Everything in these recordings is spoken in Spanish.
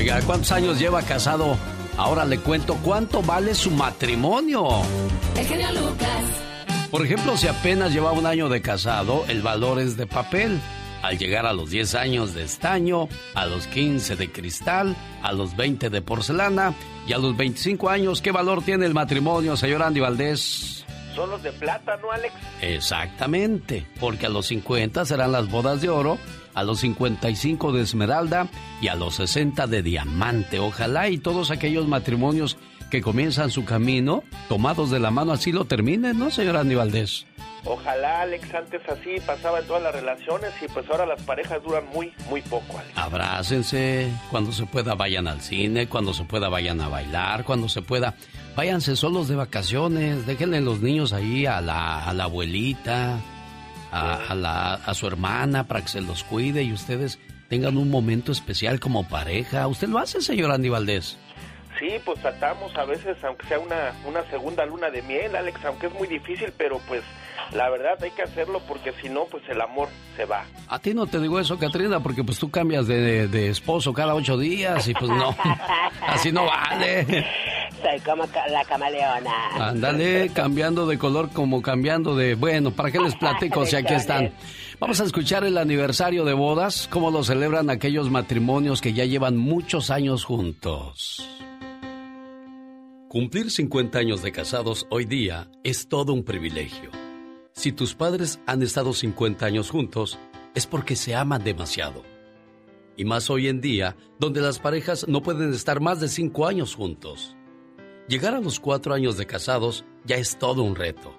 Oiga, ¿cuántos años lleva casado? Ahora le cuento cuánto vale su matrimonio. El genio Lucas. Por ejemplo, si apenas lleva un año de casado, el valor es de papel. Al llegar a los 10 años de estaño, a los 15 de cristal, a los 20 de porcelana y a los 25 años, ¿qué valor tiene el matrimonio, señor Andy Valdés? Son los de plata, ¿no, Alex? Exactamente, porque a los 50 serán las bodas de oro, a los 55 de esmeralda y a los 60 de diamante. Ojalá y todos aquellos matrimonios que comienzan su camino, tomados de la mano, así lo terminen, ¿no, señor Andy Valdés? Ojalá, Alex, antes así pasaba en todas las relaciones y pues ahora las parejas duran muy, muy poco, Alex. Abrácense, cuando se pueda vayan al cine, cuando se pueda vayan a bailar, cuando se pueda, váyanse solos de vacaciones, déjenle los niños ahí a la, a la abuelita, a, la, a su hermana para que se los cuide y ustedes tengan un momento especial como pareja. ¿Usted lo hace, señor Andy Valdés? Sí, pues tratamos a veces, aunque sea una, una segunda luna de miel, Alex, aunque es muy difícil, pero pues la verdad hay que hacerlo porque si no, pues el amor se va. A ti no te digo eso, Katrina, porque pues tú cambias de, esposo cada ocho días y pues no, así no vale. Soy como la camaleona. Ándale, cambiando de color como cambiando de... Bueno, ¿para qué les platico si aquí están? Vamos a escuchar el aniversario de bodas, cómo lo celebran aquellos matrimonios que ya llevan muchos años juntos. Cumplir 50 años de casados hoy día es todo un privilegio. Si tus padres han estado 50 años juntos, es porque se aman demasiado. Y más hoy en día, donde las parejas no pueden estar más de 5 años juntos. Llegar a los 4 años de casados ya es todo un reto.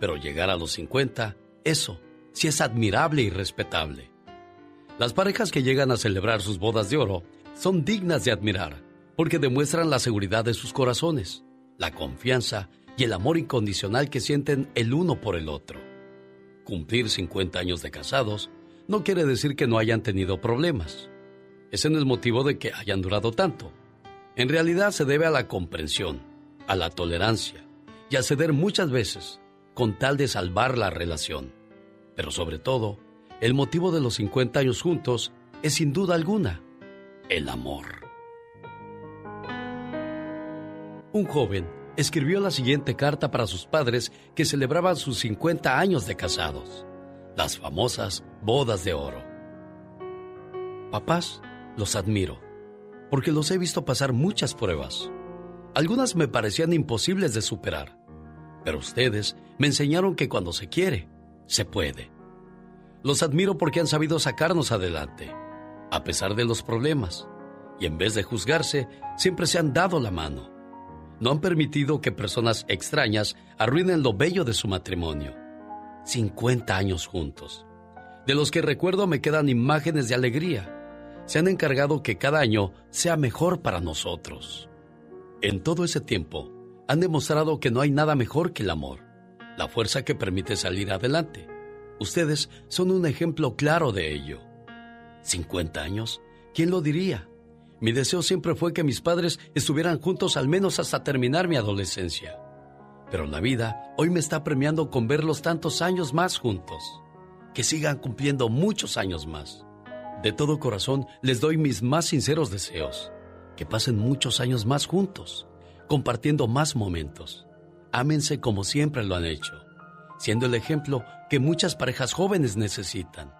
Pero llegar a los 50, eso sí es admirable y respetable. Las parejas que llegan a celebrar sus bodas de oro son dignas de admirar, porque demuestran la seguridad de sus corazones, la confianza y el amor incondicional que sienten el uno por el otro. Cumplir 50 años de casados no quiere decir que no hayan tenido problemas. Ese no es motivo de que hayan durado tanto. En realidad se debe a la comprensión, a la tolerancia y a ceder muchas veces con tal de salvar la relación. Pero sobre todo, el motivo de los 50 años juntos es sin duda alguna el amor. Un joven escribió la siguiente carta para sus padres que celebraban sus 50 años de casados, las famosas bodas de oro. Papás, los admiro, porque los he visto pasar muchas pruebas. Algunas me parecían imposibles de superar, pero ustedes me enseñaron que cuando se quiere, se puede. Los admiro porque han sabido sacarnos adelante, a pesar de los problemas, y en vez de juzgarse, siempre se han dado la mano no han permitido que personas extrañas arruinen lo bello de su matrimonio. 50 años juntos, de los que recuerdo me quedan imágenes de alegría. Se han encargado que cada año sea mejor para nosotros. En todo ese tiempo, han demostrado que no hay nada mejor que el amor, la fuerza que permite salir adelante. Ustedes son un ejemplo claro de ello. 50 años, ¿quién lo diría? Mi deseo siempre fue que mis padres estuvieran juntos al menos hasta terminar mi adolescencia. Pero la vida hoy me está premiando con verlos tantos años más juntos. Que sigan cumpliendo muchos años más. De todo corazón les doy mis más sinceros deseos. Que pasen muchos años más juntos, compartiendo más momentos. Ámense como siempre lo han hecho, siendo el ejemplo que muchas parejas jóvenes necesitan.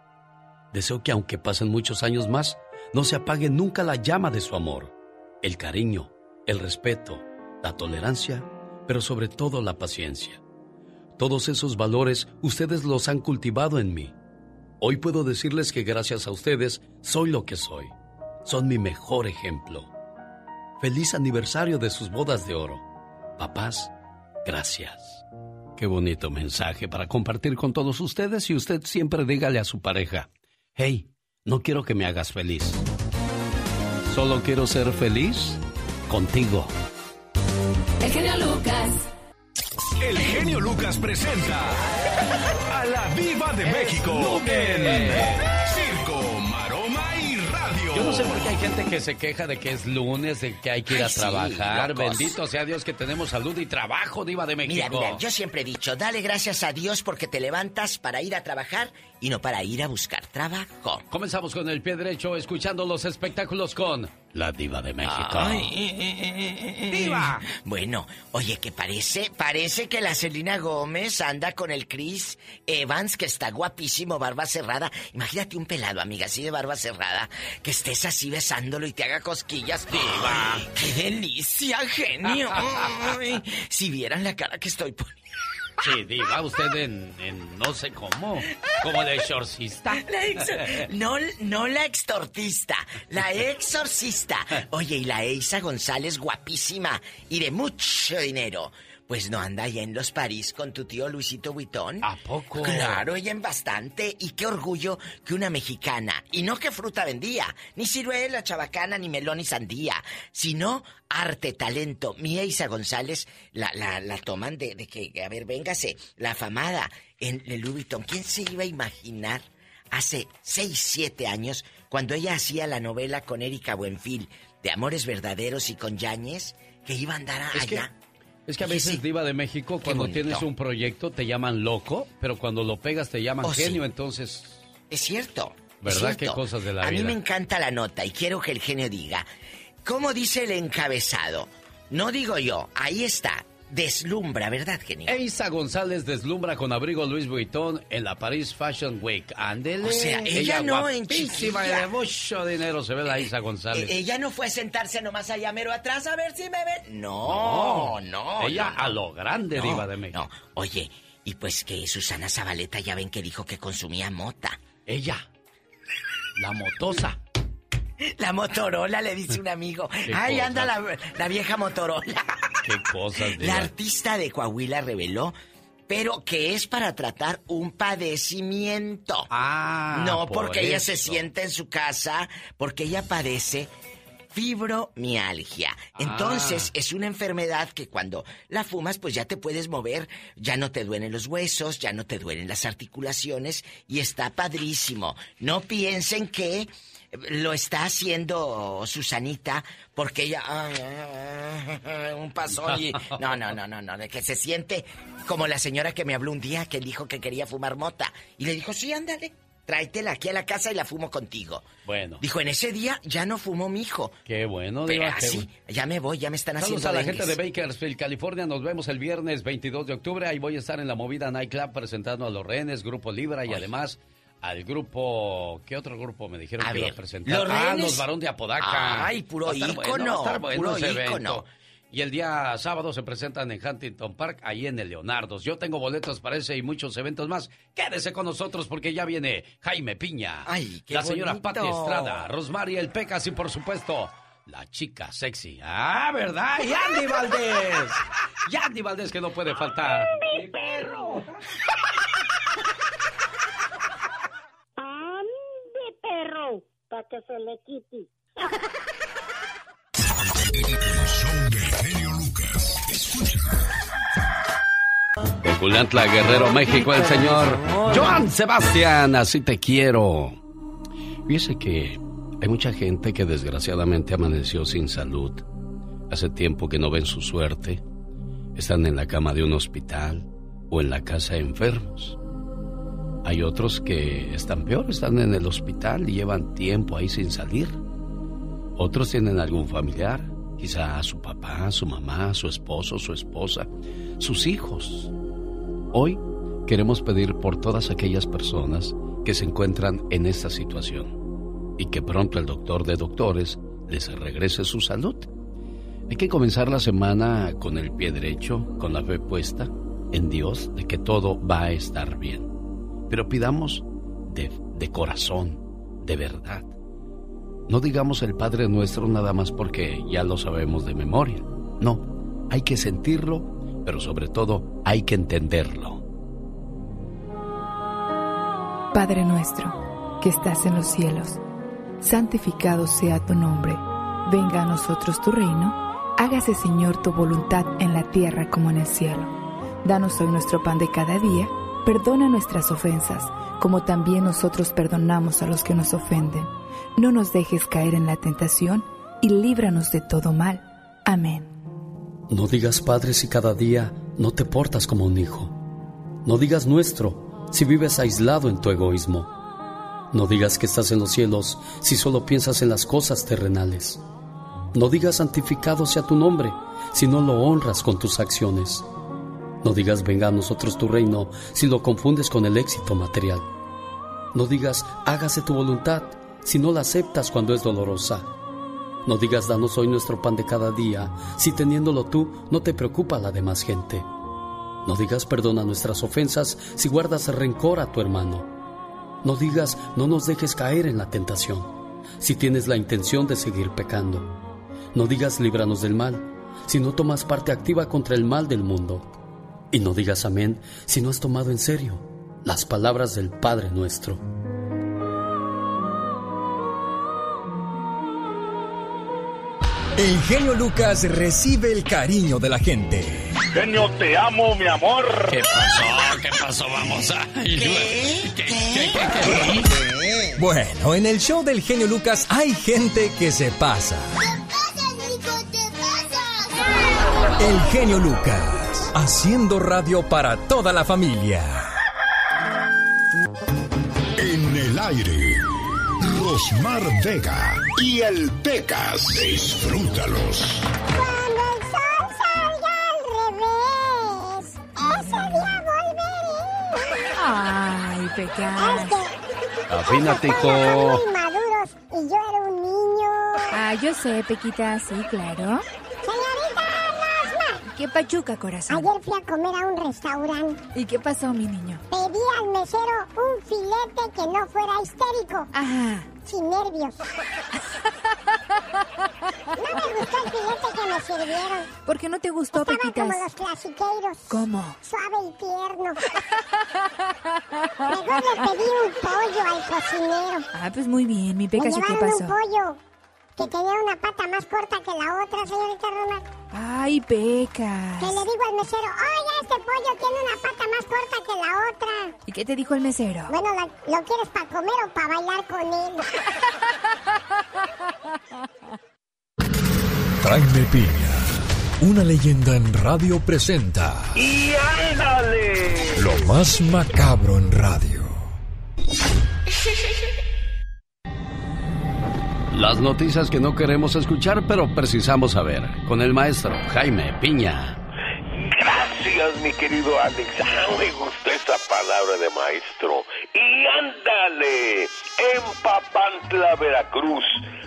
Deseo que aunque pasen muchos años más, no se apague nunca la llama de su amor, el cariño, el respeto, la tolerancia, pero sobre todo la paciencia. Todos esos valores ustedes los han cultivado en mí. Hoy puedo decirles que gracias a ustedes soy lo que soy. Son mi mejor ejemplo. Feliz aniversario de sus bodas de oro. Papás, gracias. Qué bonito mensaje para compartir con todos ustedes y usted siempre dígale a su pareja, hey, no quiero que me hagas feliz. Solo quiero ser feliz contigo. El genio Lucas. El genio Lucas presenta a la Viva de México en Circo, Maroma y Radio. Yo no sé por qué hay gente que se queja de que es lunes, de que hay que ir a trabajar. Bendito sea Dios que tenemos salud y trabajo, Diva de México. Mira, mira, yo siempre he dicho, dale gracias a Dios porque te levantas para ir a trabajar y no para ir a buscar trabajo. Comenzamos con el pie derecho, escuchando los espectáculos con La diva de México. ¡Diva! Bueno, oye, que parece, parece que la Selena Gómez anda con el Chris Evans, que está guapísimo, barba cerrada. Imagínate un pelado, amiga, así de barba cerrada, que estés así besándolo y te haga cosquillas. ¡Diva! ¡Qué delicia, genio! Ay, si vieran la cara que estoy poniendo. Sí, diva, usted en, no sé cómo, como la exorcista. no, no la extortista, la exorcista. Oye, y la Eisa González, guapísima y de mucho dinero. Pues no anda allá en los París con tu tío Luisito Buitón. ¿A poco? Claro, ella en bastante. Y qué orgullo que una mexicana, y no que fruta vendía, ni ciruela, chabacana, ni melón, ni sandía, sino arte, talento. Mi Isa González la, la, la toman de, de, que, a ver, véngase, la afamada en el Louis Vuitton. ¿Quién se iba a imaginar hace seis, siete años, cuando ella hacía la novela con Erika Buenfil de Amores Verdaderos y con Yáñez, que iba a andar allá? Es que a veces, Diva de México, cuando tienes un proyecto te llaman loco, pero cuando lo pegas te llaman oh, genio, entonces. Es cierto. ¿Verdad? Qué cosas de la vida. A mí me encanta la nota y quiero que el genio diga. ¿Cómo dice el encabezado? No digo yo, ahí está. Deslumbra, ¿verdad, genio? Eisa González deslumbra con abrigo Luis Vuitton en la Paris Fashion Week. Ándele. O sea, ella, no en chiquilla. de mucho dinero se ve la Isa González. E-, ella no fue a sentarse nomás allá mero atrás a ver si me ven. No, no. ella a lo grande, diva de México. No, oye, y pues que Susana Zabaleta ya ven que dijo que consumía mota. Ella. La motosa. La Motorola, le dice un amigo. Ay, anda la, vieja Motorola. Qué cosas. La artista de Coahuila reveló, pero que es para tratar un padecimiento. Ah. No porque ella se sienta en su casa, porque ella padece fibromialgia. Entonces, ah. es una enfermedad que cuando la fumas, pues ya te puedes mover, ya no te duelen los huesos, ya no te duelen las articulaciones y está padrísimo. No piensen que lo está haciendo Susanita porque ella un paso y no no no no no de que se siente como la señora que me habló un día que dijo que quería fumar mota y le dijo sí ándale tráetela aquí a la casa y la fumo contigo. Bueno. Dijo, en ese día ya no fumó mi hijo. Qué bueno, Pero así, ya me voy, ya me están haciendo a la gente de Bakersfield, California. Nos vemos el viernes 22 de octubre. Ahí voy a estar en la movida Nightclub presentando a los rehenes, Grupo Libra y además al grupo. ¿Qué otro grupo me dijeron que iba a presentar? Los ah, los Barón de Apodaca. Ay, puro ícono. puro ícono. Y el día sábado se presentan en Huntington Park, ahí en el Leonardo. Yo tengo boletos para ese y muchos eventos más. Quédese con nosotros porque ya viene Jaime Piña. Ay, qué La señora Pati Estrada, Rosmary El Pecas y por supuesto, la chica sexy. Ah, ¿verdad? Y Andy Valdés. Y Andy Valdés que no puede faltar. ¡Mi perro! Perro para que se le quite. De Guerrero, México, el señor Joan Sebastián, así te quiero. Fíjese que hay mucha gente que desgraciadamente amaneció sin salud. Hace tiempo que no ven su suerte. Están en la cama de un hospital o en la casa de enfermos. Hay otros que están peor, están en el hospital y llevan tiempo ahí sin salir. Otros tienen algún familiar, quizá a su papá, su mamá, su esposo, su esposa, sus hijos. Hoy queremos pedir por todas aquellas personas que se encuentran en esta situación y que pronto el doctor de doctores les regrese su salud. Hay que comenzar la semana con el pie derecho, con la fe puesta en Dios de que todo va a estar bien pero pidamos de, corazón, de verdad. No digamos el Padre Nuestro nada más porque ya lo sabemos de memoria. No, hay que sentirlo, pero sobre todo hay que entenderlo. Padre nuestro, que estás en los cielos, santificado sea tu nombre. Venga a nosotros tu reino. Hágase Señor tu voluntad en la tierra como en el cielo. Danos hoy nuestro pan de cada día Perdona nuestras ofensas, como también nosotros perdonamos a los que nos ofenden. No nos dejes caer en la tentación y líbranos de todo mal. Amén. No digas Padre si cada día no te portas como un hijo. No digas nuestro si vives aislado en tu egoísmo. No digas que estás en los cielos si solo piensas en las cosas terrenales. No digas santificado sea tu nombre si no lo honras con tus acciones. No digas venga a nosotros tu reino si lo confundes con el éxito material. No digas hágase tu voluntad si no la aceptas cuando es dolorosa. No digas danos hoy nuestro pan de cada día si teniéndolo tú no te preocupa la demás gente. No digas perdona nuestras ofensas si guardas rencor a tu hermano. No digas no nos dejes caer en la tentación si tienes la intención de seguir pecando. No digas líbranos del mal si no tomas parte activa contra el mal del mundo. Y no digas amén si no has tomado en serio las palabras del Padre nuestro. El genio Lucas recibe el cariño de la gente. Genio, te amo, mi amor. ¿Qué pasó? ¿Qué pasó? Vamos a... Bueno, en el show del genio Lucas hay gente que se pasa. El genio Lucas, haciendo radio para toda la familia. En el aire, Rosmar Vega y el Pecas. Disfrútalos. Cuando el sol salga al revés, ese día volveré. Ay, pecado. Es que Afínate, muy maduros y yo era un niño. Ah, yo sé, Pequita, sí, claro. ¿Qué pachuca, corazón? ayer fui a comer a un restaurante. ¿Y qué pasó, mi niño? Pedí al mesero un filete que no fuera histérico, Ajá. sin nervios. No me gustó el filete que me sirvieron. ¿Por qué no te gustó, Estaban Pequitas? como los clasiqueiros. ¿Cómo? Suave y tierno. Mejor le pedí un pollo al cocinero. Ah, pues muy bien, mi ¿y qué llevaron un pasó? pollo que tenía una pata más corta que la otra, señorita Roma. Ay, Que Pecas. le digo al mesero, oiga, este pollo tiene una pata más corta que la otra. ¿Y qué te dijo el mesero? Bueno, ¿la- ¿lo quieres para comer o para bailar con él? Jaime Piña, una leyenda en radio presenta ¡Y ándale! lo más macabro en radio. Las noticias que no queremos escuchar, pero precisamos saber. Con el maestro Jaime Piña. Gracias, mi querido Alex. Ah, me gustó esa palabra de maestro. Y ándale, en Papantla, Veracruz,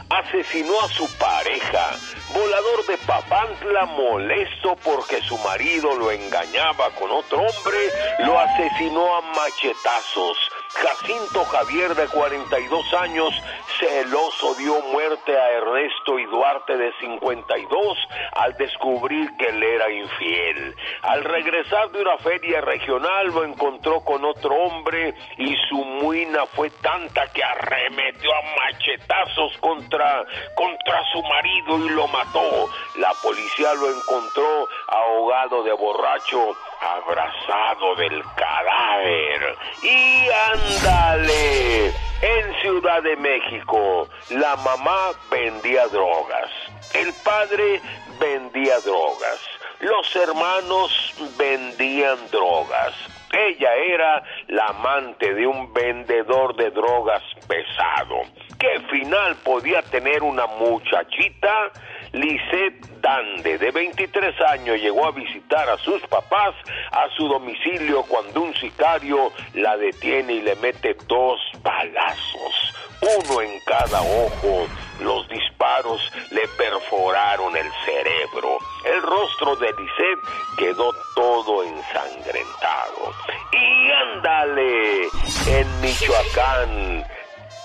asesinó a su pareja. Volador de Papantla, molesto porque su marido lo engañaba con otro hombre, lo asesinó a machetazos. Jacinto Javier, de 42 años, celoso dio muerte a Ernesto y Duarte, de 52, al descubrir que él era infiel. Al regresar de una feria regional, lo encontró con otro hombre y su muina fue tanta que arremetió a machetazos contra, contra su marido y lo mató. La policía lo encontró ahogado de borracho abrazado del cadáver. Y ándale, en Ciudad de México, la mamá vendía drogas, el padre vendía drogas, los hermanos vendían drogas. Ella era la amante de un vendedor de drogas pesado. ¿Qué final podía tener una muchachita? Lisette Dande, de 23 años, llegó a visitar a sus papás a su domicilio cuando un sicario la detiene y le mete dos balazos, uno en cada ojo. Los disparos le perforaron el cerebro. El rostro de Lisette quedó todo ensangrentado. Y ándale, en Michoacán,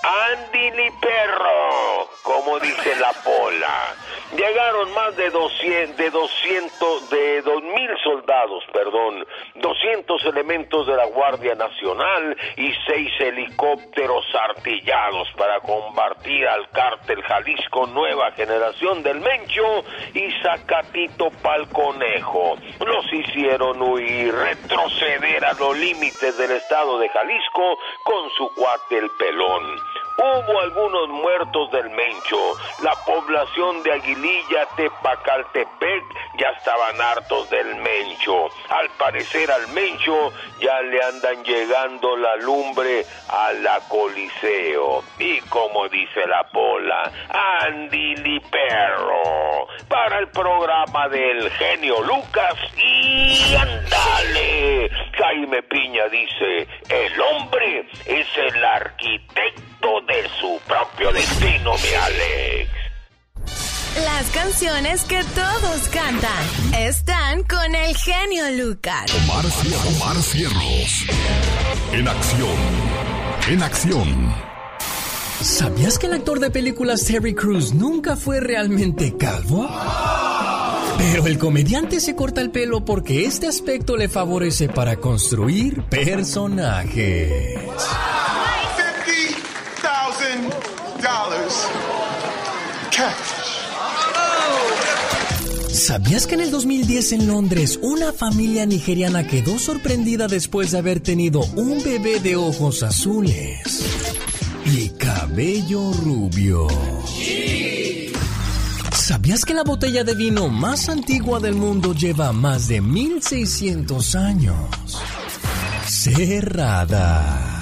Andy perro, como dice la pola. Llegaron más de 200, de 200, de 2000 soldados, perdón, 200 elementos de la Guardia Nacional y seis helicópteros artillados para combatir al cártel Jalisco Nueva Generación del Mencho y Zacatito Pal Conejo. Los hicieron huir, retroceder a los límites del estado de Jalisco con su cuate el pelón. Hubo algunos muertos del Mencho. La población de Aguililla, Tepacaltepec, ya estaban hartos del Mencho. Al parecer al Mencho ya le andan llegando la lumbre a la Coliseo. Y como dice la pola, Andy li perro. para el programa del genio Lucas y ándale. Jaime Piña dice, el hombre es el arquitecto de su propio destino, mi Alex. Las canciones que todos cantan están con el genio Lucas. Omar, Omar Cierros. En acción. En acción. ¿Sabías que el actor de películas Terry Crews nunca fue realmente calvo? Pero el comediante se corta el pelo porque este aspecto le favorece para construir personajes. $50,000 cash. ¿Sabías que en el 2010 en Londres una familia nigeriana quedó sorprendida después de haber tenido un bebé de ojos azules y cabello rubio? ¿Sabías que la botella de vino más antigua del mundo lleva más de 1600 años? Cerrada.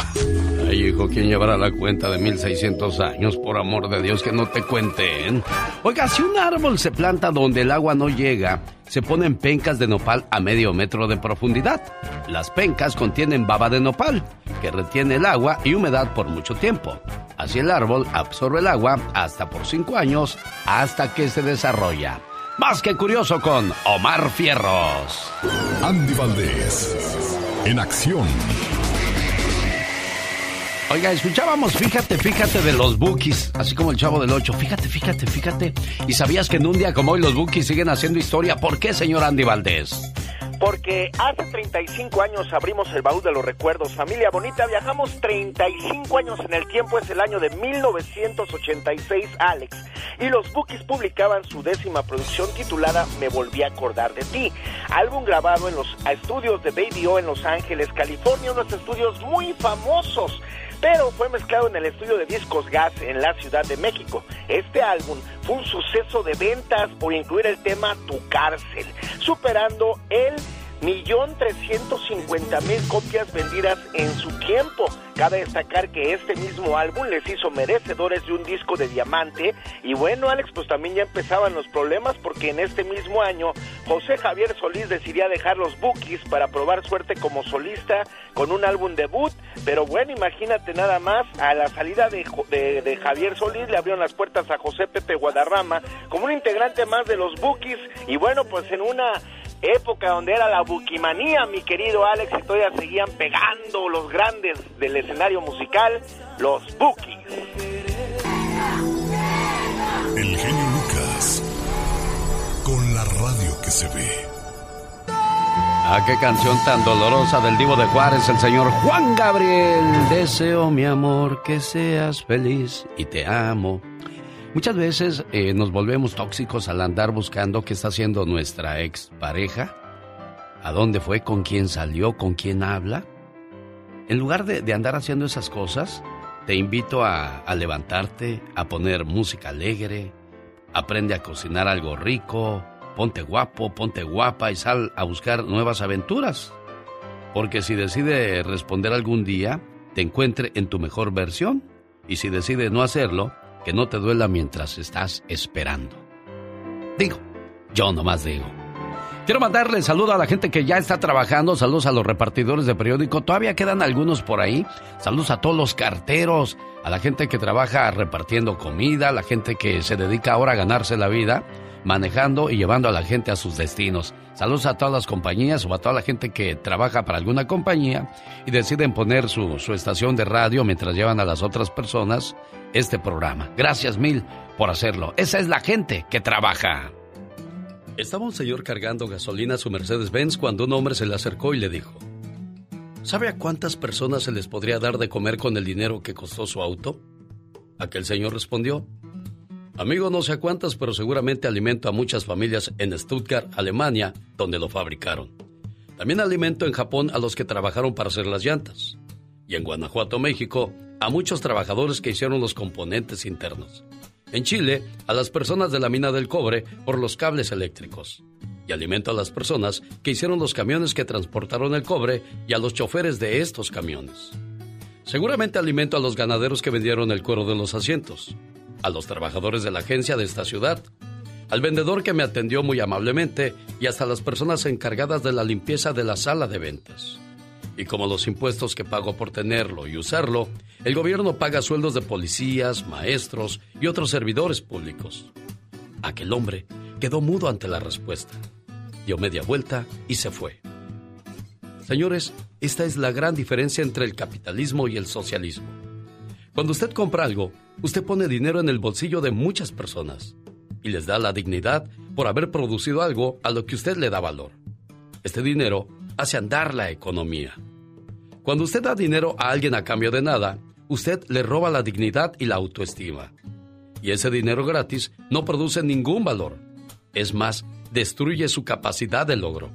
Ay, hijo, ¿quién llevará la cuenta de 1600 años? Por amor de Dios, que no te cuenten. Oiga, si un árbol se planta donde el agua no llega, se ponen pencas de nopal a medio metro de profundidad. Las pencas contienen baba de nopal, que retiene el agua y humedad por mucho tiempo. Así el árbol absorbe el agua hasta por cinco años, hasta que se desarrolla. Más que curioso con Omar Fierros. Andy Valdés. En acción. Oiga, escuchábamos, fíjate, fíjate de los Bookies, así como el chavo del 8. Fíjate, fíjate, fíjate. ¿Y sabías que en un día como hoy los Bookies siguen haciendo historia? ¿Por qué, señor Andy Valdés? Porque hace 35 años abrimos el baúl de los recuerdos. Familia bonita, viajamos 35 años en el tiempo, es el año de 1986, Alex. Y los Bookies publicaban su décima producción titulada Me volví a acordar de ti. Álbum grabado en los estudios de Baby O en Los Ángeles, California, unos estudios muy famosos pero fue mezclado en el estudio de Discos Gas en la Ciudad de México. Este álbum fue un suceso de ventas por incluir el tema Tu cárcel, superando el millón trescientos cincuenta mil copias vendidas en su tiempo. Cabe destacar que este mismo álbum les hizo merecedores de un disco de diamante. Y bueno, Alex, pues también ya empezaban los problemas porque en este mismo año José Javier Solís decidía dejar los Bookies para probar suerte como solista con un álbum debut. Pero bueno, imagínate nada más, a la salida de, de Javier Solís le abrieron las puertas a José Pepe Guadarrama como un integrante más de los Bookies. Y bueno, pues en una época donde era la buquimanía, mi querido Alex, y todavía seguían pegando los grandes del escenario musical, los Bookies. El genio Lucas. Con la radio que se ve. Ah, qué canción tan dolorosa del divo de Juárez, el señor Juan Gabriel. Deseo, mi amor, que seas feliz y te amo. Muchas veces eh, nos volvemos tóxicos al andar buscando qué está haciendo nuestra ex pareja, a dónde fue, con quién salió, con quién habla. En lugar de, de andar haciendo esas cosas, te invito a, a levantarte, a poner música alegre, aprende a cocinar algo rico, ponte guapo, ponte guapa y sal a buscar nuevas aventuras. Porque si decide responder algún día, te encuentre en tu mejor versión. Y si decide no hacerlo, que no te duela mientras estás esperando. Digo, yo nomás digo. Quiero mandarle saludo a la gente que ya está trabajando, saludos a los repartidores de periódico, todavía quedan algunos por ahí, saludos a todos los carteros, a la gente que trabaja repartiendo comida, a la gente que se dedica ahora a ganarse la vida, manejando y llevando a la gente a sus destinos. Saludos a todas las compañías o a toda la gente que trabaja para alguna compañía y deciden poner su, su estación de radio mientras llevan a las otras personas este programa. Gracias mil por hacerlo. Esa es la gente que trabaja. Estaba un señor cargando gasolina a su Mercedes-Benz cuando un hombre se le acercó y le dijo, ¿sabe a cuántas personas se les podría dar de comer con el dinero que costó su auto? Aquel señor respondió, amigo no sé a cuántas, pero seguramente alimento a muchas familias en Stuttgart, Alemania, donde lo fabricaron. También alimento en Japón a los que trabajaron para hacer las llantas. Y en Guanajuato, México, a muchos trabajadores que hicieron los componentes internos. En Chile, a las personas de la mina del cobre por los cables eléctricos. Y alimento a las personas que hicieron los camiones que transportaron el cobre y a los choferes de estos camiones. Seguramente alimento a los ganaderos que vendieron el cuero de los asientos, a los trabajadores de la agencia de esta ciudad, al vendedor que me atendió muy amablemente y hasta las personas encargadas de la limpieza de la sala de ventas. Y como los impuestos que pago por tenerlo y usarlo, el gobierno paga sueldos de policías, maestros y otros servidores públicos. Aquel hombre quedó mudo ante la respuesta. Dio media vuelta y se fue. Señores, esta es la gran diferencia entre el capitalismo y el socialismo. Cuando usted compra algo, usted pone dinero en el bolsillo de muchas personas y les da la dignidad por haber producido algo a lo que usted le da valor. Este dinero hace andar la economía. Cuando usted da dinero a alguien a cambio de nada, usted le roba la dignidad y la autoestima. Y ese dinero gratis no produce ningún valor. Es más, destruye su capacidad de logro.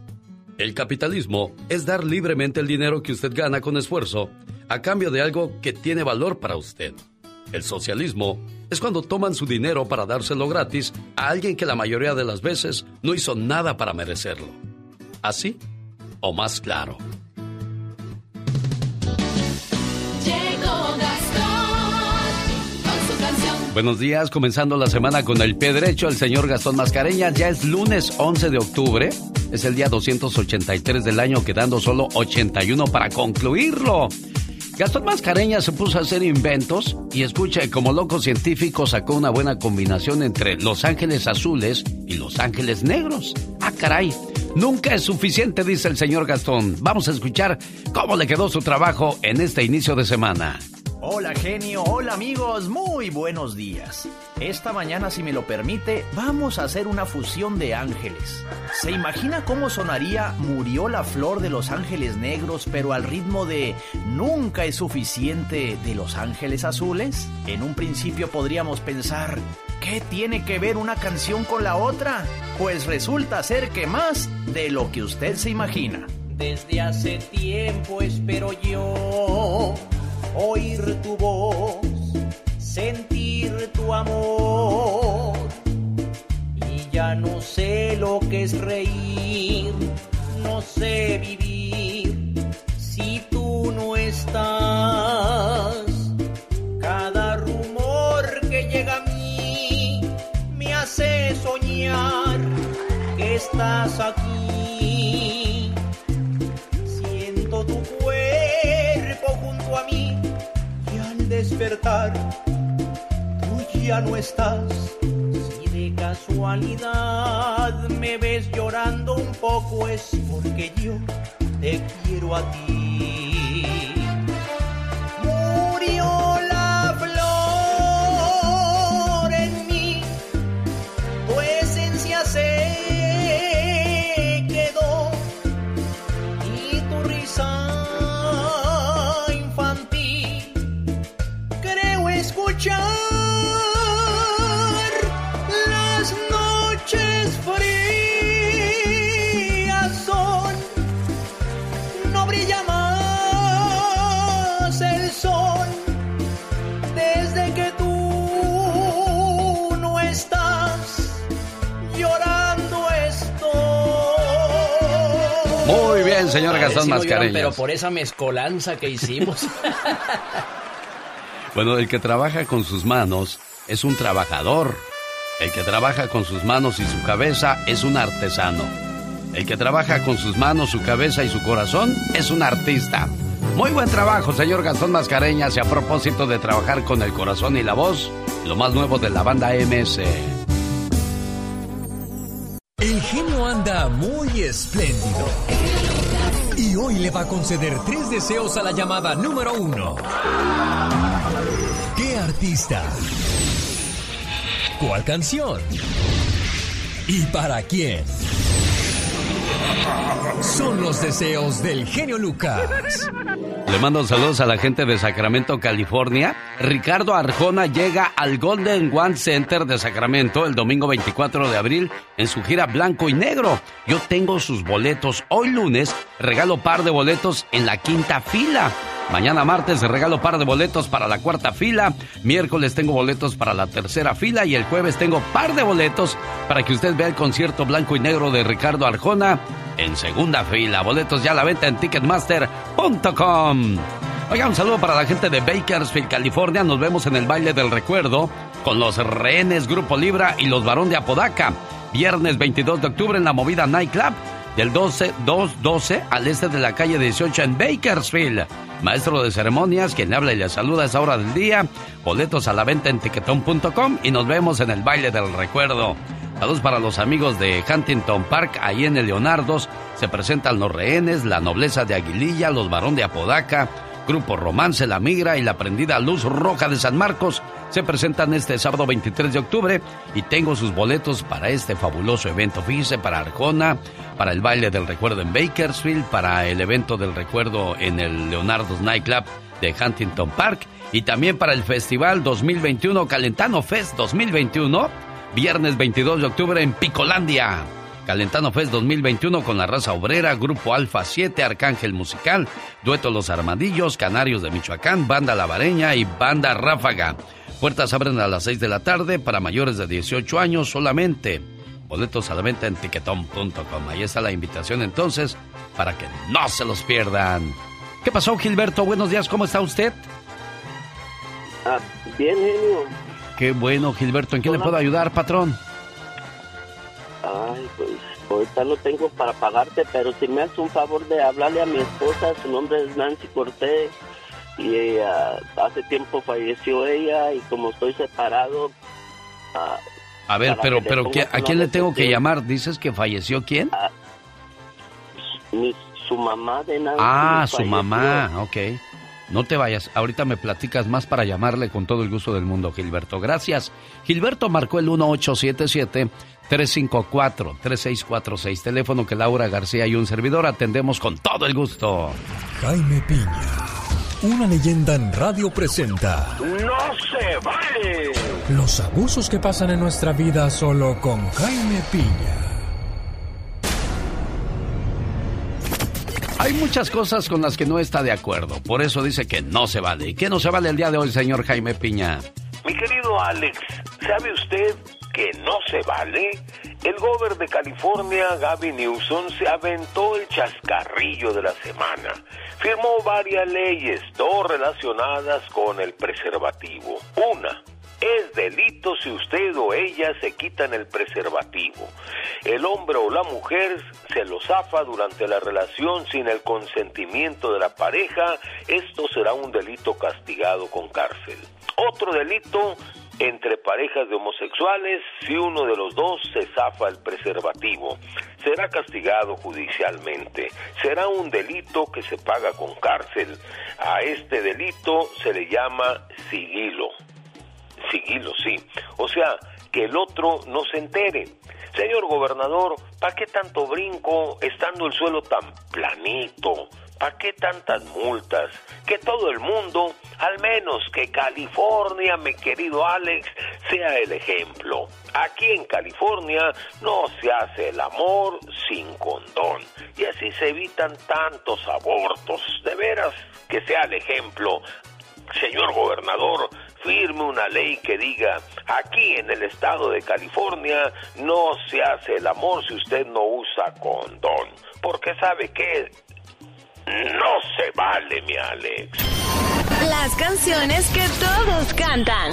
El capitalismo es dar libremente el dinero que usted gana con esfuerzo a cambio de algo que tiene valor para usted. El socialismo es cuando toman su dinero para dárselo gratis a alguien que la mayoría de las veces no hizo nada para merecerlo. Así o más claro. Buenos días, comenzando la semana con el pie derecho, el señor Gastón Mascareñas. Ya es lunes 11 de octubre, es el día 283 del año, quedando solo 81 para concluirlo. Gastón Mascareñas se puso a hacer inventos y escucha, como loco científico sacó una buena combinación entre los ángeles azules y los ángeles negros. Ah, caray. Nunca es suficiente, dice el señor Gastón. Vamos a escuchar cómo le quedó su trabajo en este inicio de semana. Hola genio, hola amigos, muy buenos días. Esta mañana, si me lo permite, vamos a hacer una fusión de ángeles. ¿Se imagina cómo sonaría Murió la flor de los ángeles negros, pero al ritmo de Nunca es suficiente de los ángeles azules? En un principio podríamos pensar, ¿qué tiene que ver una canción con la otra? Pues resulta ser que más de lo que usted se imagina. Desde hace tiempo espero yo oír tu voz, sentir tu amor. Y ya no sé lo que es reír, no sé vivir si tú no estás. Cada rumor que llega a mí me hace soñar que estás aquí. Despertar, tú ya no estás. Si de casualidad me ves llorando un poco es porque yo te quiero a ti. Murió escuchar las noches frías son no brilla más el sol desde que tú no estás llorando estoy Muy bien, señor Gastón Mascareñas. Pero por esa mezcolanza que hicimos. Bueno, el que trabaja con sus manos es un trabajador. El que trabaja con sus manos y su cabeza es un artesano. El que trabaja con sus manos, su cabeza y su corazón es un artista. Muy buen trabajo, señor Gastón Mascareñas. Y a propósito de trabajar con el corazón y la voz, lo más nuevo de la banda MS. El genio anda muy espléndido. Y hoy le va a conceder tres deseos a la llamada número uno. ¿Qué artista? ¿Cuál canción? ¿Y para quién? Son los deseos del genio Lucas. Le mando saludos a la gente de Sacramento, California. Ricardo Arjona llega al Golden One Center de Sacramento el domingo 24 de abril en su gira Blanco y Negro. Yo tengo sus boletos. Hoy lunes regalo par de boletos en la quinta fila. Mañana martes regalo par de boletos para la cuarta fila. Miércoles tengo boletos para la tercera fila. Y el jueves tengo par de boletos para que usted vea el concierto blanco y negro de Ricardo Arjona en segunda fila. Boletos ya a la venta en ticketmaster.com. Oiga, un saludo para la gente de Bakersfield, California. Nos vemos en el baile del recuerdo con los rehenes Grupo Libra y los Barón de Apodaca. Viernes 22 de octubre en la movida Nightclub del 12, 212 al este de la calle 18 en Bakersfield. Maestro de ceremonias, quien habla y le saluda a esa hora del día. Boletos a la venta en tiquetón.com y nos vemos en el baile del recuerdo. Saludos para los amigos de Huntington Park, ahí en el Leonardos. Se presentan los rehenes, la nobleza de Aguililla, los varón de Apodaca, Grupo Romance, La Migra y la prendida Luz Roja de San Marcos. Se presentan este sábado 23 de octubre y tengo sus boletos para este fabuloso evento. Fíjese, para Arjona, para el baile del recuerdo en Bakersfield, para el evento del recuerdo en el Leonardo's Nightclub de Huntington Park y también para el Festival 2021 Calentano Fest 2021 Viernes 22 de octubre en Picolandia. Calentano Fest 2021 con la raza obrera, Grupo Alfa 7, Arcángel Musical, Dueto Los Armadillos, Canarios de Michoacán, Banda Lavareña y Banda Ráfaga. Puertas abren a las 6 de la tarde para mayores de 18 años solamente. Boletos a la venta en tiquetón.com. Ahí está la invitación entonces para que no se los pierdan. ¿Qué pasó, Gilberto? Buenos días, ¿cómo está usted? Ah, bien, genio. Qué bueno, Gilberto. ¿En qué le puedo ayudar, patrón? Ay, pues ahorita no tengo para pagarte, pero si me haces un favor de hablarle a mi esposa, su nombre es Nancy Cortés, y ella, hace tiempo falleció ella, y como estoy separado... Ah, a ver, pero, pero ¿a quién le tengo que llamar? ¿Dices que falleció quién? Ah, su mamá de Nancy. Ah, su mamá, ok. No te vayas, ahorita me platicas más para llamarle con todo el gusto del mundo, Gilberto. Gracias. Gilberto marcó el 1877-354-3646, teléfono que Laura García y un servidor atendemos con todo el gusto. Jaime Piña, una leyenda en radio presenta. ¡No se vale! Los abusos que pasan en nuestra vida solo con Jaime Piña. Hay muchas cosas con las que no está de acuerdo, por eso dice que no se vale. ¿Y qué no se vale el día de hoy, señor Jaime Piña? Mi querido Alex, ¿sabe usted que no se vale? El gobernador de California, Gavin Newsom, se aventó el chascarrillo de la semana. Firmó varias leyes, dos relacionadas con el preservativo. Una, es delito si usted o ella se quitan el preservativo. El hombre o la mujer se lo zafa durante la relación sin el consentimiento de la pareja. Esto será un delito castigado con cárcel. Otro delito entre parejas de homosexuales si uno de los dos se zafa el preservativo. Será castigado judicialmente. Será un delito que se paga con cárcel. A este delito se le llama sigilo sigilo, sí. O sea, que el otro no se entere. Señor gobernador, ¿para qué tanto brinco estando el suelo tan planito? ¿Para qué tantas multas? Que todo el mundo, al menos que California, mi querido Alex, sea el ejemplo. Aquí en California no se hace el amor sin condón. Y así se evitan tantos abortos. De veras que sea el ejemplo. Señor gobernador, firme una ley que diga, aquí en el estado de California no se hace el amor si usted no usa condón. Porque sabe que no se vale, mi Alex. Las canciones que todos cantan.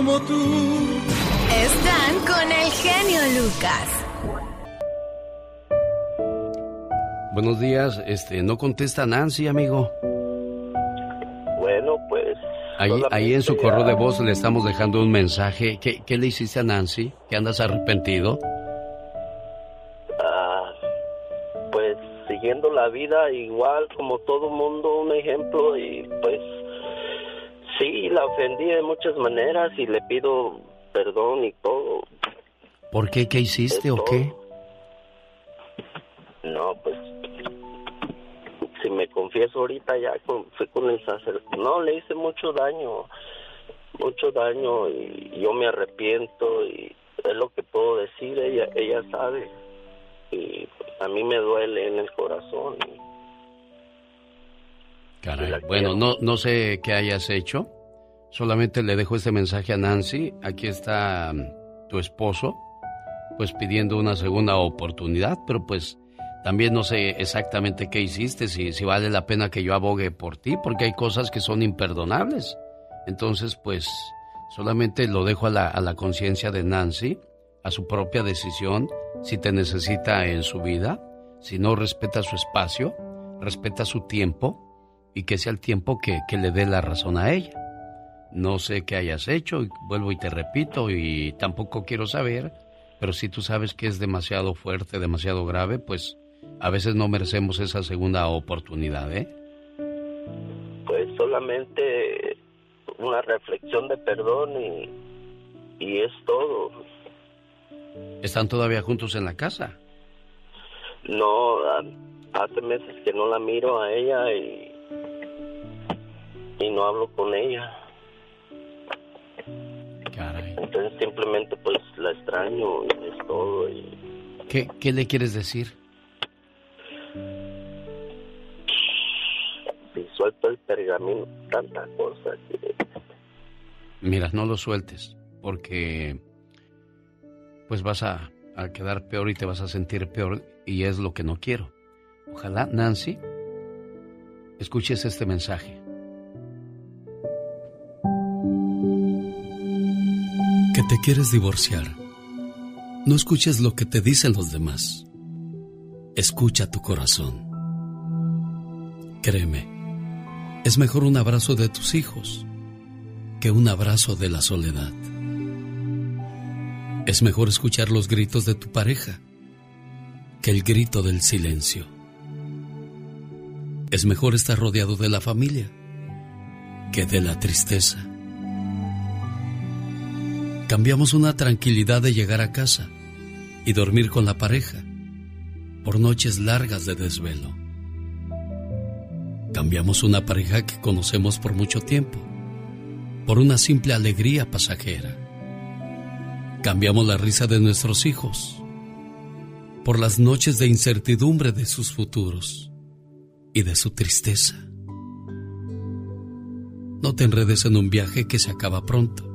como tú. Están con el genio Lucas. Buenos días, este, no contesta Nancy, amigo. Bueno, pues. Ahí, ahí en su correo de voz le estamos dejando un mensaje. ¿Qué, qué le hiciste a Nancy? ¿Que andas arrepentido? Ah, pues siguiendo la vida igual como todo mundo, un ejemplo y pues sí, la ofendí de muchas maneras y le pido perdón y todo. ¿Por qué? ¿Qué hiciste o qué? No, pues si me confieso ahorita ya con, fui con el sacerdote, no, le hice mucho daño, mucho daño y yo me arrepiento y es lo que puedo decir, ella, ella sabe y a mí me duele en el corazón. Caray, bueno, no, no sé qué hayas hecho, solamente le dejo este mensaje a Nancy, aquí está mm, tu esposo, pues pidiendo una segunda oportunidad, pero pues También no sé exactamente qué hiciste, si, si vale la pena que yo abogue por ti, porque hay cosas que son imperdonables. Entonces, pues, solamente lo dejo a la, a la conciencia de Nancy, a su propia decisión, si te necesita en su vida, si no respeta su espacio, respeta su tiempo y que sea el tiempo que, que le dé la razón a ella. No sé qué hayas hecho, vuelvo y te repito, y tampoco quiero saber, pero si tú sabes que es demasiado fuerte, demasiado grave, pues a veces no merecemos esa segunda oportunidad, ¿eh? Pues solamente una reflexión de perdón y, y es todo. ¿Están todavía juntos en la casa? No, hace meses que no la miro a ella y, y no hablo con ella. Caray. Entonces simplemente pues la extraño y es todo. Y... ¿Qué, ¿Qué le quieres decir? Suelto el pergamino, tanta cosa que... Mira, no lo sueltes, porque pues vas a, a quedar peor y te vas a sentir peor y es lo que no quiero. Ojalá, Nancy, escuches este mensaje. Que te quieres divorciar. No escuches lo que te dicen los demás. Escucha tu corazón. Créeme, es mejor un abrazo de tus hijos que un abrazo de la soledad. Es mejor escuchar los gritos de tu pareja que el grito del silencio. Es mejor estar rodeado de la familia que de la tristeza. Cambiamos una tranquilidad de llegar a casa y dormir con la pareja por noches largas de desvelo. Cambiamos una pareja que conocemos por mucho tiempo por una simple alegría pasajera. Cambiamos la risa de nuestros hijos por las noches de incertidumbre de sus futuros y de su tristeza. No te enredes en un viaje que se acaba pronto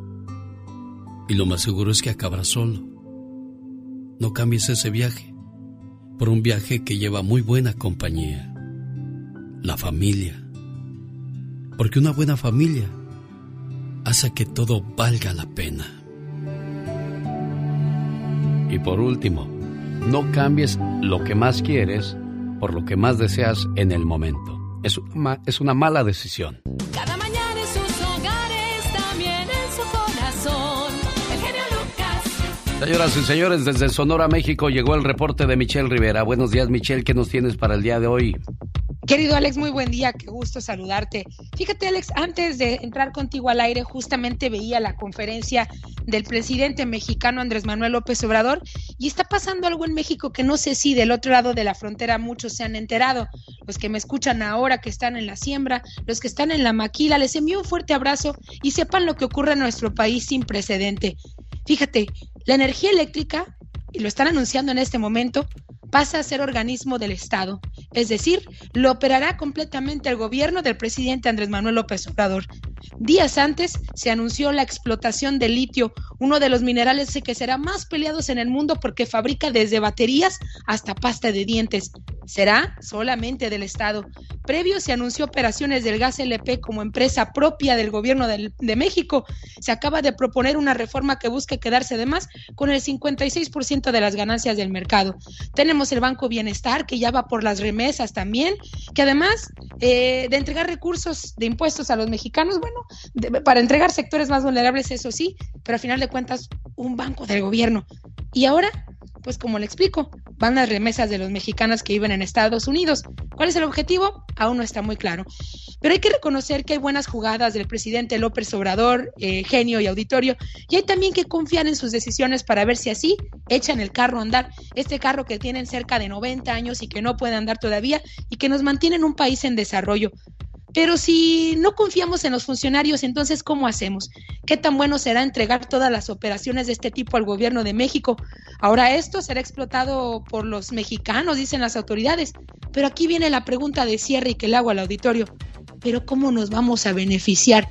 y lo más seguro es que acabará solo. No cambies ese viaje por un viaje que lleva muy buena compañía, la familia. Porque una buena familia hace que todo valga la pena. Y por último, no cambies lo que más quieres por lo que más deseas en el momento. Es una, es una mala decisión. Señoras y señores, desde Sonora, México, llegó el reporte de Michelle Rivera. Buenos días, Michelle. ¿Qué nos tienes para el día de hoy? Querido Alex, muy buen día, qué gusto saludarte. Fíjate, Alex, antes de entrar contigo al aire, justamente veía la conferencia del presidente mexicano Andrés Manuel López Obrador y está pasando algo en México que no sé si del otro lado de la frontera muchos se han enterado. Los que me escuchan ahora, que están en la siembra, los que están en la maquila, les envío un fuerte abrazo y sepan lo que ocurre en nuestro país sin precedente. Fíjate, la energía eléctrica, y lo están anunciando en este momento, pasa a ser organismo del Estado, es decir, lo operará completamente el gobierno del presidente Andrés Manuel López Obrador. Días antes se anunció la explotación del litio, uno de los minerales que será más peleados en el mundo porque fabrica desde baterías hasta pasta de dientes. Será solamente del Estado. Previo se anunció operaciones del gas LP como empresa propia del gobierno de México. Se acaba de proponer una reforma que busque quedarse además con el 56% de las ganancias del mercado. Tenemos el Banco Bienestar que ya va por las remesas también, que además eh, de entregar recursos de impuestos a los mexicanos, bueno, para entregar sectores más vulnerables, eso sí, pero a final de cuentas, un banco del gobierno. Y ahora, pues como le explico, van las remesas de los mexicanos que viven en Estados Unidos. ¿Cuál es el objetivo? Aún no está muy claro. Pero hay que reconocer que hay buenas jugadas del presidente López Obrador, eh, genio y auditorio, y hay también que confiar en sus decisiones para ver si así echan el carro a andar, este carro que tienen cerca de 90 años y que no puede andar todavía y que nos mantiene en un país en desarrollo. Pero si no confiamos en los funcionarios, entonces ¿cómo hacemos? ¿Qué tan bueno será entregar todas las operaciones de este tipo al gobierno de México? Ahora esto será explotado por los mexicanos, dicen las autoridades. Pero aquí viene la pregunta de cierre y que le hago al auditorio. ¿Pero cómo nos vamos a beneficiar?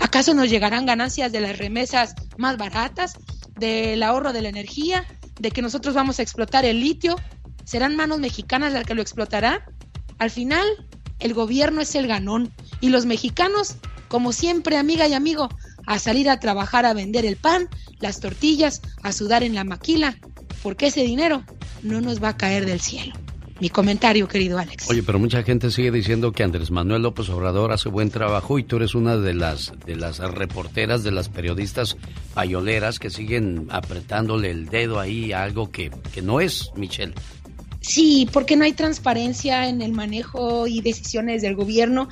¿Acaso nos llegarán ganancias de las remesas más baratas, del ahorro de la energía, de que nosotros vamos a explotar el litio? ¿Serán manos mexicanas las que lo explotará? Al final, el gobierno es el ganón y los mexicanos, como siempre, amiga y amigo, a salir a trabajar a vender el pan, las tortillas, a sudar en la maquila, porque ese dinero no nos va a caer del cielo. Mi comentario, querido Alex. Oye, pero mucha gente sigue diciendo que Andrés Manuel López Obrador hace buen trabajo y tú eres una de las de las reporteras, de las periodistas payoleras que siguen apretándole el dedo ahí a algo que, que no es, Michelle. Sí, porque no hay transparencia en el manejo y decisiones del gobierno.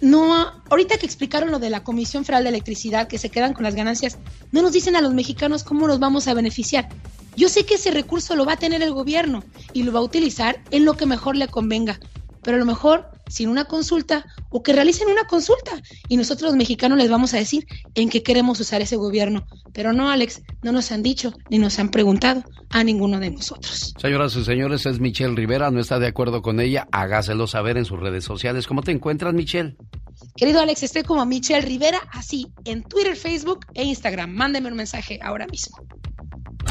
No, ahorita que explicaron lo de la Comisión Federal de Electricidad, que se quedan con las ganancias, no nos dicen a los mexicanos cómo nos vamos a beneficiar. Yo sé que ese recurso lo va a tener el gobierno y lo va a utilizar en lo que mejor le convenga, pero a lo mejor sin una consulta o que realicen una consulta y nosotros los mexicanos les vamos a decir en qué queremos usar ese gobierno. Pero no, Alex, no nos han dicho ni nos han preguntado a ninguno de nosotros. Señoras y señores, es Michelle Rivera, no está de acuerdo con ella, hágaselo saber en sus redes sociales. ¿Cómo te encuentras, Michelle? Querido Alex, estoy como Michelle Rivera, así, en Twitter, Facebook e Instagram. Mándeme un mensaje ahora mismo.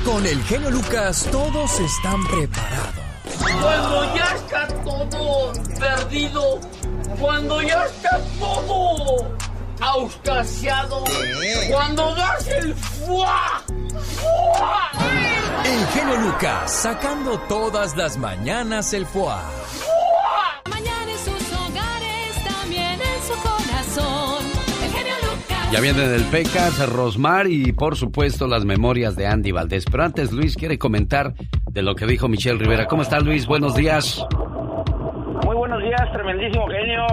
Con el genio Lucas todos están preparados. Cuando ya está todo perdido, cuando ya está todo auscasiado, cuando das el fuá, fuá. El genio Lucas sacando todas las mañanas el fuá. Mañana sus Ya vienen el Pecas, Rosmar y por supuesto las memorias de Andy Valdés. Pero antes Luis quiere comentar de lo que dijo Michelle Rivera. ¿Cómo está Luis? Buenos días. Muy buenos días, tremendísimo genio.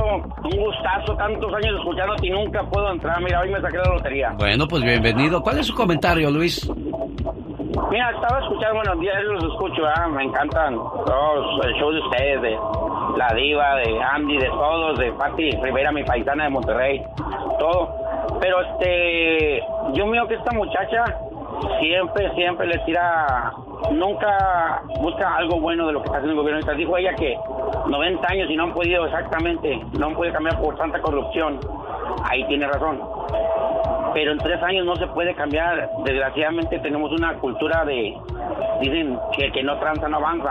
Un gustazo, tantos años escuchándote y nunca puedo entrar. Mira, hoy me saqué la lotería. Bueno, pues bienvenido. ¿Cuál es su comentario, Luis? Mira, estaba escuchando, buenos días, los escucho, ¿ah? me encantan todos el show de ustedes, de la diva, de Andy, de todos, de Patti Rivera, mi paisana de Monterrey, todo. Pero este, yo miro que esta muchacha siempre, siempre le tira, nunca busca algo bueno de lo que está haciendo el gobierno. Ahorita dijo ella que 90 años y no han podido exactamente, no han podido cambiar por tanta corrupción. Ahí tiene razón. Pero en tres años no se puede cambiar. Desgraciadamente tenemos una cultura de, dicen que, que no tranza, no avanza.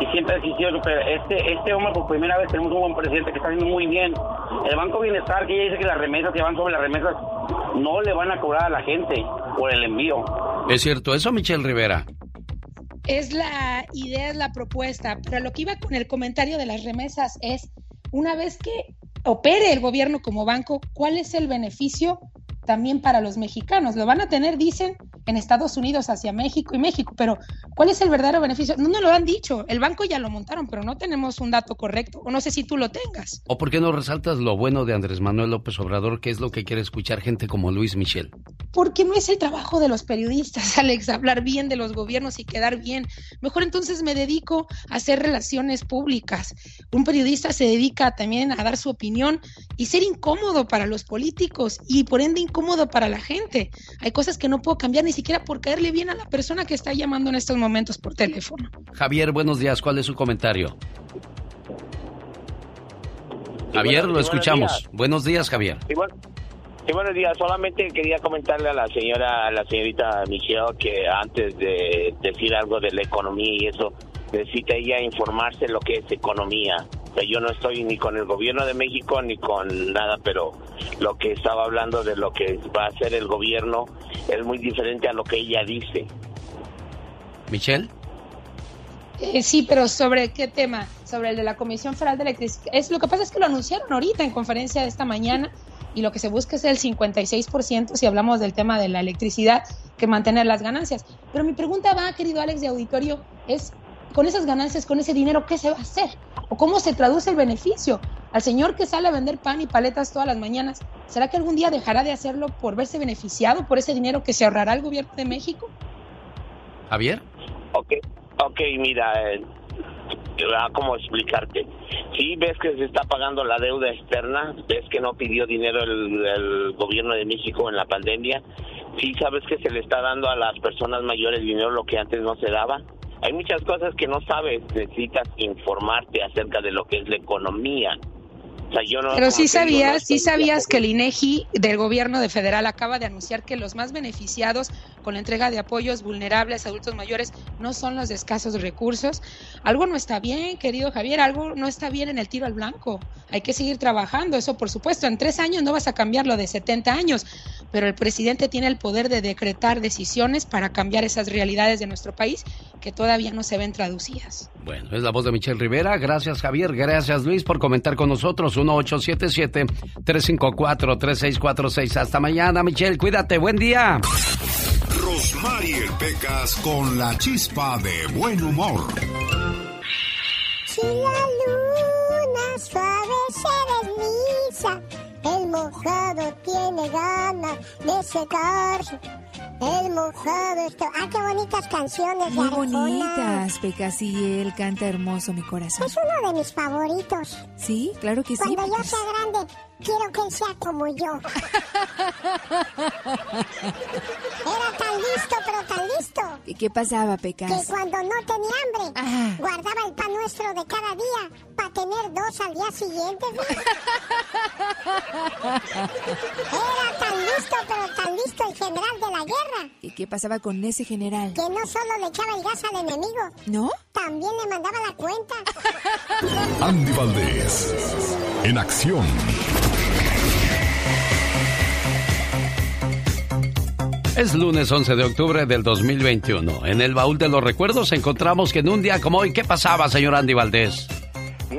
Y siempre ha existido, pero este, este hombre por primera vez tenemos un buen presidente que está haciendo muy bien. El Banco Bienestar, que ella dice que las remesas que van sobre las remesas, no le van a cobrar a la gente por el envío. ¿Es cierto eso, Michelle Rivera? Es la idea, es la propuesta, pero lo que iba con el comentario de las remesas es, una vez que opere el gobierno como banco, ¿cuál es el beneficio también para los mexicanos? Lo van a tener, dicen, en Estados Unidos hacia México y México, pero ¿cuál es el verdadero beneficio? No nos lo han dicho, el banco ya lo montaron, pero no tenemos un dato correcto, o no sé si tú lo tengas. ¿O por qué no resaltas lo bueno de Andrés Manuel López Obrador, que es lo que quiere escuchar gente como Luis Michel? Porque no es el trabajo de los periodistas, Alex, hablar bien de los gobiernos y quedar bien. Mejor entonces me dedico a hacer relaciones públicas. Un periodista se dedica también a dar su opinión y ser incómodo para los políticos y por ende incómodo para la gente. Hay cosas que no puedo cambiar ni siquiera por caerle bien a la persona que está llamando en estos momentos por teléfono. Javier, buenos días. ¿Cuál es su comentario? Javier, lo escuchamos. Buenos días, Javier. Sí, bueno, sí, buenos días. Solamente quería comentarle a la señora, a la señorita Michelle, que antes de decir algo de la economía y eso, necesita ella informarse lo que es economía. Sea, yo no estoy ni con el gobierno de México ni con nada, pero lo que estaba hablando de lo que va a hacer el gobierno es muy diferente a lo que ella dice. Michelle. Eh, sí, pero ¿sobre qué tema? Sobre el de la Comisión Federal de Electricidad. Es, lo que pasa es que lo anunciaron ahorita en conferencia de esta mañana y lo que se busca es el 56% si hablamos del tema de la electricidad que mantener las ganancias. Pero mi pregunta va, querido Alex de Auditorio, es con esas ganancias, con ese dinero, ¿qué se va a hacer? ¿O cómo se traduce el beneficio? Al señor que sale a vender pan y paletas todas las mañanas, ¿será que algún día dejará de hacerlo por verse beneficiado por ese dinero que se ahorrará el gobierno de México? Javier. Ok, ok, mira, eh, ¿cómo explicarte? Sí, ves que se está pagando la deuda externa, ves que no pidió dinero el, el gobierno de México en la pandemia, sí sabes que se le está dando a las personas mayores dinero lo que antes no se daba. Hay muchas cosas que no sabes, necesitas informarte acerca de lo que es la economía. Pero sí sabías, sí sabías que el INEGI del gobierno de federal acaba de anunciar que los más beneficiados con la entrega de apoyos vulnerables a adultos mayores no son los de escasos recursos. Algo no está bien, querido Javier, algo no está bien en el tiro al blanco. Hay que seguir trabajando, eso por supuesto. En tres años no vas a cambiar lo de 70 años, pero el presidente tiene el poder de decretar decisiones para cambiar esas realidades de nuestro país que todavía no se ven traducidas. Bueno, es la voz de Michelle Rivera. Gracias Javier, gracias Luis por comentar con nosotros. 1877-354-3646. Hasta mañana, Michelle. Cuídate. Buen día. Rosmarie Pecas con la chispa de buen humor. Si la luna suave se desliza, mojado tiene ganas de secarse. El mojado está... ¡Ah, qué bonitas canciones Muy de bonitas, Pecas, y él canta hermoso mi corazón. Es uno de mis favoritos. Sí, claro que sí. Cuando yo Pecas. sea grande, quiero que él sea como yo. Era tan listo, pero tan listo, ¿Y qué pasaba, que Pecas? cuando no tenía hambre, Ajá. guardaba el pan nuestro de cada día para tener dos al día siguiente. Era tan listo, pero tan listo el general de la guerra, ¿Y qué pasaba con ese general? que no solo le echaba el gas al enemigo, ¿No? también le mandaba la cuenta. Andy Valdés, en acción. Es lunes 11 de octubre del 2021. En el baúl de los recuerdos encontramos que en un día como hoy, ¿qué pasaba, señor Andy Valdés?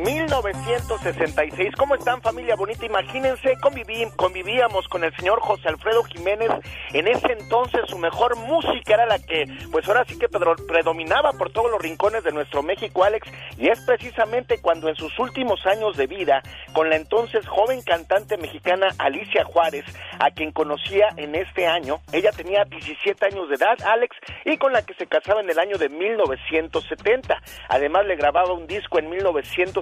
1966. ¿Cómo están familia bonita? Imagínense, conviví- convivíamos con el señor José Alfredo Jiménez. En ese entonces su mejor música era la que, pues ahora sí que predominaba por todos los rincones de nuestro México, Alex. Y es precisamente cuando en sus últimos años de vida, con la entonces joven cantante mexicana Alicia Juárez, a quien conocía en este año, ella tenía 17 años de edad, Alex, y con la que se casaba en el año de 1970. Además le grababa un disco en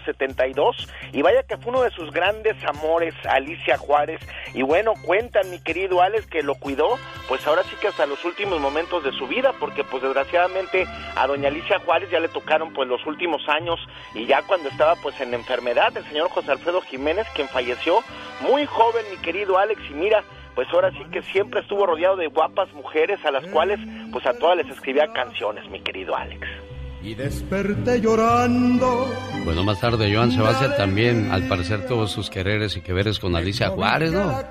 1972 y vaya que fue uno de sus grandes amores, Alicia Juárez. Y bueno, cuentan mi querido Alex que lo cuidó, pues ahora sí que hasta los últimos momentos de su vida, porque pues desgraciadamente a doña Alicia Juárez ya le tocaron pues los últimos años y ya cuando estaba pues en enfermedad el señor José Alfredo Jiménez, quien falleció muy joven, mi querido Alex, y mira, pues ahora sí que siempre estuvo rodeado de guapas mujeres a las cuales pues a todas les escribía canciones, mi querido Alex. Y desperté llorando. Bueno, más tarde Joan Sebastián también, al parecer, tuvo sus quereres y que veres con Alicia Juárez, ¿no?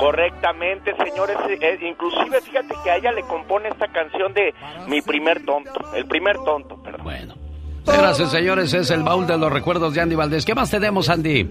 Correctamente, señores. eh, inclusive, fíjate que a ella le compone esta canción de Mi primer tonto. El primer tonto, perdón. Bueno. Y señores, es el baúl de los recuerdos de Andy Valdés. ¿Qué más tenemos, Andy?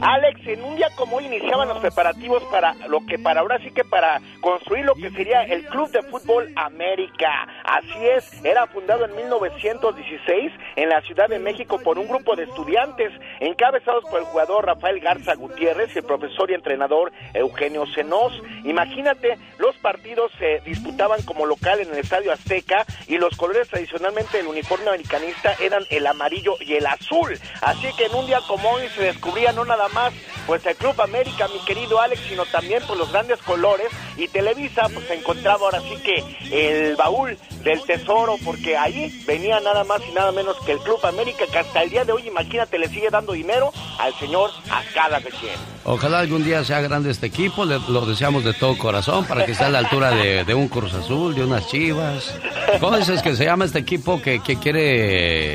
Alex, en un día como hoy iniciaban los preparativos para lo que para ahora sí que para construir lo que sería el Club de Fútbol América. Así es, era fundado en 1916 en la Ciudad de México por un grupo de estudiantes encabezados por el jugador Rafael Garza Gutiérrez y el profesor y entrenador Eugenio Senós. Imagínate, los partidos se disputaban como local en el Estadio Azteca y los colores tradicionalmente del uniforme americanista eran el amarillo y el azul. Así que en un día como hoy se descubría no nada más pues el Club América, mi querido Alex, sino también pues los grandes colores y Televisa pues se encontraba ahora sí que el baúl del tesoro porque ahí venía nada más y nada menos que el Club América que hasta el día de hoy imagínate le sigue dando dinero al señor Ascada Bechén. Ojalá algún día sea grande este equipo, le- lo deseamos de todo corazón para que sea a la altura de, de un Cruz Azul, de unas Chivas. ¿Cómo dices que se llama este equipo que, que quiere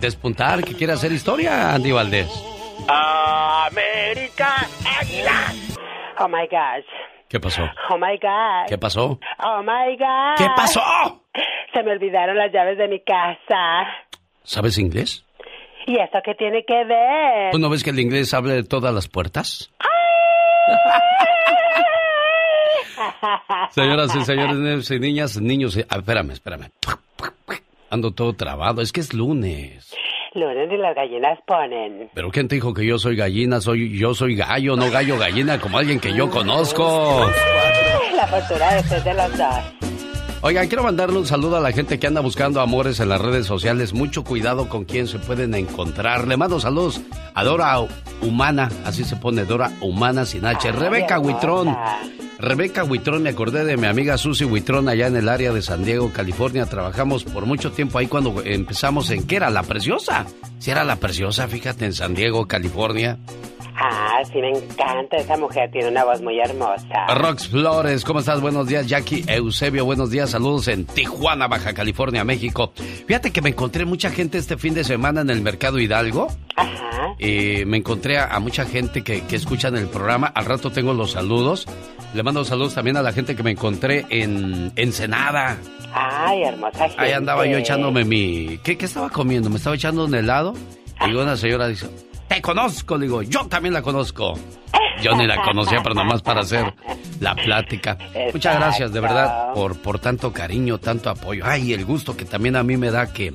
despuntar, que quiere hacer historia, Andy Valdés? América Águila. Oh my gosh. ¿Qué pasó? Oh my God. ¿Qué pasó? Oh my God. ¿Qué pasó? Se me olvidaron las llaves de mi casa. ¿Sabes inglés? ¿Y eso qué tiene que ver? ¿Tú no ves que el inglés abre todas las puertas? Señoras y señores, niños y niñas, niños... y- ah, espérame, espérame. Ando todo trabado, es que es lunes. Lunes y las gallinas ponen. ¿Pero quién te dijo que yo soy gallina? Soy, yo soy gallo, no gallo gallina, como alguien que yo conozco. La fortuna después de los dos. Oigan, quiero mandarle un saludo a la gente que anda buscando amores en las redes sociales. Mucho cuidado con quién se pueden encontrar. Le mando saludos a Dora Humana, así se pone Dora Humana sin H. Rebeca. Huitrón. Rebeca Huitrón, me acordé de mi amiga Susy Huitrón allá en el área de San Diego, California. Trabajamos por mucho tiempo ahí cuando empezamos en ¿qué era? La Preciosa. Si era La Preciosa, fíjate, en San Diego, California. Ah, sí, me encanta. Esa mujer tiene una voz muy hermosa. Rox Flores, ¿cómo estás? Buenos días, Jackie Eusebio. Buenos días, saludos en Tijuana, Baja California, México. Fíjate que me encontré mucha gente este fin de semana en el Mercado Hidalgo. Ajá. Y me encontré a, mucha gente que, que escuchan el programa. Al rato tengo los saludos. Le mando saludos también a la gente que me encontré en Ensenada. Ay, hermosa gente. Ahí andaba yo echándome mi... ¿Qué, qué estaba comiendo? Me estaba echando un helado. Y una señora dice, te conozco, digo, yo también la conozco. Yo ni la conocía, pero nomás para hacer la plática. Muchas gracias, de verdad, por, por tanto cariño, tanto apoyo. Ay, el gusto que también a mí me da que,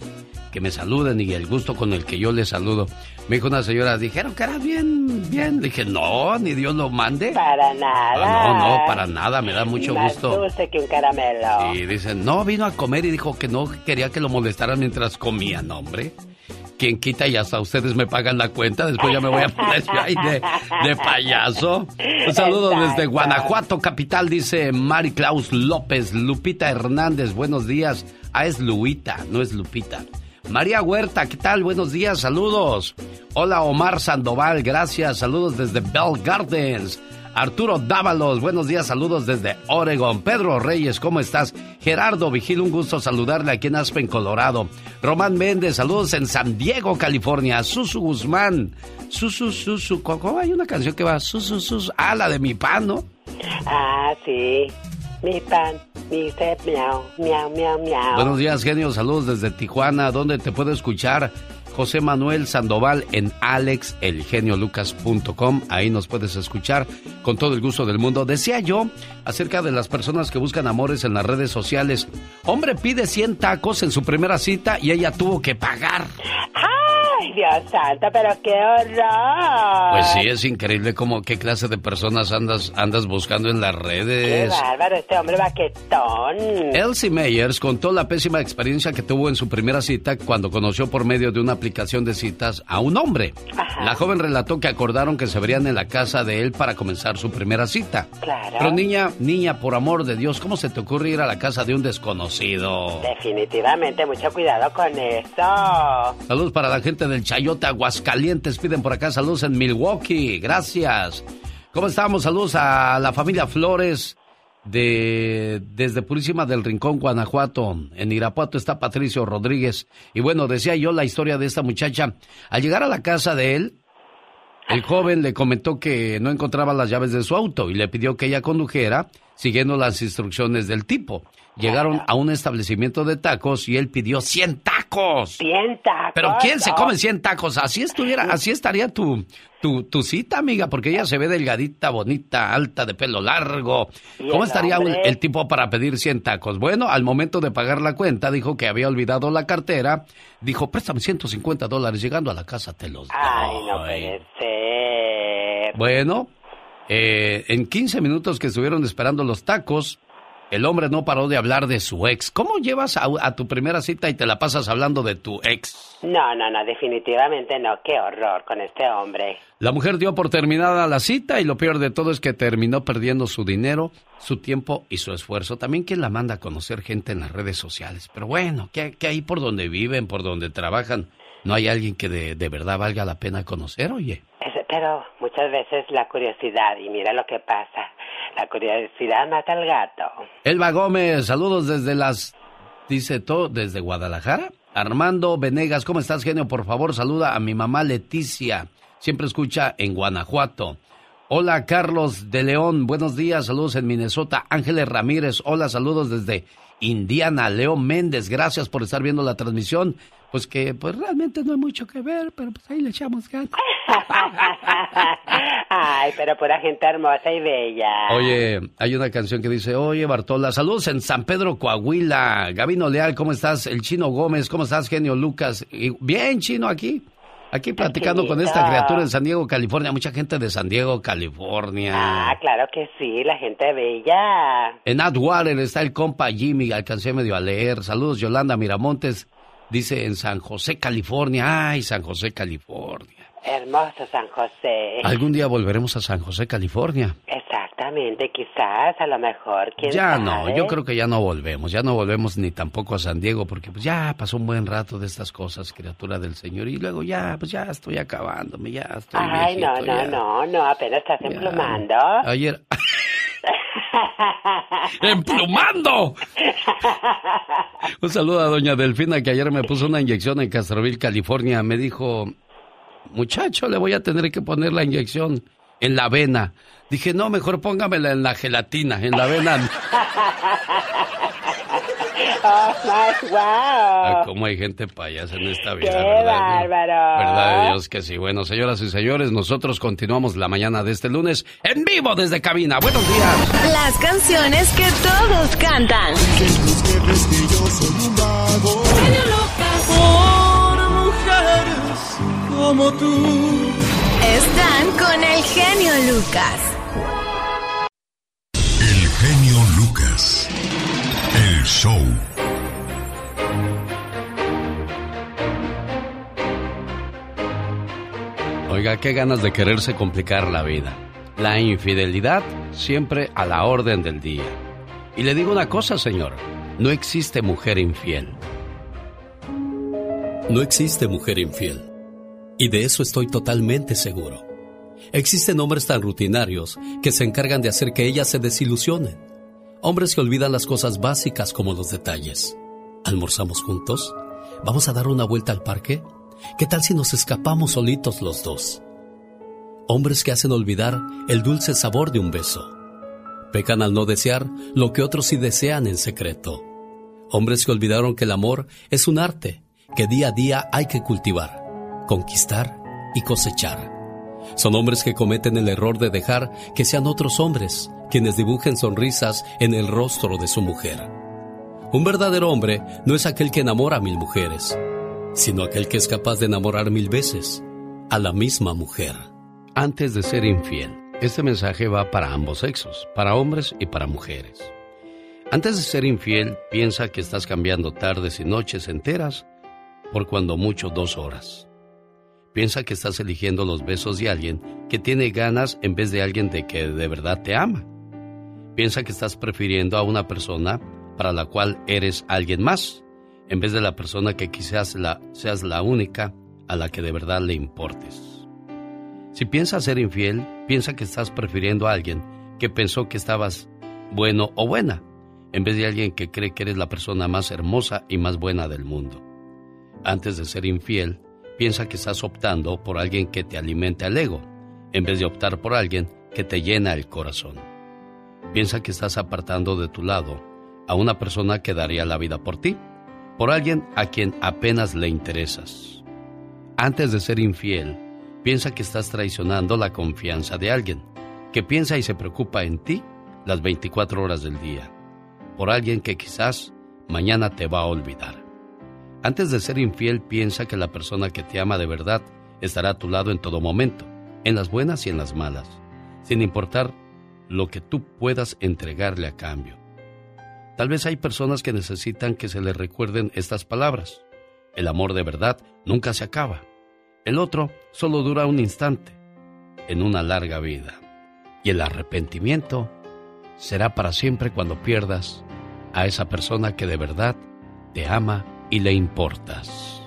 que me saluden y el gusto con el que yo les saludo. Me dijo una señora, dijeron que era bien, bien. Le dije, no, ni Dios lo mande. Para nada. Ah, no, no, para nada, me da mucho Más gusto. dulce que un caramelo. Y dicen, no, vino a comer y dijo que no quería que lo molestaran mientras comía, no, hombre. ¿Quién quita y hasta ustedes me pagan la cuenta? Después ya me voy a poner ahí de, de payaso. Un saludo desde Guanajuato, capital, dice Mari Claus López. Lupita Hernández, buenos días. Ah, es Luita, no es Lupita. María Huerta, ¿qué tal? Buenos días, saludos. Hola Omar Sandoval, gracias, saludos desde Bell Gardens. Arturo Dávalos, buenos días, saludos desde Oregon. Pedro Reyes, ¿cómo estás? Gerardo Vigil, un gusto saludarle aquí en Aspen, Colorado. Román Méndez, saludos en San Diego, California. Susu Guzmán, Susu, Susu, ¿cómo hay una canción que va? Susu, Susu, ah, la de mi pan, ¿no? Ah, sí. Mi pan, mi miau, miau, miau, miau. Buenos días, genio, saludos desde Tijuana, ¿dónde te puedo escuchar? José Manuel Sandoval en alexelgeniolucas.com. Ahí nos puedes escuchar con todo el gusto del mundo. Decía yo acerca de las personas que buscan amores en las redes sociales. Hombre pide 100 tacos en su primera cita y ella tuvo que pagar. ¡Ay, Dios santo, pero qué horror! Pues sí, es increíble como qué clase de personas andas, andas buscando en las ¡Qué redes. bárbaro, este hombre baquetón! Elsie Meyers contó la pésima experiencia que tuvo en su primera cita cuando conoció por medio de una aplicación de citas a un hombre. La joven relató que acordaron que se verían en la casa de él para comenzar su primera cita. Claro. Pero niña, niña, por amor de Dios, ¿cómo se te ocurre ir a la casa de un desconocido? Definitivamente, mucho cuidado con eso. Saludos para la gente del Chayote Aguascalientes. Piden por acá saludos en Milwaukee. Gracias. ¿Cómo estamos? Saludos a la familia Flores de desde Purísima del Rincón, Guanajuato. En Irapuato está Patricio Rodríguez. Y bueno, decía yo la historia de esta muchacha. Al llegar a la casa de él, el joven le comentó que no encontraba las llaves de su auto y le pidió que ella condujera siguiendo las instrucciones del tipo. Llegaron a un establecimiento de tacos y él pidió 100 tacos. 100 tacos. Pero ¿quién se come 100 tacos? Así estuviera, así estaría tu, tu, tu cita, amiga, porque ella se ve delgadita, bonita, alta, de pelo largo. ¿Y ¿Cómo estaría un- el tipo para pedir 100 tacos? Bueno, al momento de pagar la cuenta, dijo que había olvidado la cartera. Dijo, préstame 150 dólares. Llegando a la casa te los doy. Ay, no puede ser. Bueno, eh, en 15 minutos que estuvieron esperando los tacos, el hombre no paró de hablar de su ex. ¿Cómo llevas a, a tu primera cita y te la pasas hablando de tu ex? No, no, no, definitivamente no. Qué horror con este hombre. La mujer dio por terminada la cita y lo peor de todo es que terminó perdiendo su dinero, su tiempo y su esfuerzo. También quien la manda a conocer gente en las redes sociales. Pero bueno, que, que ahí por donde viven, por donde trabajan, no hay alguien que de, de verdad valga la pena conocer, oye. Es- pero muchas veces la curiosidad, y mira lo que pasa. La curiosidad mata al gato. Elba Gómez, saludos desde las... Dice todo, desde Guadalajara. Armando Venegas, ¿cómo estás, genio? Por favor, saluda a mi mamá Leticia. Siempre escucha en Guanajuato. Hola, Carlos de León. Buenos días, saludos en Minnesota. Ángeles Ramírez, hola, saludos desde Indiana. Leo Méndez, gracias por estar viendo la transmisión. Pues que pues realmente no hay mucho que ver, pero pues ahí le echamos ganas. Ay, pero pura gente hermosa y bella. Oye, hay una canción que dice, oye Bartola, saludos en San Pedro, Coahuila. Gabino Leal, ¿cómo estás? El Chino Gómez, ¿cómo estás, genio Lucas? Y- bien, Chino, aquí. Aquí platicando con esta criatura en San Diego, California. Mucha gente de San Diego, California. Ah, claro que sí, la gente bella. En Atwater está el compa Jimmy, alcancé medio a leer. Saludos, Yolanda Miramontes. Dice en San José, California. Ay, San José, California. Hermoso San José. Algún día volveremos a San José, California. Exactamente, quizás, a lo mejor. ¿quién Ya sabe? no, yo creo que ya no volvemos, ya no volvemos ni tampoco a San Diego, porque pues ya pasó un buen rato de estas cosas, criatura del Señor, y luego ya, pues ya estoy acabándome, ya estoy Ay, no, viejito, no, ya. no, no, apenas estás emplumando. Ayer... ¡Emplumando! Un saludo a doña Delfina que ayer me puso una inyección en Castroville, California. Me dijo, muchacho, le voy a tener que poner la inyección en la vena. Dije, no, mejor póngamela en la gelatina, en la vena. Oh, my, wow. Ah, cómo hay gente payasa en esta vida, ¡Qué ¿verdad? bárbaro! Verdad de Dios que sí. Bueno, señoras y señores, nosotros continuamos la mañana de este lunes en vivo desde cabina. Buenos días. Las canciones que todos cantan. Por mujeres como tú. Están con el genio Lucas. Show. Oiga, qué ganas de quererse complicar la vida. La infidelidad siempre a la orden del día. Y le digo una cosa, señor, no existe mujer infiel. No existe mujer infiel. Y de eso estoy totalmente seguro. Existen hombres tan rutinarios que se encargan de hacer que ellas se desilusionen. Hombres que olvidan las cosas básicas como los detalles. ¿Almorzamos juntos? ¿Vamos a dar una vuelta al parque? ¿Qué tal si nos escapamos solitos los dos? Hombres que hacen olvidar el dulce sabor de un beso. Pecan al no desear lo que otros sí desean en secreto. Hombres que olvidaron que el amor es un arte que día a día hay que cultivar, conquistar y cosechar. Son hombres que cometen el error de dejar que sean otros hombres quienes dibujen sonrisas en el rostro de su mujer. Un verdadero hombre no es aquel que enamora a mil mujeres, sino aquel que es capaz de enamorar mil veces a la misma mujer. Antes de ser infiel, este mensaje va para ambos sexos, para hombres y para mujeres. Antes de ser infiel, piensa que estás cambiando tardes y noches enteras por cuando mucho dos horas. Piensa que estás eligiendo los besos de alguien que tiene ganas en vez de alguien de que de verdad te ama. Piensa que estás prefiriendo a una persona para la cual eres alguien más, en vez de la persona que quizás seas la única a la que de verdad le importes. Si piensas ser infiel, piensa que estás prefiriendo a alguien que pensó que estabas bueno o buena, en vez de alguien que cree que eres la persona más hermosa y más buena del mundo. Antes de ser infiel, piensa que estás optando por alguien que te alimente al ego, en vez de optar por alguien que te llena el corazón. Piensa que estás apartando de tu lado a una persona que daría la vida por ti, por alguien a quien apenas le interesas. Antes de ser infiel, piensa que estás traicionando la confianza de alguien, que piensa y se preocupa en ti las 24 horas del día, por alguien que quizás mañana te va a olvidar. Antes de ser infiel, piensa que la persona que te ama de verdad estará a tu lado en todo momento, en las buenas y en las malas, sin importar lo que tú puedas entregarle a cambio. Tal vez hay personas que necesitan que se les recuerden estas palabras. El amor de verdad nunca se acaba. El otro solo dura un instante, en una larga vida. Y el arrepentimiento será para siempre cuando pierdas a esa persona que de verdad te ama y le importas.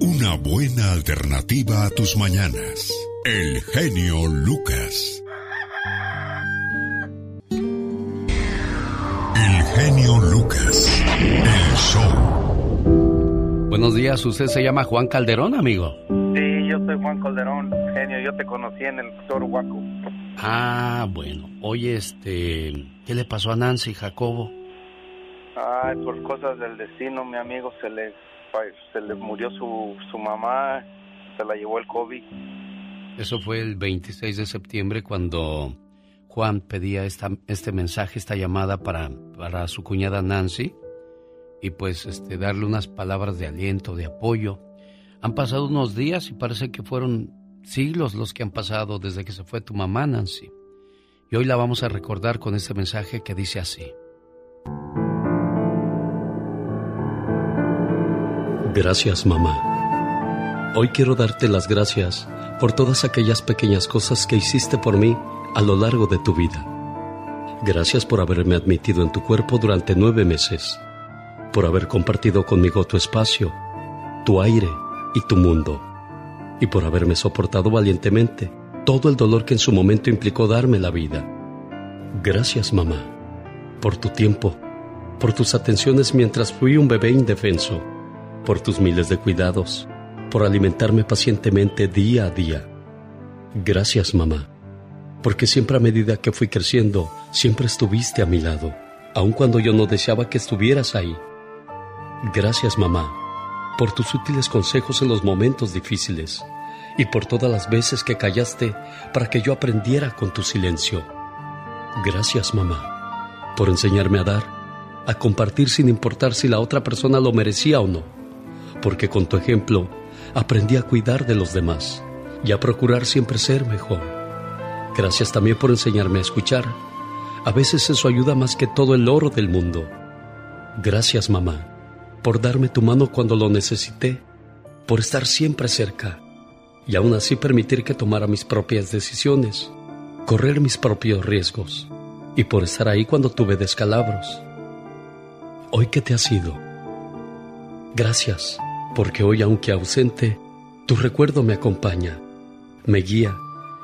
Una buena alternativa a tus mañanas. El genio Lucas. Genio Lucas. El show. Buenos días, usted se llama Juan Calderón, amigo. Sí, yo soy Juan Calderón, genio. Yo te conocí en el Toro Huaco. Ah, bueno. Oye, este, ¿qué le pasó a Nancy Jacobo? Ay, por cosas del destino, mi amigo, se le, se le murió su, su mamá, se la llevó el COVID. Eso fue el 26 de septiembre cuando Juan pedía esta, este mensaje, esta llamada para, para su cuñada Nancy y pues este, darle unas palabras de aliento, de apoyo. Han pasado unos días y parece que fueron siglos los que han pasado desde que se fue tu mamá Nancy. Y hoy la vamos a recordar con este mensaje que dice así. Gracias, mamá. Hoy quiero darte las gracias por todas aquellas pequeñas cosas que hiciste por mí a lo largo de tu vida. Gracias por haberme admitido en tu cuerpo durante nueve meses, por haber compartido conmigo tu espacio, tu aire y tu mundo, y por haberme soportado valientemente todo el dolor que en su momento implicó darme la vida. Gracias, mamá, por tu tiempo, por tus atenciones mientras fui un bebé indefenso, por tus miles de cuidados, por alimentarme pacientemente día a día. Gracias, mamá, porque siempre a medida que fui creciendo, siempre estuviste a mi lado, aun cuando yo no deseaba que estuvieras ahí. Gracias, mamá, por tus útiles consejos en los momentos difíciles y por todas las veces que callaste para que yo aprendiera con tu silencio. Gracias, mamá, por enseñarme a dar, a compartir sin importar si la otra persona lo merecía o no, porque con tu ejemplo aprendí a cuidar de los demás y a procurar siempre ser mejor. Gracias también por enseñarme a escuchar. A veces eso ayuda más que todo el oro del mundo. Gracias, mamá, por darme tu mano cuando lo necesité, por estar siempre cerca y aún así permitir que tomara mis propias decisiones, correr mis propios riesgos y por estar ahí cuando tuve descalabros. Hoy que te has ido, gracias, porque hoy aunque ausente, tu recuerdo me acompaña, me guía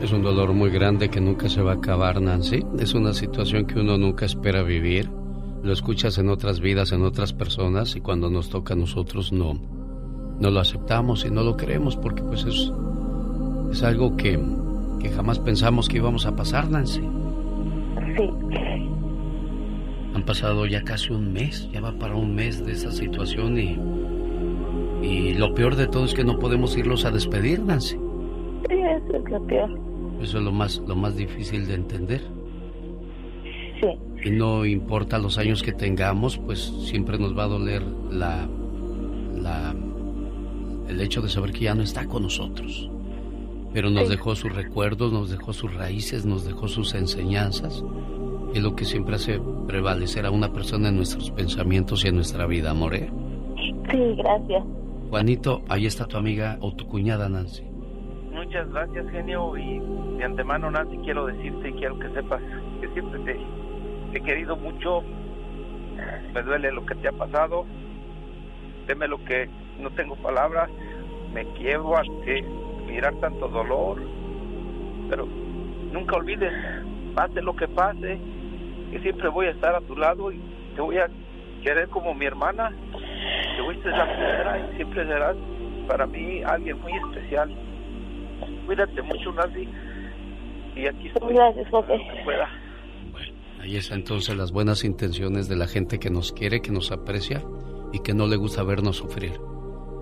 Es un dolor muy grande que nunca se va a acabar, Nancy. Es una situación que uno nunca espera vivir. Lo escuchas en otras vidas, en otras personas, y cuando nos toca a nosotros no, no lo aceptamos y no lo creemos porque pues es, es algo que, que jamás pensamos que íbamos a pasar, Nancy. Sí. Han pasado ya casi un mes, ya va para un mes de esa situación y, y lo peor de todo es que no podemos irlos a despedir, Nancy. Sí, eso es lo peor. Eso es lo más, lo más difícil de entender. Sí. Y no importa los años que tengamos, pues siempre nos va a doler la, la, el hecho de saber que ya no está con nosotros. Pero nos Sí. dejó sus recuerdos, nos dejó sus raíces, nos dejó sus enseñanzas. Es lo que siempre hace prevalecer a una persona en nuestros pensamientos y en nuestra vida, More. Sí, gracias. Juanito, ahí está tu amiga o tu cuñada Nancy. Muchas gracias, genio. Y de antemano, Nancy, quiero decirte y quiero que sepas que siempre te he querido mucho. Me duele lo que te ha pasado. Deme lo que no tengo palabras. Me quiebro ante mirar tanto dolor. Pero nunca olvides, pase lo que pase, que siempre voy a estar a tu lado y te voy a querer como mi hermana. Te fuiste la primera y siempre serás para mí alguien muy especial. Cuídate mucho, Nancy. Y aquí estoy. Gracias, José. cuando pueda. Ahí está entonces las buenas intenciones de la gente que nos quiere, que nos aprecia y que no le gusta vernos sufrir.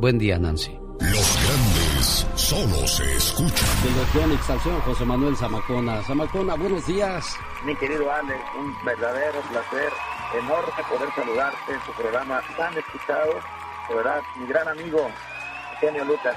Buen día, Nancy. Los grandes solo se escuchan. De los Exalción, José Manuel Zamacona. Zamacona, buenos días. Mi querido Alex, un verdadero placer, enorme poder saludarte en tu programa tan escuchado. De verdad, mi gran amigo, Genio Lucas,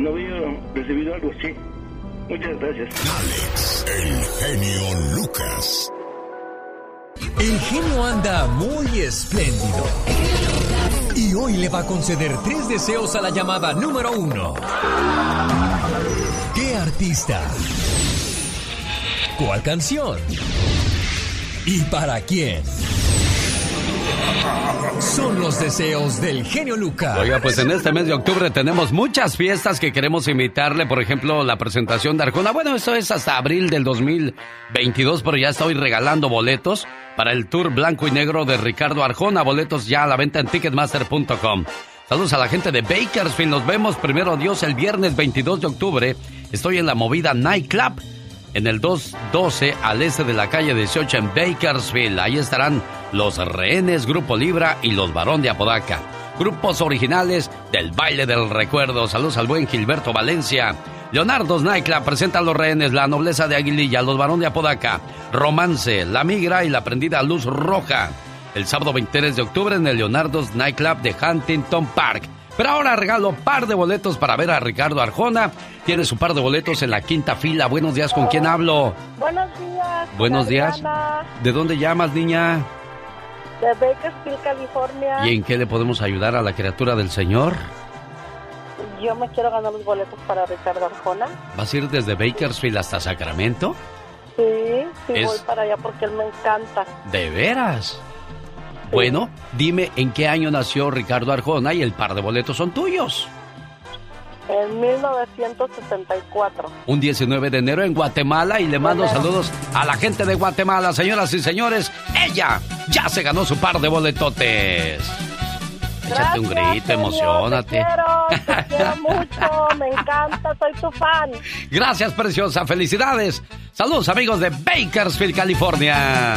no había recibido algo así. Muchas gracias. Alex, el genio Lucas. El genio anda muy espléndido. Y hoy le va a conceder tres deseos a la llamada número uno. ¿Qué artista? ¿Cuál canción? ¿Y para quién? Son los deseos del genio Lucas. Oiga, pues en este mes de octubre tenemos muchas fiestas que queremos invitarle. Por ejemplo, la presentación de Arjona. Bueno, esto es hasta abril del 2022, pero ya estoy regalando boletos para el tour blanco y negro de Ricardo Arjona. Boletos ya a la venta en ticketmaster.com. Saludos a la gente de Bakersfield. Nos vemos primero Dios el viernes 22 de octubre. Estoy en la movida Nightclub en el 212 al este de la calle 18 en Bakersfield. Ahí estarán los rehenes, Grupo Libra y los Barón de Apodaca. Grupos originales del baile del recuerdo. Saludos al buen Gilberto Valencia. Leonardo's Nightclub presenta a los rehenes, la nobleza de Aguililla, los Barón de Apodaca, Romance, La Migra y la prendida Luz Roja el sábado 23 de octubre en el Leonardo's Nightclub de Huntington Park. Pero ahora regalo par de boletos para ver a Ricardo Arjona. Tiene su par de boletos en la quinta fila. Buenos días, ¿con quién hablo? Buenos días. Buenos días. ¿De dónde llamas, niña? De Bakersfield, California. ¿Y en qué le podemos ayudar a la criatura del Señor? Yo me quiero ganar los boletos para Ricardo Arjona. ¿Vas a ir desde Bakersfield hasta Sacramento? Sí, sí, voy para allá porque él me encanta. ¿De veras? Bueno, dime en qué año nació Ricardo Arjona y el par de boletos son tuyos. En 1964. Un 19 de enero en Guatemala y le mando saludos a la gente de Guatemala, señoras y señores. Ella ya se ganó su par de boletotes. Échate un grito, emocionate. Te quiero, te quiero mucho, me encanta, soy tu fan. Gracias, preciosa, felicidades. Saludos, amigos de Bakersfield, California.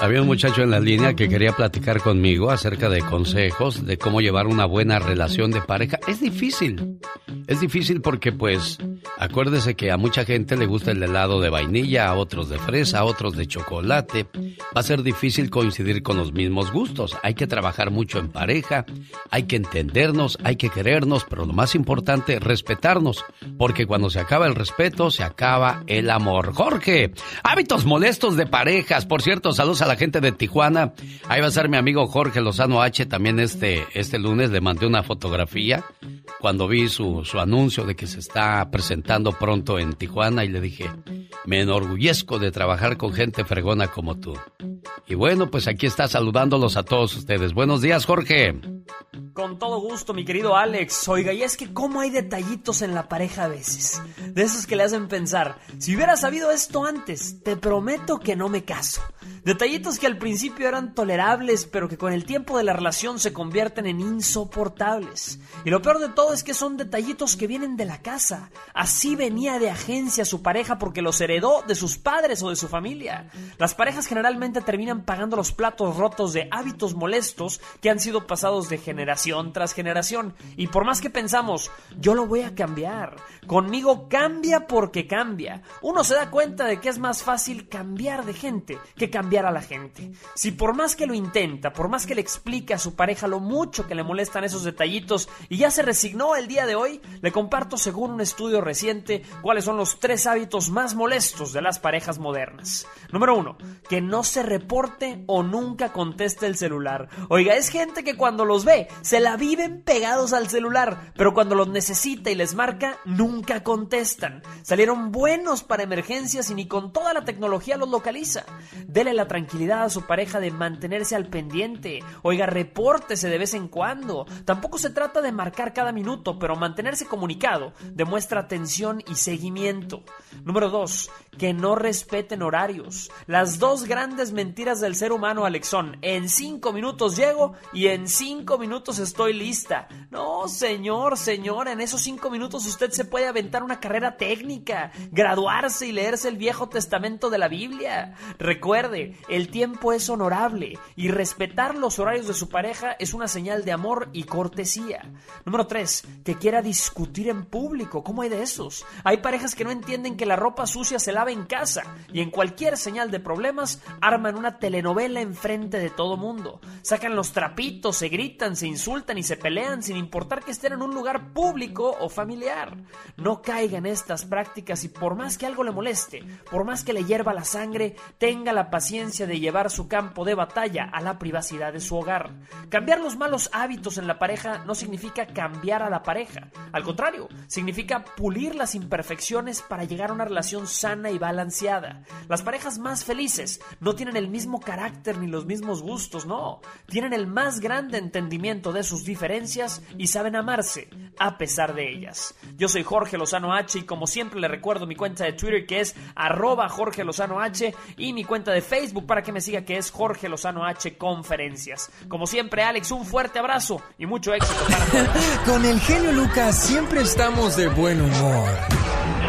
Había un muchacho en la línea que quería platicar conmigo acerca de consejos de cómo llevar una buena relación de pareja. Es difícil. Es difícil porque pues acuérdese que a mucha gente le gusta el helado de vainilla, a otros de fresa, a otros de chocolate. Va a ser difícil coincidir con los mismos gustos. Hay que trabajar mucho en pareja, hay que entendernos, hay que querernos, pero lo más importante, respetarnos, porque cuando se acaba el respeto, se acaba el amor. Jorge, hábitos molestos de parejas. Por cierto, saludos a la gente de Tijuana. Ahí va a ser mi amigo Jorge Lozano H. También este, este lunes le mandé una fotografía cuando vi su, su anuncio de que se está presentando pronto en Tijuana y le dije, me enorgullezco de trabajar con gente fregona como tú. Y bueno, pues aquí está saludándolos a todos ustedes. Buenos días, Jorge. Con todo gusto, mi querido Alex. Oiga, y es que cómo hay detallitos en la pareja a veces. De esos que le hacen pensar, si hubiera sabido esto antes, te prometo que no me caso. Detallitos que al principio eran tolerables, pero que con el tiempo de la relación se convierten en insoportables. Y lo peor de todo es que son detallitos que vienen de la casa. Así venía de agencia su pareja porque los heredó de sus padres o de su familia. Las parejas generalmente terminan pagando los platos rotos de hábitos molestos que han sido pasados de generación tras generación. Y por más que pensamos, yo lo voy a cambiar. Conmigo cambia porque cambia. Uno se da cuenta de que es más fácil cambiar de gente que cambiar a la gente. Si por más que lo intenta, por más que le explique a su pareja lo mucho que le molestan esos detallitos y ya se resignó el día de hoy, le comparto según un estudio reciente cuáles son los tres hábitos más molestos de las parejas modernas. Número uno, que no se reporte o nunca conteste el celular. Oiga, es gente que cuando los ve se la viven pegados al celular, pero cuando los necesita y les marca, nunca contestan. Salieron buenos para emergencias y ni con toda la tecnología los localiza. Dele la tranquilidad a su pareja de mantenerse al pendiente. Oiga, repórtese de vez en cuando. Tampoco se trata de marcar cada minuto, pero mantenerse comunicado demuestra atención y seguimiento. Número 2. Que no respeten horarios. Las dos grandes mentiras del ser humano, Alexón. En cinco minutos llego y en cinco minutos estoy lista. No, señor, señora, en esos cinco minutos usted se puede aventar una carrera técnica, graduarse y leerse el Viejo Testamento de la Biblia. Recuerde, el tiempo es honorable y respetar los horarios de su pareja es una señal de amor y cortesía. Número 3. Que quiera discutir en público. ¿Cómo hay de esos? Hay parejas que no entienden que la ropa sucia se lava en casa y en cualquier señal de problemas arman una telenovela enfrente de todo mundo. Sacan los trapitos, se gritan, se insultan y se pelean sin importar que estén en un lugar público o familiar. No caiga en estas prácticas y por más que algo le moleste, por más que le hierva la sangre, tenga la paciencia de llevar su campo de batalla a la privacidad de su hogar. Cambiar los malos hábitos en la pareja no significa cambiar a la pareja. Al contrario, significa pulir las imperfecciones para llegar a una relación sana y balanceada. Las parejas más felices no tienen el mismo carácter ni los mismos gustos, no. Tienen el más grande entendimiento de sus diferencias y saben amarse a pesar de ellas. Yo soy Jorge Lozano H y como siempre le recuerdo mi cuenta de Twitter que es arroba Jorge Lozano H y mi cuenta de Facebook para que me siga que es Jorge Lozano H Conferencias. Como siempre, Alex, un fuerte abrazo y mucho éxito para todos. Con el genio Lucas siempre estamos de buen humor.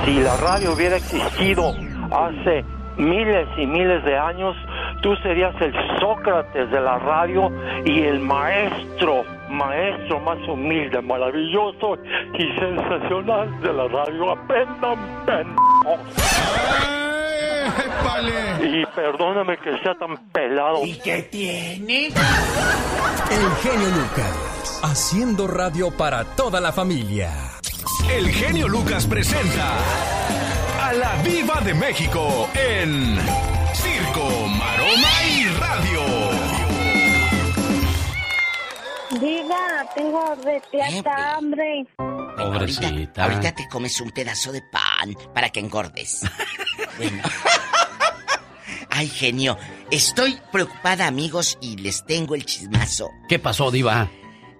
Si la radio hubiera existido hace miles y miles de años, tú serías el Sócrates de la radio y el maestro, maestro más humilde, maravilloso y sensacional de la radio. Aprendan, pendejos. Y perdóname que sea tan pelado. ¿Y qué tiene? El genio Lucas, haciendo radio para toda la familia. El genio Lucas presenta a la Viva de México en Maroma y Radio. Diga, tengo de hasta hambre. Pobrecita. Ahorita te comes un pedazo de pan para que engordes. Bueno. Ay, genio. Estoy preocupada, amigos, y les tengo el chismazo. ¿Qué pasó, Diva?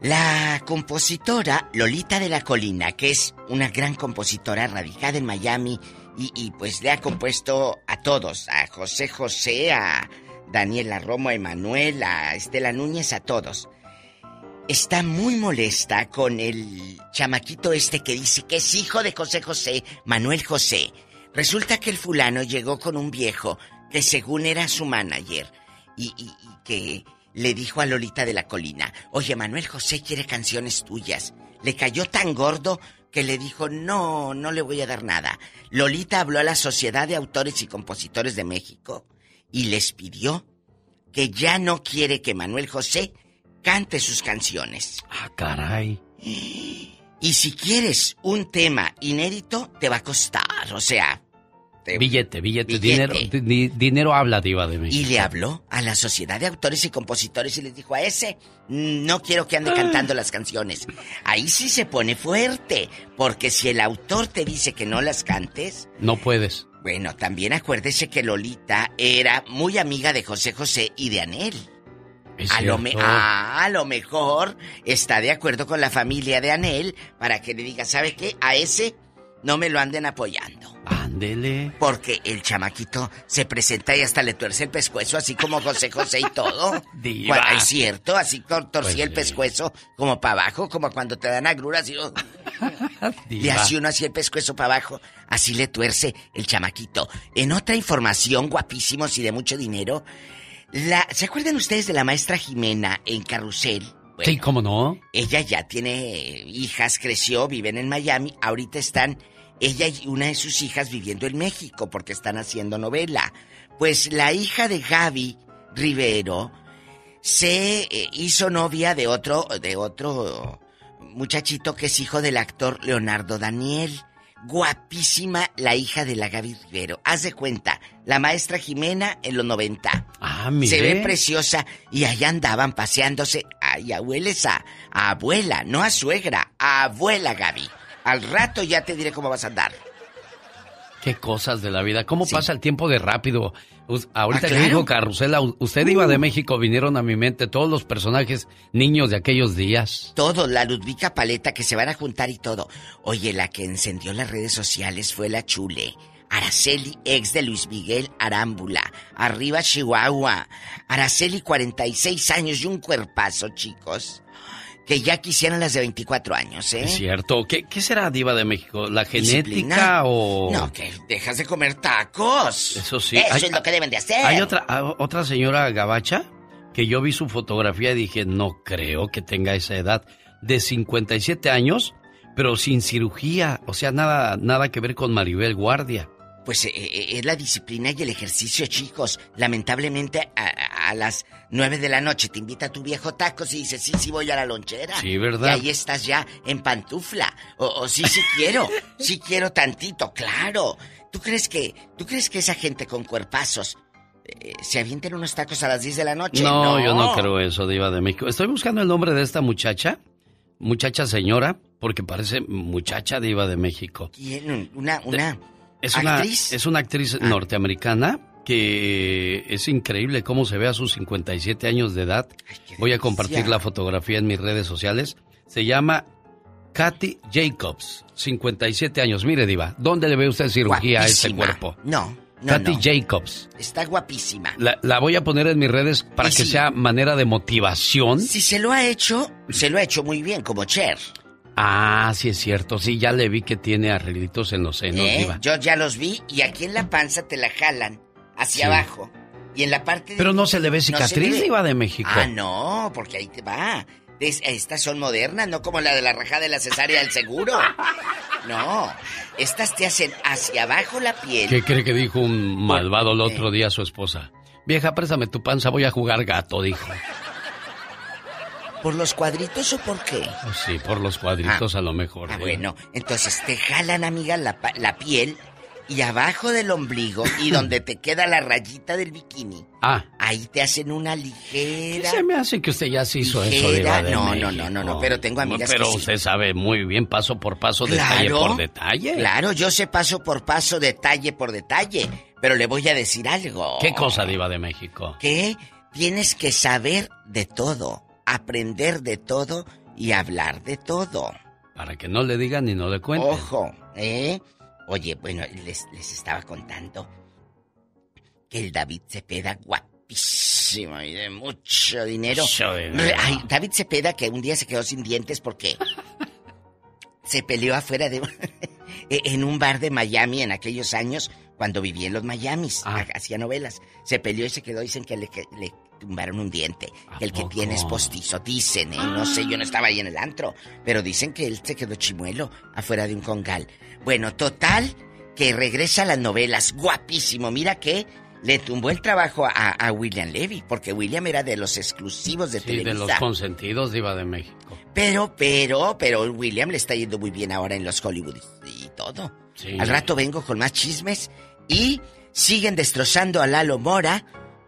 La compositora Lolita de la Colina, que es una gran compositora radicada en Miami, y, y, pues le ha compuesto a todos, a José José, a Daniela Romo, a Emanuel, a Estela Núñez, a todos. Está muy molesta con el chamaquito este que dice que es hijo de José José, Manuel José. Resulta que el fulano llegó con un viejo que según era su manager y, y, y que le dijo a Lolita de la Colina, oye, Manuel José quiere canciones tuyas. Le cayó tan gordo que le dijo, no, no le voy a dar nada. Lolita habló a la Sociedad de Autores y Compositores de México y les pidió que ya no quiere que Manuel José cante sus canciones. Ah, caray. Y si quieres un tema inédito, te va a costar, o sea... te- Billete, billete, Billete. dinero, di- dinero habla, Diva de México. Y le habló a la Sociedad de Autores y Compositores y les dijo a ese, "Mm, no quiero que ande cantando las canciones. Ahí sí se pone fuerte, porque si el autor te dice que no las cantes, No puedes. bueno, también acuérdese que Lolita era muy amiga de José José y de Anel. Es A lo, me- a lo mejor está de acuerdo con la familia de Anel para que le diga, ¿sabe qué? A ese no me lo anden apoyando. Ándele. Porque el chamaquito se presenta y hasta le tuerce el pescuezo, así como José José y todo. Diva. Cuando- Es cierto, así tor- torcía Pues el pescuezo como para abajo, como cuando te dan agruras y oh, le Diva. hace uno así el pescuezo para abajo. Así le tuerce el chamaquito. En otra información, guapísimos y de mucho dinero, la, ¿se acuerdan ustedes de la maestra Jimena en Carrusel? Sí, ¿cómo no? Ella ya tiene hijas, creció, viven en Miami. Ahorita están ella y una de sus hijas viviendo en México porque están haciendo novela. Pues la hija de Gaby Rivero se eh, hizo novia de otro de otro muchachito que es hijo del actor Leonardo Daniel. Guapísima la hija de la Gaby Rivero. Haz de cuenta, la maestra Jimena en los 90. Ah, mire. Se ve preciosa y allá andaban paseándose. Ay, abueles a, a abuela, no a suegra, a abuela Gaby. Al rato ya te diré cómo vas a andar. Qué cosas de la vida. ¿Cómo pasa el tiempo de rápido? Ahorita Ah, que claro. dijo Carrusela, usted iba de México, vinieron a mi mente todos los personajes niños de aquellos días. Todo, la Ludvica Paleta que se van a juntar y todo. Oye, la que encendió las redes sociales fue la Chule. Araceli, ex de Luis Miguel Arámbula. Arriba Chihuahua. Araceli, 46 años y un cuerpazo, chicos. Que ya quisieran las de 24 años, ¿eh? Es cierto. ¿Qué, qué será Diva de México? ¿La genética Disciplina. o...? No, que dejas de comer tacos. Eso sí. Eso Hay- es lo que deben de hacer. Hay otra, ah, otra señora gabacha que yo vi su fotografía y dije, no creo que tenga esa edad. De 57 años, pero sin cirugía. O sea, nada, nada que ver con Maribel Guardia. Pues eh, eh, es la disciplina y el ejercicio, chicos. Lamentablemente a, las nueve de la noche te invita a tu viejo tacos y dices, sí, sí voy a la lonchera. Sí, ¿verdad? Y ahí estás ya en pantufla. O, o sí, sí quiero, sí quiero tantito, claro. ¿Tú crees que, tú crees que esa gente con cuerpazos eh, se avienten unos tacos a las 10 de la noche? No, yo no creo eso, Diva de México. Estoy buscando el nombre de esta muchacha, muchacha señora, porque parece muchacha Diva de México. ¿Quién? Una, una Es actriz. una, es una actriz norteamericana que es increíble cómo se ve a sus 57 años de edad. Voy a compartir la fotografía en mis redes sociales. Se llama Kathy Jacobs, 57 años. Mire, Diva, ¿dónde le ve usted cirugía a ese cuerpo? No, no, Kathy no. Jacobs. Está guapísima. La, la voy a poner en mis redes para Y que sí. sea manera de motivación. Si se lo ha hecho, se lo ha hecho muy bien, como Cher. Ah, sí es cierto. Sí, ya le vi que tiene arreglitos en los senos, ¿eh? Diva. Yo ya los vi y aquí en la panza te la jalan hacia Sí. abajo. Y en la parte de- Pero no se le ve No cicatriz, ve. Diva de México. Ah, no, porque ahí te va. Es- estas son modernas, no como la de la rajada de la cesárea del seguro. No, estas te hacen hacia abajo la piel. ¿Qué cree que dijo un malvado el otro día a su esposa? Vieja, préstame tu panza, voy a jugar gato, dijo. ¿Por los cuadritos o por qué? Sí, por los cuadritos a lo mejor. Ah, Diva. bueno, entonces te jalan, amiga, la, la piel y abajo del ombligo y donde te queda la rayita del bikini. Ah, Ahí te hacen una ¿qué ligera. se me hace que usted ya se hizo eso, Ligera. De No, no, no, no, no, pero tengo amigas Pero que sí. usted sabe muy bien, paso por paso, detalle por detalle. Claro, yo sé paso por paso, detalle por detalle, pero le voy a decir algo. ¿Qué cosa, Diva de México? Que tienes que saber de todo, aprender de todo y hablar de todo. Para que no le digan ni no le cuenten. Ojo, ¿eh? Oye, bueno, les, les estaba contando que el David Cepeda, guapísimo y de mucho dinero. Mucho dinero. Ay, David Cepeda que un día se quedó sin dientes porque se peleó afuera de... en un bar de Miami en aquellos años cuando vivía en los Miamis, Ah. hacía novelas. Se peleó y se quedó, dicen que le, que le tumbaron un diente. el que tiene es postizo, dicen, ¿eh? No sé, yo no estaba ahí en el antro, pero dicen que él se quedó chimuelo afuera de un congal. Bueno, total, que regresa a las novelas, guapísimo. Mira que le tumbó el trabajo a, a William Levy, porque William era de los exclusivos de Sí, de Televisa. los consentidos, Diva de México. Pero, pero, pero William le está yendo muy bien ahora en los Hollywood y todo. Sí. Al rato vengo con más chismes y siguen destrozando a Lalo Mora.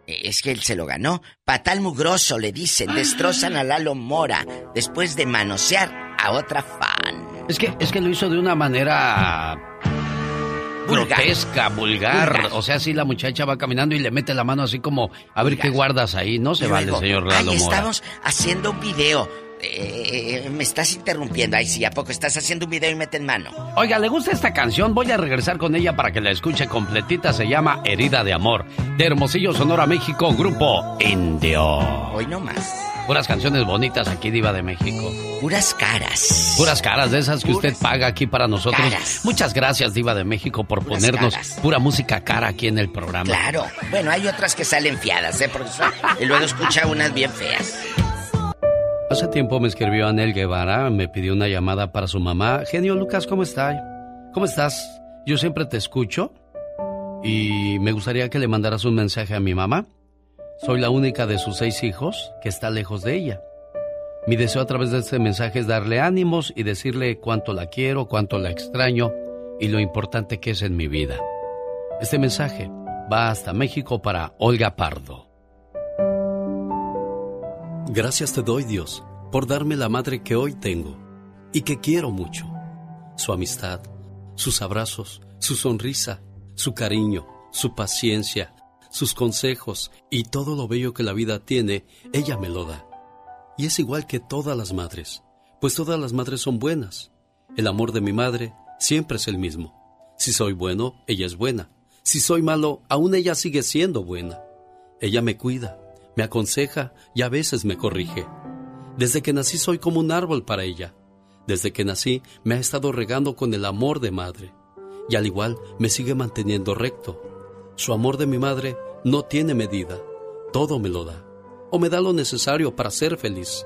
Es que él se lo ganó. Patal mugroso le dicen, destrozan a Lalo Mora después de manosear a otra fan. Es que, es que lo hizo de una manera Vulgar. grotesca, vulgar. Vulgar. O sea, si la muchacha va caminando y le mete la mano así como, a ver qué guardas ahí. No se vale, señor Lalo Mora. estamos haciendo un video. Eh, me estás interrumpiendo. Ay, sí, ¿a poco estás haciendo un video y meten mano? Oiga, ¿le gusta esta canción? Voy a regresar con ella para que la escuche completita. Se llama Herida de Amor. De Hermosillo, Sonora, México, Grupo Indio. Hoy no más. Puras canciones bonitas aquí, Diva de México. Puras caras. Puras caras de esas que usted paga aquí para nosotros. caras. Muchas gracias, Diva de México, por Puras ponernos caras. pura música cara aquí en el programa. Claro. Bueno, hay otras que salen fiadas, ¿eh? Porque y luego escucha unas bien feas. Hace tiempo me escribió Anel Guevara, me pidió una llamada para su mamá. Genio Lucas, ¿cómo está? ¿Cómo estás? Yo siempre te escucho y me gustaría que le mandaras un mensaje a mi mamá. Soy la única de sus seis hijos que está lejos de ella. Mi deseo a través de este mensaje es darle ánimos y decirle cuánto la quiero, cuánto la extraño y lo importante que es en mi vida. Este mensaje va hasta México para Olga Pardo. Gracias te doy, Dios, por darme la madre que hoy tengo y que quiero mucho. Su amistad, sus abrazos, su sonrisa, su cariño, su paciencia, sus consejos y todo lo bello que la vida tiene, ella me lo da. Y es igual que todas las madres, pues todas las madres son buenas. El amor de mi madre siempre es el mismo. Si soy bueno, ella es buena. Si soy malo, aún ella sigue siendo buena. Ella me cuida, me aconseja y a veces me corrige. Desde que nací soy como un árbol para ella. Desde que nací me ha estado regando con el amor de madre. Y al igual me sigue manteniendo recto. Su amor de mi madre no tiene medida. Todo me lo da. O me da lo necesario para ser feliz.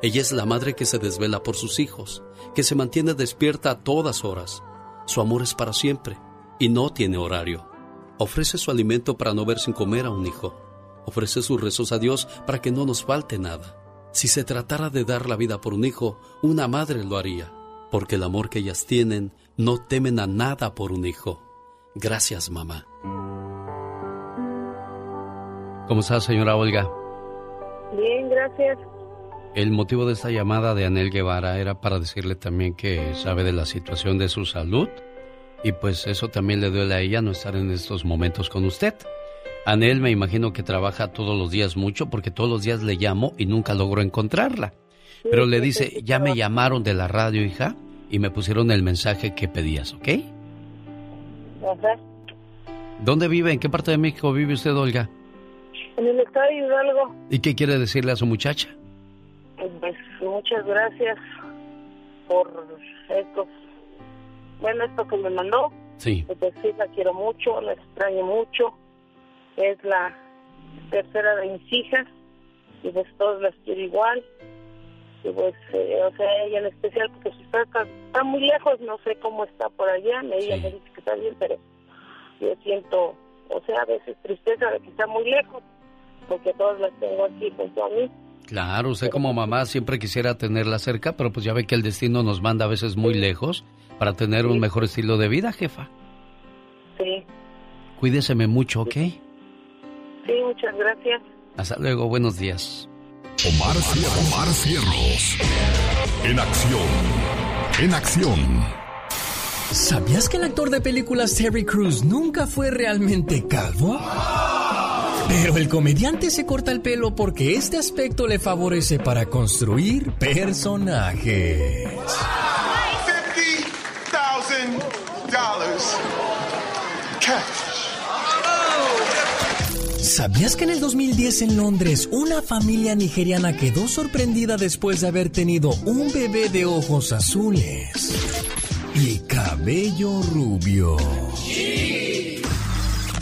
Ella es la madre que se desvela por sus hijos, que se mantiene despierta a todas horas. Su amor es para siempre y no tiene horario. Ofrece su alimento para no ver sin comer a un hijo. Ofrece sus rezos a Dios para que no nos falte nada. Si se tratara de dar la vida por un hijo, una madre lo haría, porque el amor que ellas tienen no temen a nada por un hijo. Gracias, mamá. ¿Cómo está, señora Olga? Bien, gracias. El motivo de esta llamada de Anel Guevara era para decirle también que sabe de la situación de su salud y pues eso también le duele a ella no estar en estos momentos con usted. Anel me imagino que trabaja todos los días mucho porque todos los días le llamo y nunca logro encontrarla. Pero le dice, ya me llamaron de la radio, hija, y me pusieron el mensaje que pedías, ¿ok? Ajá. ¿Dónde vive? ¿En qué parte de México vive usted, Olga? En el estado de Hidalgo, ¿Y qué quiere decirle a su muchacha? pues muchas gracias por esto. Bueno, esto que me mandó. Sí. Pues sí, la quiero mucho, la extraño mucho. Es la tercera de mis hijas y pues todas las quiero igual. Y pues, eh, o sea, ella en especial, porque si está, está, está muy lejos, no sé cómo está por allá. Me, ella me dice que está bien, pero yo siento, o sea, a veces tristeza de que está muy lejos, porque todas las tengo aquí junto a mí. Claro, usted como mamá siempre quisiera tenerla cerca, pero pues ya ve que el destino nos manda a veces muy lejos para tener un mejor estilo de vida, jefa. Sí, Cuídeseme mucho, ¿ok? sí, muchas gracias. Hasta luego, buenos días. Omar, Omar Cierros. En acción. En acción. ¿Sabías que el actor de películas Terry Crews nunca fue realmente calvo? Pero el comediante se corta el pelo porque este aspecto le favorece para construir personajes. $50,000 cash. ¿Sabías que en el 2010 en Londres una familia nigeriana quedó sorprendida después de haber tenido un bebé de ojos azules y cabello rubio?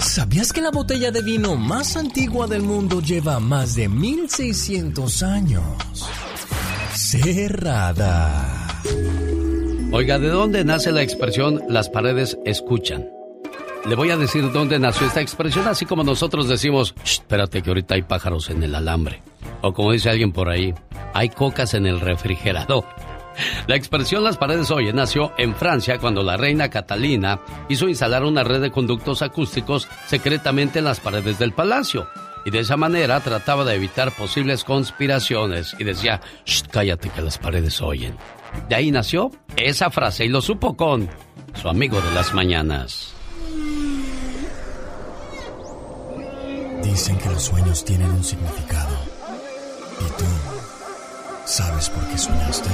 ¿Sabías que la botella de vino más antigua del mundo lleva más de 1600 años? Cerrada. Oiga, ¿de dónde nace la expresión las paredes escuchan? Le voy a decir dónde nació esta expresión, así como nosotros decimos, "Shh, espérate que ahorita hay pájaros en el alambre. O como dice alguien por ahí, hay cocas en el refrigerador. La expresión las paredes oyen nació en Francia cuando la reina Catalina hizo instalar una red de conductos acústicos secretamente en las paredes del palacio. Y de esa manera trataba de evitar posibles conspiraciones y decía, "Shh, cállate que las paredes oyen. De ahí nació esa frase y lo supo con su amigo de las mañanas. Dicen que los sueños tienen un significado. ¿Y tú? ¿Sabes por qué soñaste?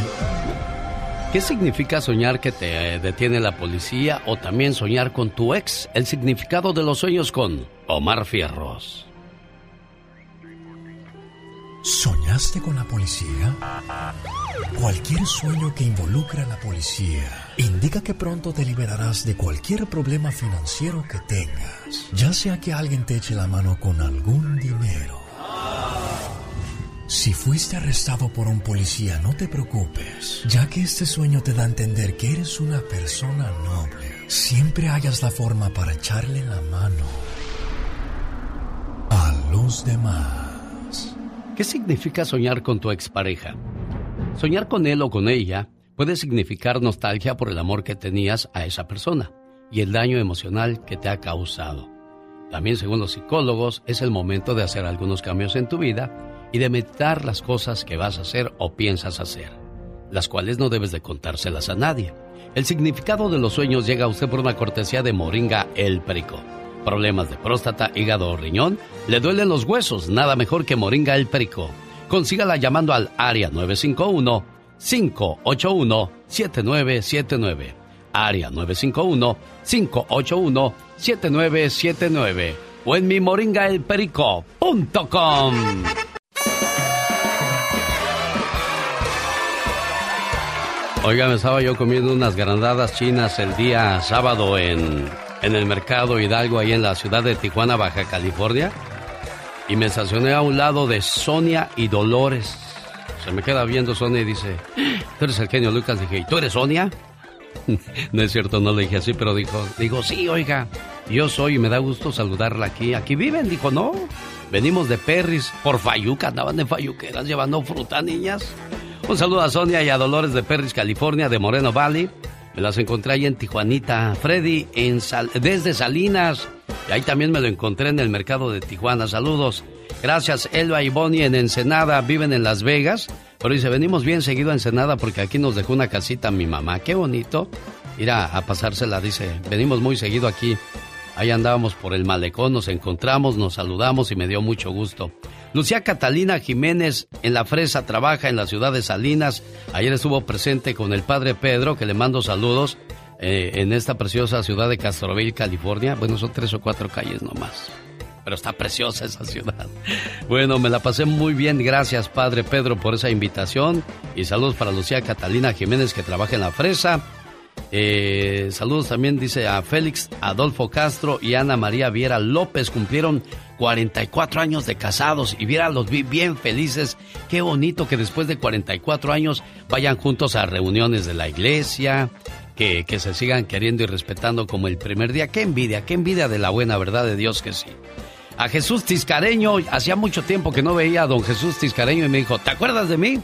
¿Qué significa soñar que te eh, detiene la policía o también soñar con tu ex? El significado de los sueños con Omar Fierros. ¿Soñaste con la policía? Cualquier sueño que involucre a la policía indica que pronto te liberarás de cualquier problema financiero que tengas, ya sea que alguien te eche la mano con algún dinero. Si fuiste arrestado por un policía, no te preocupes, ya que este sueño te da a entender que eres una persona noble. Siempre hayas la forma para echarle la mano a los demás. ¿Qué significa soñar con tu expareja? Soñar con él o con ella puede significar nostalgia por el amor que tenías a esa persona y el daño emocional que te ha causado. También, según los psicólogos, es el momento de hacer algunos cambios en tu vida y de meditar las cosas que vas a hacer o piensas hacer, las cuales no debes de contárselas a nadie. El significado de los sueños llega a usted por una cortesía de Moringa El Perico. Problemas de próstata, hígado o riñón, le duelen los huesos, nada mejor que Moringa El Perico. Consígala llamando al área 951-581-7979. Área 951-581-7979. O en mi moringaelperico.com. Oiga, me estaba yo comiendo unas grandadas chinas el día sábado en, en el mercado Hidalgo, ahí en la ciudad de Tijuana, Baja California. Y me estacioné a un lado de Sonia y Dolores. Se me queda viendo Sonia y dice, ¿tú eres el genio Lucas? Dije, ¿y tú eres Sonia? no es cierto, no le dije así, pero dijo, digo, sí, oiga, yo soy y me da gusto saludarla aquí. ¿Aquí viven? Dijo, no, Venimos de Perris, por Fayuca, andaban de Fayuqueras llevando fruta, niñas. Un saludo a Sonia y a Dolores de Perris, California, de Moreno Valley. Me las encontré ahí en Tijuanita. Freddy en desde Salinas. Y ahí también me lo encontré en el mercado de Tijuana. Saludos. Gracias, Elba y Bonnie en Ensenada. Viven en Las Vegas. Pero dice, venimos bien seguido a Ensenada porque aquí nos dejó una casita mi mamá. Qué bonito. Ir a, a pasársela, dice. Venimos muy seguido aquí. Ahí andábamos por el malecón, nos encontramos, nos saludamos y me dio mucho gusto. Lucía Catalina Jiménez en La Fresa trabaja en la ciudad de Salinas. Ayer estuvo presente con el padre Pedro, que le mando saludos eh, en esta preciosa ciudad de Castroville, California. Bueno, son tres o cuatro calles nomás. Pero está preciosa esa ciudad. Bueno, me la pasé muy bien. Gracias, Padre Pedro, por esa invitación. Y saludos para Lucía Catalina Jiménez, que trabaja en La Fresa. Eh, saludos también, dice a Félix Adolfo Castro y Ana María Viera López. Cumplieron 44 años de casados y Viera los vi bien felices. Qué bonito que después de 44 años vayan juntos a reuniones de la iglesia, que, que se sigan queriendo y respetando como el primer día. Qué envidia, qué envidia de la buena verdad de Dios que sí. A Jesús Tiscareño, hacía mucho tiempo que no veía a don Jesús Tiscareño y me dijo, ¿te acuerdas de mí?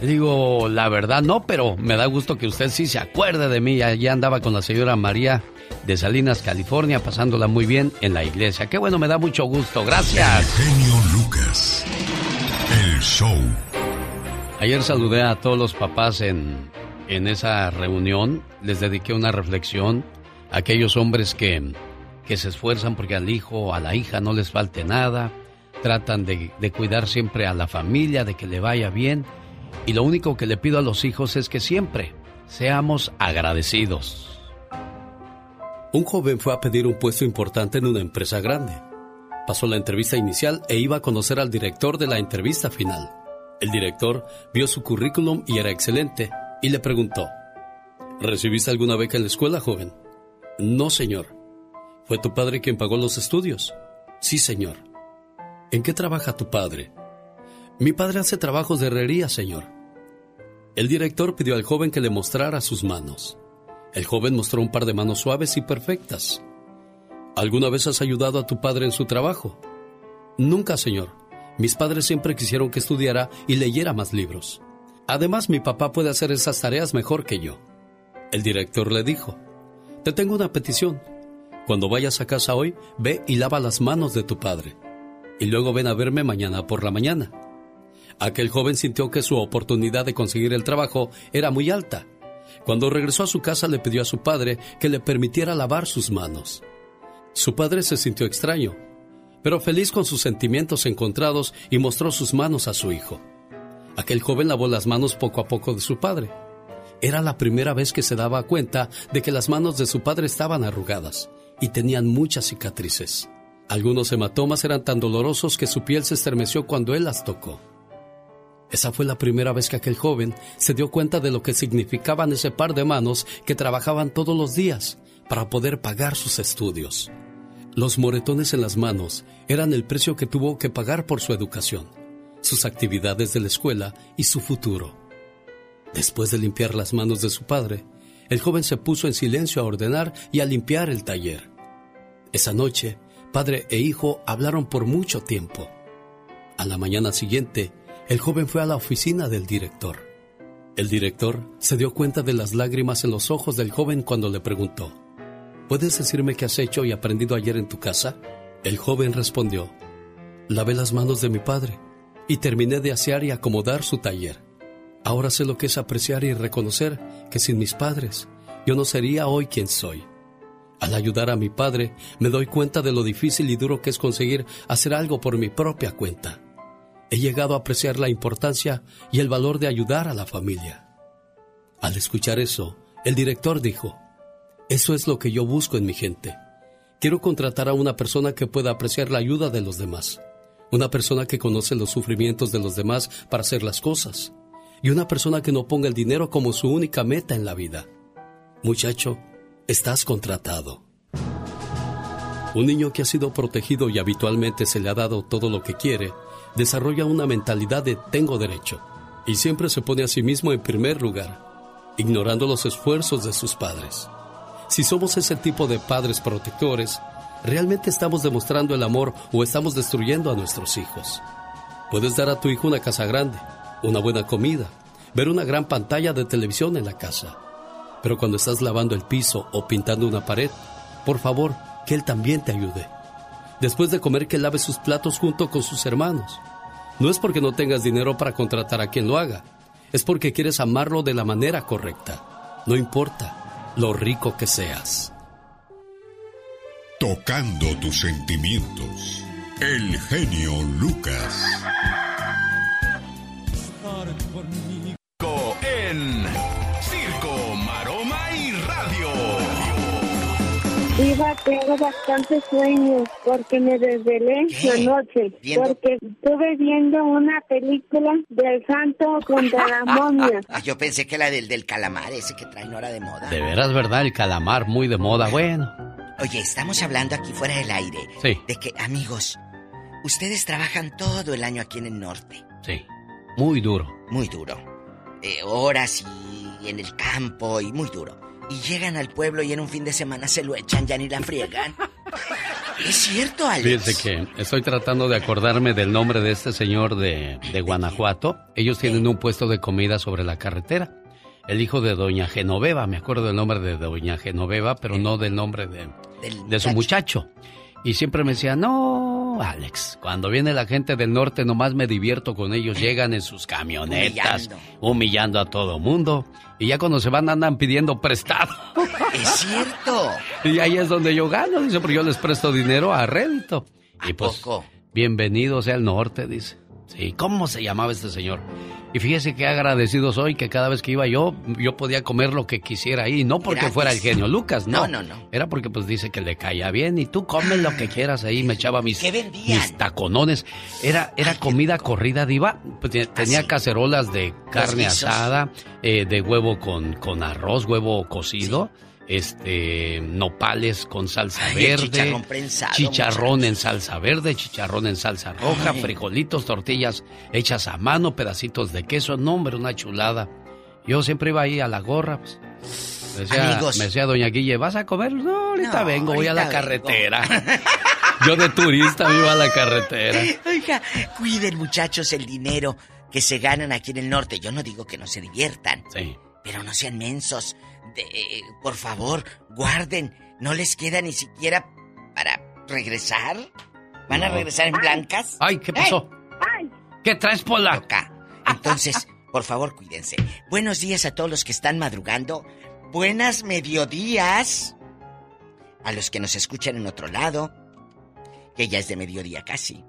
Digo, la verdad no, pero me da gusto que usted sí se acuerde de mí. Allí andaba con la señora María de Salinas, California, pasándola muy bien en la iglesia. Qué bueno, me da mucho gusto. Gracias. genio Lucas. El show. Ayer saludé a todos los papás en, en esa reunión. Les dediqué una reflexión a aquellos hombres que, que se esfuerzan porque al hijo o a la hija no les falte nada. Tratan de, de cuidar siempre a la familia, de que le vaya bien y lo único que le pido a los hijos es que siempre seamos agradecidos. Un joven fue a pedir un puesto importante en una empresa grande. Pasó la entrevista inicial e iba a conocer al director de la entrevista final. El director vio su currículum y era excelente y le preguntó, ¿Recibiste alguna beca en la escuela, joven? No, señor. ¿Fue tu padre quien pagó los estudios? Sí, señor. ¿En qué trabaja tu padre? Mi padre hace trabajos de herrería, señor. El director pidió al joven que le mostrara sus manos. El joven mostró un par de manos suaves y perfectas. ¿Alguna vez has ayudado a tu padre en su trabajo? Nunca, señor. Mis padres siempre quisieron que estudiara y leyera más libros. Además, mi papá puede hacer esas tareas mejor que yo. El director le dijo, Te tengo una petición. Cuando vayas a casa hoy, ve y lava las manos de tu padre. Y luego ven a verme mañana por la mañana. Aquel joven sintió que su oportunidad de conseguir el trabajo era muy alta. Cuando regresó a su casa le pidió a su padre que le permitiera lavar sus manos. Su padre se sintió extraño, pero feliz con sus sentimientos encontrados y mostró sus manos a su hijo. Aquel joven lavó las manos poco a poco de su padre. Era la primera vez que se daba cuenta de que las manos de su padre estaban arrugadas y tenían muchas cicatrices. Algunos hematomas eran tan dolorosos que su piel se estremeció cuando él las tocó. Esa fue la primera vez que aquel joven se dio cuenta de lo que significaban ese par de manos que trabajaban todos los días para poder pagar sus estudios. Los moretones en las manos eran el precio que tuvo que pagar por su educación, sus actividades de la escuela y su futuro. Después de limpiar las manos de su padre, el joven se puso en silencio a ordenar y a limpiar el taller. Esa noche, padre e hijo hablaron por mucho tiempo. A la mañana siguiente, el joven fue a la oficina del director. El director se dio cuenta de las lágrimas en los ojos del joven cuando le preguntó, ¿Puedes decirme qué has hecho y aprendido ayer en tu casa? El joven respondió, Lavé las manos de mi padre y terminé de asear y acomodar su taller. Ahora sé lo que es apreciar y reconocer que sin mis padres yo no sería hoy quien soy. Al ayudar a mi padre me doy cuenta de lo difícil y duro que es conseguir hacer algo por mi propia cuenta he llegado a apreciar la importancia y el valor de ayudar a la familia. Al escuchar eso, el director dijo, eso es lo que yo busco en mi gente. Quiero contratar a una persona que pueda apreciar la ayuda de los demás, una persona que conoce los sufrimientos de los demás para hacer las cosas, y una persona que no ponga el dinero como su única meta en la vida. Muchacho, estás contratado. Un niño que ha sido protegido y habitualmente se le ha dado todo lo que quiere, desarrolla una mentalidad de tengo derecho y siempre se pone a sí mismo en primer lugar, ignorando los esfuerzos de sus padres. Si somos ese tipo de padres protectores, ¿realmente estamos demostrando el amor o estamos destruyendo a nuestros hijos? Puedes dar a tu hijo una casa grande, una buena comida, ver una gran pantalla de televisión en la casa. Pero cuando estás lavando el piso o pintando una pared, por favor, que él también te ayude. Después de comer, que lave sus platos junto con sus hermanos. No es porque no tengas dinero para contratar a quien lo haga, es porque quieres amarlo de la manera correcta. No importa lo rico que seas. Tocando tus sentimientos. El genio Lucas. En Iba, tengo bastante sueños porque me desvelé la noche. Porque estuve viendo una película del santo contra la momia. Ah, yo pensé que la del, del calamar, ese que traen hora de moda. De veras, ¿verdad? El calamar muy de moda. Bueno. Oye, estamos hablando aquí fuera del aire. Sí. De que, amigos, ustedes trabajan todo el año aquí en el norte. Sí. Muy duro. Muy duro. Eh, horas y en el campo y muy duro. Y llegan al pueblo y en un fin de semana se lo echan, ya ni la friegan. es cierto, Alex. Fíjense que estoy tratando de acordarme del nombre de este señor de, de Guanajuato. Ellos tienen un puesto de comida sobre la carretera. El hijo de Doña Genoveva, me acuerdo del nombre de Doña Genoveva, pero no del nombre de, de su muchacho. Y siempre me decía, no, Alex, cuando viene la gente del norte nomás me divierto con ellos, llegan en sus camionetas, humillando, a todo mundo. Y ya cuando se van andan pidiendo prestado. Es cierto. Y ahí es donde yo gano, dice, porque yo les presto dinero a rédito. Y pues, bienvenido sea el norte, dice. Sí, ¿cómo se llamaba este señor? Y fíjese qué agradecido soy que cada vez que iba yo, yo podía comer lo que quisiera ahí. No porque fuera el genio Lucas, no. No, no, no. Era porque pues dice que le caía bien y tú comes lo que quieras ahí. Me echaba mis, mis taconones. Era, era comida corrida, diva. Pues, tenía cacerolas de carne asada, eh, de huevo con, con arroz, huevo cocido este nopales con salsa verde, chicharrón prensado, chicharrón en salsa verde, chicharrón en salsa roja, Ay. frijolitos, tortillas hechas a mano, pedacitos de queso, no hombre, una chulada. Yo siempre iba ahí a la gorra, pues. Me decía, Amigos. me decía doña Guille, ¿vas a comer? No, ahorita No, vengo, voy a la vengo. carretera. Yo de turista iba a la carretera. Oiga, cuiden muchachos el dinero que se ganan aquí en el norte. Yo no digo que no se diviertan. Sí. Pero no sean mensos. De- eh, por favor, guarden. No les queda ni siquiera para regresar. ¿Van a regresar en blancas? Ay, ¿qué pasó? ¿Qué traes, Pola? Acá. Entonces, por favor, cuídense. Buenos días a todos los que están madrugando. Buenas mediodías a los que nos escuchan en otro lado. Que ya es de mediodía casi.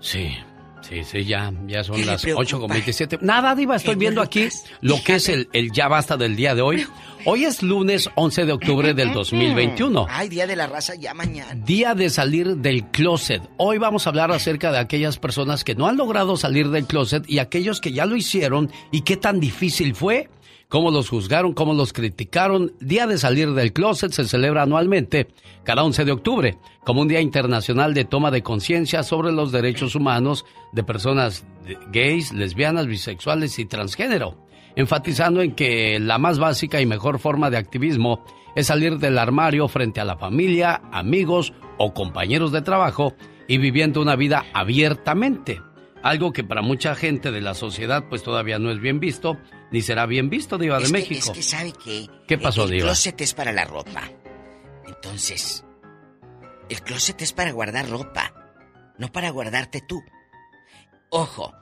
Sí, sí, sí, ya, ya son ¿Qué le las preocupa? 8 con 27. Nada, Diva, estoy viendo aquí lo que es el, el ya basta del día de hoy. Hoy es lunes 11 de octubre del 2021. Ay, Día de la Raza ya mañana. Día de salir del closet. Hoy vamos a hablar acerca de aquellas personas que no han logrado salir del closet y aquellos que ya lo hicieron y qué tan difícil fue, cómo los juzgaron, cómo los criticaron. Día de salir del closet se celebra anualmente cada 11 de octubre como un día internacional de toma de conciencia sobre los derechos humanos de personas gays, lesbianas, bisexuales y transgénero enfatizando en que la más básica y mejor forma de activismo es salir del armario frente a la familia, amigos o compañeros de trabajo y viviendo una vida abiertamente. Algo que para mucha gente de la sociedad pues todavía no es bien visto, ni será bien visto, Diva de que- México. es que sabe que ¿Qué pasó, el Diva? closet es para la ropa. Entonces, el closet es para guardar ropa, no para guardarte tú. Ojo,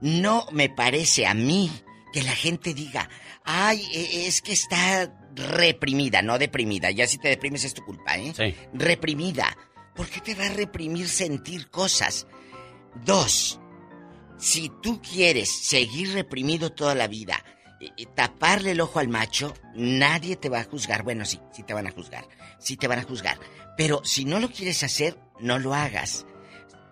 no me parece a mí que la gente diga, ay, e- es que está reprimida, no deprimida. Ya si te deprimes es tu culpa, ¿eh? Sí. Reprimida. ¿Por qué te va a reprimir sentir cosas? Dos, si tú quieres seguir reprimido toda la vida, taparle el ojo al macho, nadie te va a juzgar. Bueno, sí, sí te van a juzgar. Sí te van a juzgar. Pero si no lo quieres hacer, no lo hagas.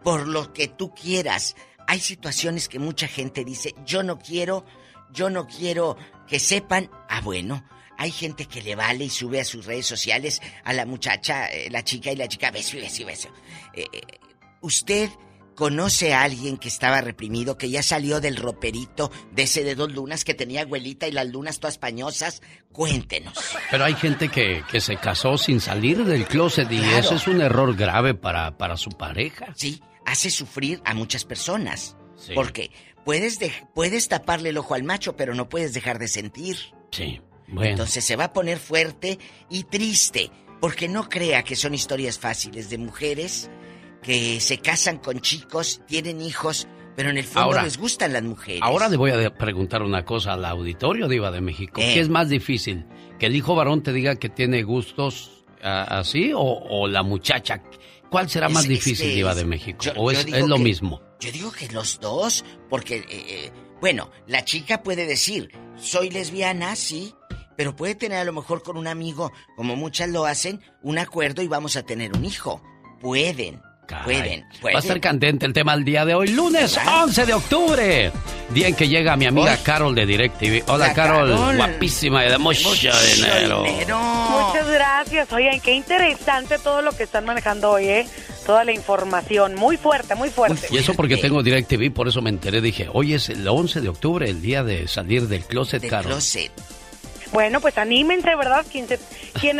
Por lo que tú quieras. Hay situaciones que mucha gente dice, yo no quiero, yo no quiero que sepan. Ah, bueno. Hay gente que le vale y sube a sus redes sociales a la muchacha, eh, la chica y la chica, beso y beso y beso. Eh, eh, usted conoce a alguien que estaba reprimido, que ya salió del roperito de ese de dos lunas que tenía abuelita y las lunas todas pañosas, cuéntenos. Pero hay gente que, que se casó sin salir del closet y eso es un error grave para, para su pareja. Sí, hace sufrir a muchas personas. Porque puedes, puedes taparle el ojo al macho, pero no puedes dejar de sentir. Sí, bueno. Entonces se va a poner fuerte y triste, porque no crea que son historias fáciles de mujeres que se casan con chicos, tienen hijos, pero en el fondo les gustan las mujeres. Ahora le voy a preguntar una cosa al auditorio Diva de México. ¿Qué es más difícil? ¿Que el hijo varón te diga que tiene gustos así o, la muchacha? ¿Cuál será más difícil, Diva de México? ¿O es, lo mismo? Yo digo que los dos, porque, eh, eh, bueno, la chica puede decir, soy lesbiana, sí, pero puede tener a lo mejor con un amigo, como muchas lo hacen, un acuerdo y vamos a tener un hijo. Pueden. Pueden, Va a ser candente el tema el día de hoy, lunes 11 de octubre. Día en que llega mi amiga Carol de DirecTV. Hola, Carol. Guapísima y de mucho, dinero. Muchas gracias. Oigan, qué interesante todo lo que están manejando hoy, ¿eh? Toda la información. Muy fuerte, muy fuerte. Y eso porque tengo DirecTV, por eso me enteré. Dije, hoy es el 11 de octubre, el día de salir del closet, Carol. Closet. Bueno, pues anímense, ¿verdad? Quienes,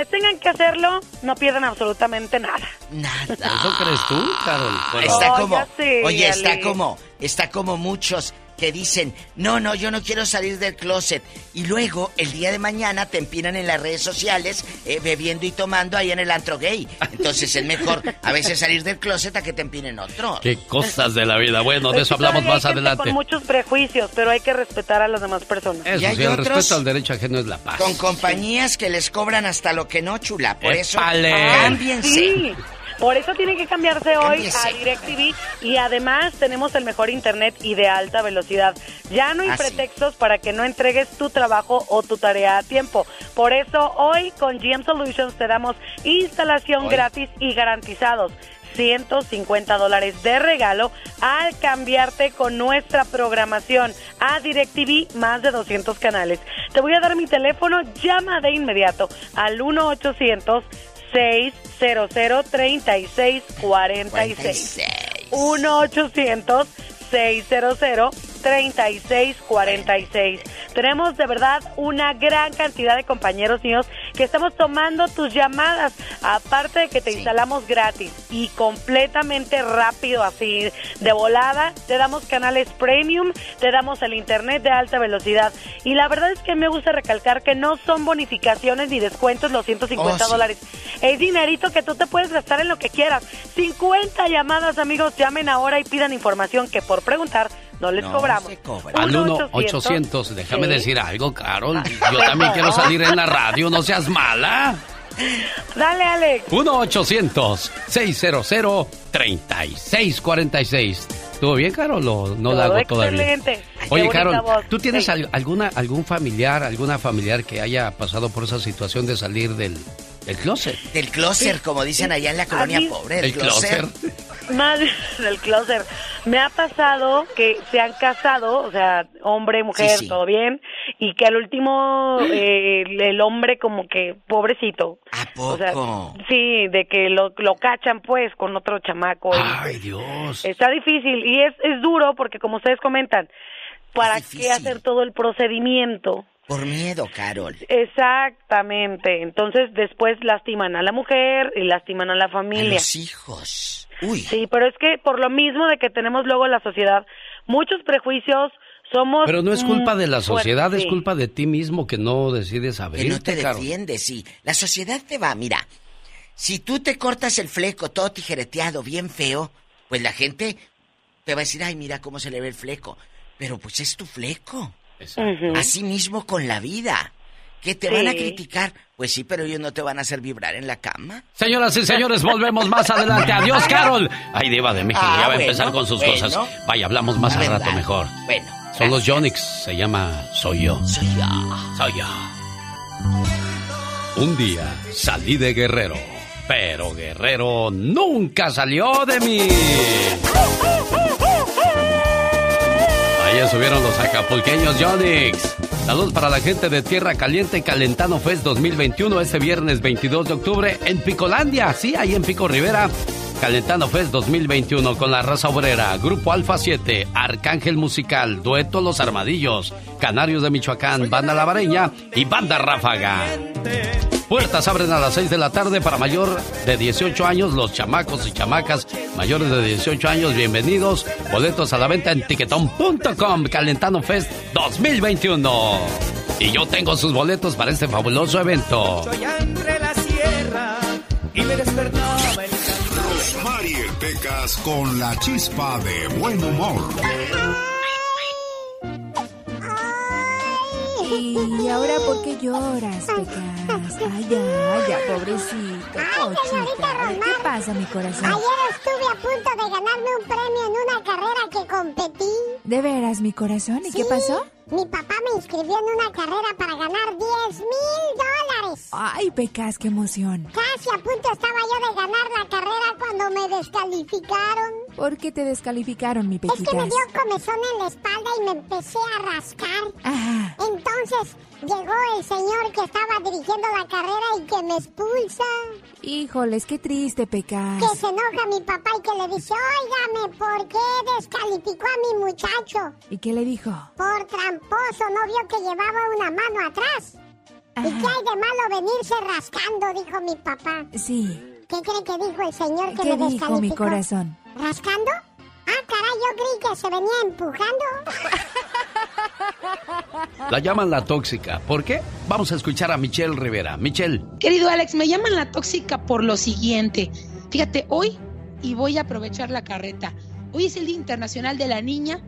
tengan que hacerlo, no pierdan absolutamente nada. Nada. ¿Eso crees tú, Carol? Está como, oye, está como, está como muchos que dicen, no, no, yo no quiero salir del closet. Y luego, el día de mañana, te empinan en las redes sociales eh, bebiendo y tomando ahí en el antro gay. Entonces es mejor a veces salir del closet a que te empinen otro. Qué cosas de la vida. Bueno, de eso hablamos más adelante. Con muchos prejuicios, pero hay que respetar a las demás personas. Eso, y el respeto al derecho ajeno es la paz. Con compañías que les cobran hasta lo que no, chula. Por eso, cámbiense. Por eso tiene que cambiarse hoy a DirecTV y además tenemos el mejor internet y de alta velocidad. Ya no hay pretextos para que no entregues tu trabajo o tu tarea a tiempo. Por eso hoy con GM Solutions te damos instalación gratis y garantizados. 150 dólares de regalo al cambiarte con nuestra programación a DirecTV más de 200 canales. Te voy a dar mi teléfono, llama de inmediato al 1 800 600 3646 1 800 600 3646. Tenemos de verdad una gran cantidad de compañeros míos que estamos tomando tus llamadas, aparte de que te instalamos gratis y completamente rápido, así de volada. Te damos canales premium, te damos el internet de alta velocidad. Y la verdad es que me gusta recalcar que no son bonificaciones ni descuentos los 150 dólares. Es dinerito que tú te puedes gastar en lo que quieras. 50 llamadas, amigos, llamen ahora y pidan información que por preguntar no les cobramos. Al 1-800, déjame decir algo, Carol. Yo también quiero salir en la radio, no seas mala. Dale, Alex. 1-800-600-3646. ¿Estuvo bien, Carol? ¿O no la hago todavía? Oye, Carol, ¿tú tienes alguna, algún familiar, alguna familiar que haya pasado por esa situación de salir del, del closet? Del closet, como dicen allá en la colonia pobre. El, closet. Más del closet. Me ha pasado que se han casado, o sea, hombre, mujer, todo bien, y que al último eh, el hombre como que, pobrecito. ¿A poco? sí, de que lo, lo cachan pues con otro chamaco. Ay, Dios. Está difícil y es, es duro porque como ustedes comentan, ¿para qué hacer todo el procedimiento? Por miedo, Carol. Exactamente. Entonces después lastiman a la mujer y lastiman a la familia. A los hijos. Uy. Sí, pero es que por lo mismo de que tenemos luego la sociedad muchos prejuicios, somos... Pero no es culpa de la sociedad, es culpa de ti mismo que no decides abrirte, Que no te defiendes, sí. La sociedad te va, mira, si tú te cortas el fleco todo tijereteado, bien feo, pues la gente te va a decir, ay, mira cómo se le ve el fleco. Pero pues es tu fleco. Así mismo con la vida. ¿Que te van a criticar? Pues sí, pero ellos no te van a hacer vibrar en la cama. Señoras y señores, volvemos más adelante. Adiós, Carol. Ay, Diva de México, ya va a ah, empezar con sus cosas. Vaya, hablamos más al rato mejor. Bueno. Son los Yonix, se llama Soy yo. Soy yo. Soy yo. Un día salí de Guerrero, pero Guerrero nunca salió de mí. Ahí subieron los acapulqueños Yonix. Saludos para la gente de Tierra Caliente Calentano Fest 2021 este viernes 22 de octubre en Picolandia, sí, ahí en Pico Rivera. Calentano Fest 2021 con la raza obrera, Grupo Alfa 7, Arcángel Musical, Dueto Los Armadillos, Canarios de Michoacán, Banda Lavareña y Banda Ráfaga. Puertas abren a las 6 de la tarde para mayor de 18 años, los chamacos y chamacas mayores de 18 años, bienvenidos. Boletos a la venta en tiquetón.com, Calentano Fest 2021. Y yo tengo sus boletos para este fabuloso evento. y me despertaba Rosmarie Pecas con la chispa de buen humor. ¿Y ahora por qué lloras, Pecas? Ay, ya, ya, pobrecito, cochita. ¿Qué pasa, mi corazón? Ayer estuve a punto de ganarme un premio en una carrera que competí. ¿De veras, mi corazón? ¿Y qué pasó? Mi papá me inscribió en una carrera para ganar 10 mil dólares. Ay, Pecas, qué emoción. Casi a punto estaba yo de ganar la carrera cuando me descalificaron. ¿Por qué te descalificaron, mi Pequitas? Es que me dio comezón en la espalda y me empecé a rascar. Ajá. Entonces llegó el señor que estaba dirigiendo la carrera y que me expulsa. Híjoles, qué triste, Pecas. Que se enoja mi papá y que le dice, óigame, ¿por qué descalificó a mi muchacho? ¿Y qué le dijo? Por tramposo, ¿no vio que llevaba una mano atrás? ¿Y qué hay de malo venirse rascando? Dijo mi papá. Sí. ¿Qué cree que dijo el señor que ¿Qué me dijo descalificó? mi corazón? ¿Rascando? Ah, caray, yo creí que se venía empujando. La llaman la tóxica. ¿Por qué? Vamos a escuchar a Michelle Rivera. Michelle. Querido Alex, me llaman la tóxica por lo siguiente. Fíjate, hoy, y voy a aprovechar la carreta, hoy es el Día Internacional de la Niña.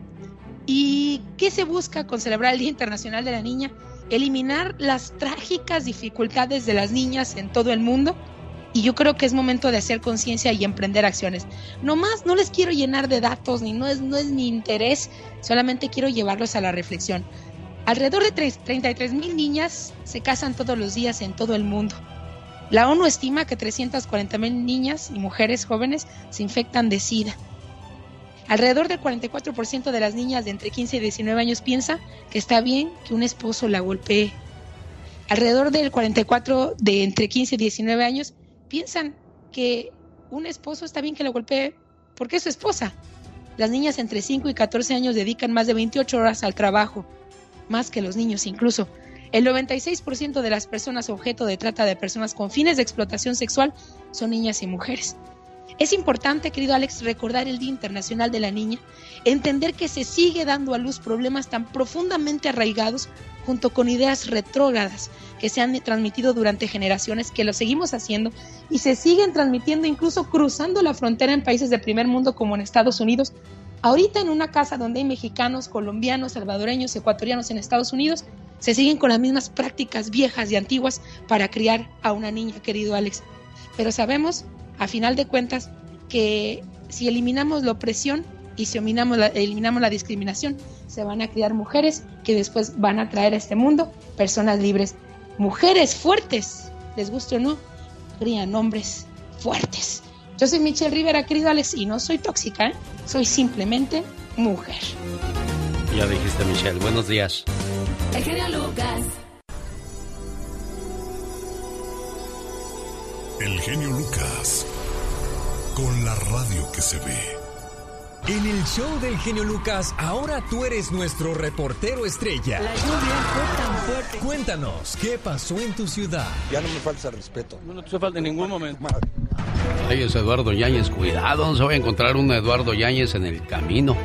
¿Y qué se busca con celebrar el Día Internacional de la Niña? Eliminar las trágicas dificultades de las niñas en todo el mundo. Y yo creo que es momento de hacer conciencia y emprender acciones. No más, no les quiero llenar de datos, ni no es, no es mi interés, solamente quiero llevarlos a la reflexión. Alrededor de 33 mil niñas se casan todos los días en todo el mundo. La ONU estima que 340 mil niñas y mujeres jóvenes se infectan de SIDA. Alrededor del 44% de las niñas de entre 15 y 19 años piensa que está bien que un esposo la golpee. Alrededor del 44% de entre 15 y 19 años piensan que un esposo está bien que la golpee porque es su esposa. Las niñas entre 5 y 14 años dedican más de 28 horas al trabajo, más que los niños incluso. El 96% de las personas objeto de trata de personas con fines de explotación sexual son niñas y mujeres. Es importante, querido Alex, recordar el Día Internacional de la Niña, entender que se sigue dando a luz problemas tan profundamente arraigados junto con ideas retrógradas que se han transmitido durante generaciones, que lo seguimos haciendo y se siguen transmitiendo incluso cruzando la frontera en países de primer mundo como en Estados Unidos. Ahorita en una casa donde hay mexicanos, colombianos, salvadoreños, ecuatorianos en Estados Unidos, se siguen con las mismas prácticas viejas y antiguas para criar a una niña, querido Alex. Pero sabemos, a final de cuentas, que si eliminamos la opresión y si eliminamos la, eliminamos la discriminación, se van a criar mujeres que después van a traer a este mundo personas libres. Mujeres fuertes, les guste o no, crían hombres fuertes. Yo soy Michelle Rivera, querido Alex, y no soy tóxica, ¿eh? soy simplemente mujer. Ya dijiste, Michelle. Buenos días. El genio Lucas. El genio Lucas. Con la radio que se ve. En el show del genio Lucas, ahora tú eres nuestro reportero estrella. La lluvia fue tan fuerte. Cuéntanos, ¿qué pasó en tu ciudad? Ya no me falta el respeto. No te falta en ningún momento. Ay, es Eduardo Yáñez, cuidado, no se va a encontrar un Eduardo Yáñez en el camino.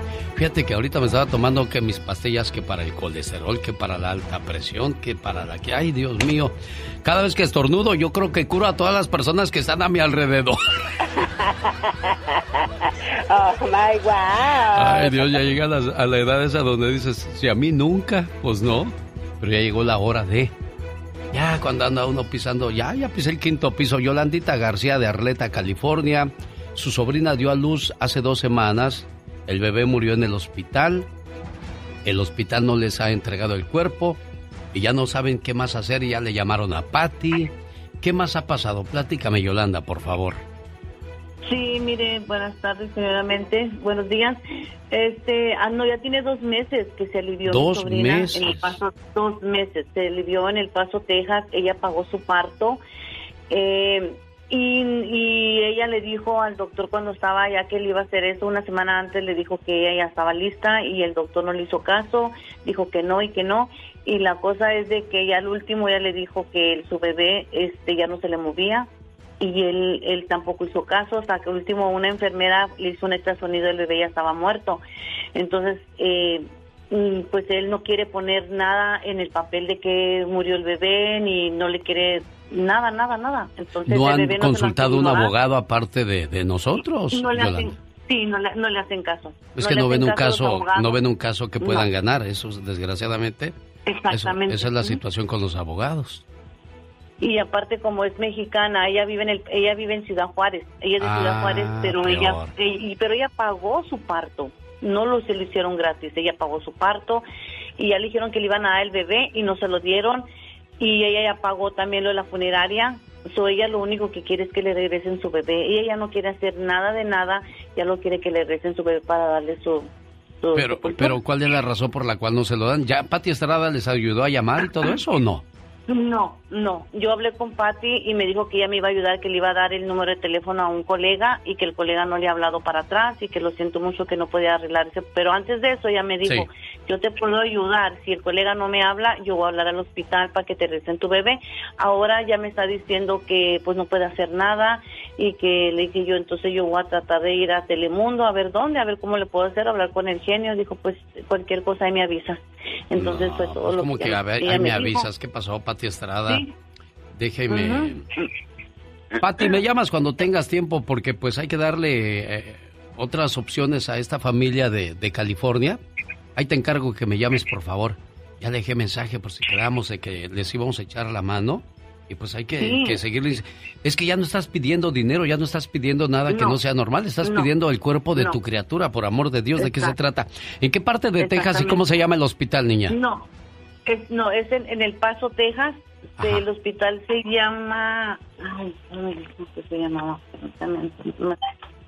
Fíjate que ahorita me estaba tomando que mis pastillas que para el colesterol, que para la alta presión, que para la que... Ay, Dios mío. Cada vez que estornudo yo creo que curo a todas las personas que están a mi alrededor. Oh my wow. Ay, Dios, ya llega a la, a la edad esa donde dices, si a mí nunca, pues no. Pero ya llegó la hora de... Ya cuando anda uno pisando, ya, ya pisé el quinto piso. Yolandita García de Arleta, California. Su sobrina dio a luz hace dos semanas. El bebé murió en el hospital. El hospital no les ha entregado el cuerpo. Y ya no saben qué más hacer. Y ya le llamaron a Patty. ¿Qué más ha pasado? Platícame, Yolanda, por favor. Sí, mire, buenas tardes, primeramente. Buenos días. Este, ah, no, ya tiene dos meses que se alivió Dos mi sobrina meses. en el paso, dos meses. Se alivió en el Paso, Texas. Ella pagó su parto. Eh, Y, ella le dijo al doctor cuando estaba ya que él iba a hacer eso, una semana antes le dijo que ella ya estaba lista y el doctor no le hizo caso, dijo que no y que no. Y la cosa es de que ya al último ya le dijo que su bebé este ya no se le movía y él, él tampoco hizo caso, hasta que al último una enfermera le hizo un ultrasonido y el bebé ya estaba muerto. Entonces, eh, pues él no quiere poner nada en el papel de que murió el bebé, ni no le quiere nada, nada, nada. Entonces, ¿No han consultado un abogado aparte de, nosotros? No le hacen, sí, no le, hacen caso. Es que no ven un caso, no ven un caso que puedan ganar, eso desgraciadamente. Exactamente. esa es la situación con los abogados. Y aparte como es mexicana, ella vive en el, ella vive en Ciudad Juárez, ella es de Ciudad Juárez, ah, pero ella, pero ella pagó su parto no lo, se lo hicieron gratis, ella pagó su parto y ya le dijeron que le iban a dar el bebé y no se lo dieron y ella ya pagó también lo de la funeraria. So, ella lo único que quiere es que le regresen su bebé. y Ella ya no quiere hacer nada de nada, ya lo quiere que le regresen su bebé para darle su, pero, pero ¿cuál es la razón por la cual no se lo dan? ¿Ya Pati Estrada les ayudó a llamar y todo eso o no? No, no. Yo hablé con Patty y me dijo que ella me iba a ayudar, que le iba a dar el número de teléfono a un colega y que el colega no le ha hablado para atrás y que lo siento mucho que no podía arreglarse. Pero antes de eso ella me dijo, yo te puedo ayudar. Si el colega no me habla, yo voy a hablar al hospital para que te recen tu bebé. Ahora ya me está diciendo que pues no puede hacer nada y que le dije yo, entonces yo voy a tratar de ir a Telemundo a ver dónde, a ver cómo le puedo hacer, hablar con el genio. Dijo, pues cualquier cosa ahí me avisa. Entonces fue todo pues, lo como que, a ver, ahí me, avisas qué pasó, Pati Estrada. Déjeme. Pati, me llamas cuando tengas tiempo porque pues hay que darle eh, otras opciones a esta familia de, de, California. Ahí te encargo que me llames, por favor. Ya dejé mensaje por si quedamos de que les íbamos a echar la mano. Y pues hay que, que seguirles. Es que ya no estás pidiendo dinero, ya no estás pidiendo nada que no sea normal. Estás pidiendo el cuerpo de tu criatura, por amor de Dios. ¿De qué se trata? ¿En qué parte de Texas y cómo se llama el hospital, niña? No, es, no, es en El Paso, Texas el hospital se llama. Ay, no me qué se llamaba.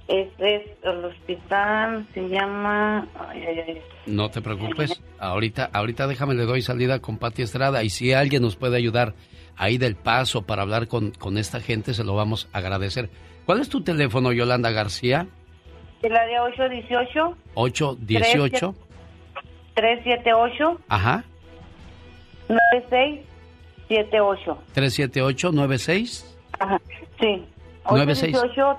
Este es el hospital, se llama. Ay, ay, ay. No te preocupes. Ahorita, ahorita déjame le doy salida con Pati Estrada y si alguien nos puede ayudar ahí del paso para hablar con, con esta gente, se lo vamos a agradecer. ¿Cuál es tu teléfono, Yolanda García? El área 818. 818. 378. Ajá. 96 78. 378-96. Ajá, sí. 818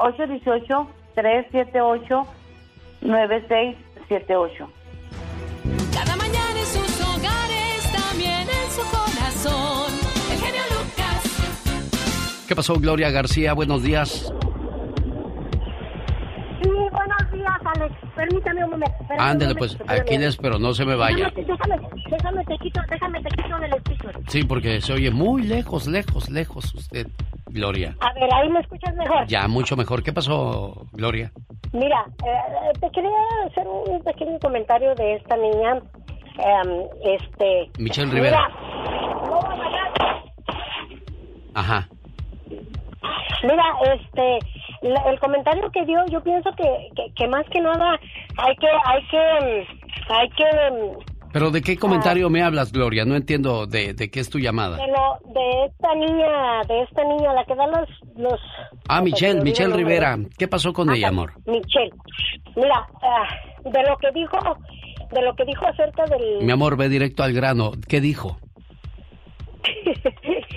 818 378 9678. Cada mañana en sus hogares, también en su corazón. El genio Lucas. ¿Qué pasó, Gloria García? Buenos días. Permítame un momento. Ándale, pues, aquí les pero no se me vaya. Déjame, déjame, te quito, déjame te quito del speaker. Sí, porque se oye muy lejos, lejos, lejos usted, Gloria. A ver, ahí me escuchas mejor. Ya, mucho mejor. ¿Qué pasó, Gloria? Mira, eh, te quería hacer un pequeño comentario de esta niña. Eh, este. Michelle Rivera. Ajá. Mira, este, el comentario que dio, yo pienso que, que, más que nada hay que, hay que, hay que. Pero de qué comentario me hablas, Gloria? No entiendo de, de qué es tu llamada. De, de esta niña, de esta niña, la que da los, los. Ah, Michelle, Michelle Rivera. ¿Qué pasó con ella, amor? Michelle, mira, ah, de lo que dijo, de lo que dijo acerca del. Mi amor, ve directo al grano. ¿Qué dijo?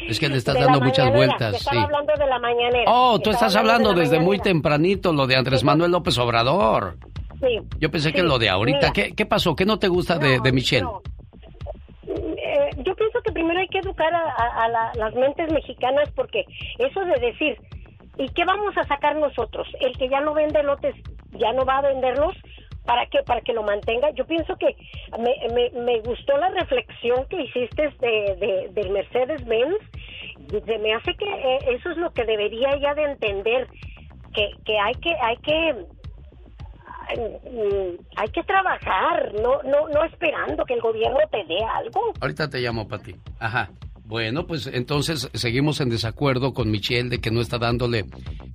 Es que le estás dando muchas vueltas. Sí. hablando de la mañanera. Oh, tú estás hablando, desde muy tempranito lo de Andrés Manuel López Obrador. Sí. Yo pensé que lo de ahorita. ¿Qué, ¿Qué, pasó? ¿Qué no te gusta de, de, Michelle? Eh, yo pienso que primero hay que educar a, las mentes mexicanas porque eso de decir, ¿y qué vamos a sacar nosotros? El que ya no vende lotes, ya no va a venderlos para que para que lo mantenga. Yo pienso que me, me, gustó la reflexión que hiciste de, del Mercedes Benz se me hace que eh, eso es lo que debería ya de entender que, que hay que hay que mm, hay que trabajar no no no esperando que el gobierno te dé algo. Ahorita te llamo Pati. Ajá Bueno, pues entonces seguimos en desacuerdo con Michelle de que no está dándole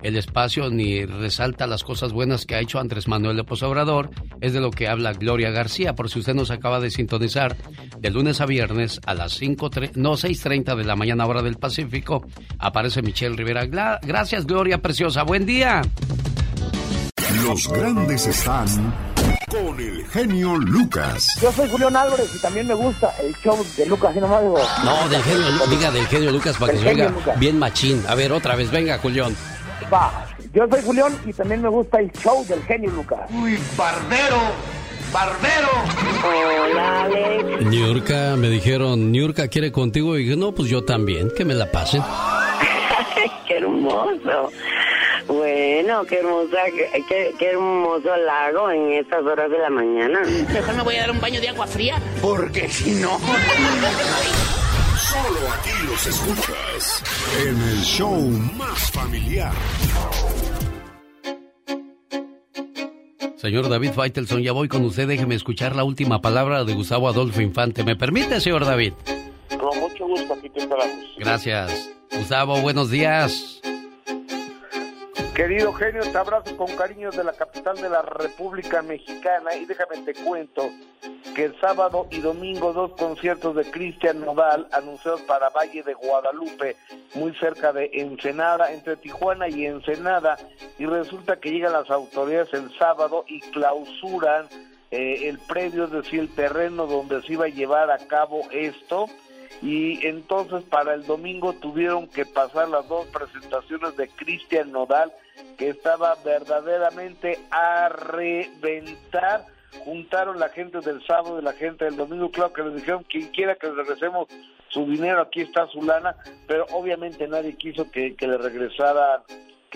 el espacio ni resalta las cosas buenas que ha hecho Andrés Manuel López Obrador. Es de lo que habla Gloria García, por si usted nos acaba de sintonizar, de lunes a viernes a las 5, no 6.30 de la mañana hora del Pacífico, aparece Michelle Rivera. Gracias Gloria Preciosa, buen día. Los grandes están con el genio Lucas. Yo soy Julián Álvarez y también me gusta el show de Lucas y nomás digo. No, del genio, diga del genio Lucas para que se oiga bien machín. A ver, otra vez, venga, Julián. Va, yo soy Julián y también me gusta el show del genio Lucas. Uy, barbero, barbero. Hola, Alex. Niurka, me dijeron, Niurka quiere contigo y dije, no, pues yo también, que me la pasen. qué hermoso. Bueno, qué hermosa, qué, qué, hermoso lago en estas horas de la mañana. Mejor me voy a dar un baño de agua fría. Porque si no. Solo aquí los escuchas en el show más familiar. Señor David Faitelson, ya voy con usted. Déjeme escuchar la última palabra de Gustavo Adolfo Infante. ¿Me permite, señor David? Con mucho gusto, aquí te esperamos. Gracias. Gustavo, buenos días. Querido genio, te abrazo con cariño de la capital de la República Mexicana. Y déjame te cuento que el sábado y domingo dos conciertos de Cristian Nodal anunciados para Valle de Guadalupe, muy cerca de Ensenada, entre Tijuana y Ensenada, y resulta que llegan las autoridades el sábado y clausuran eh, el predio, es decir, el terreno donde se iba a llevar a cabo esto y entonces para el domingo tuvieron que pasar las dos presentaciones de Cristian Nodal que estaba verdaderamente a reventar. Juntaron la gente del sábado y la gente del domingo, claro que les dijeron quien quiera que le regresemos su dinero, aquí está su lana, pero obviamente nadie quiso que, le regresaran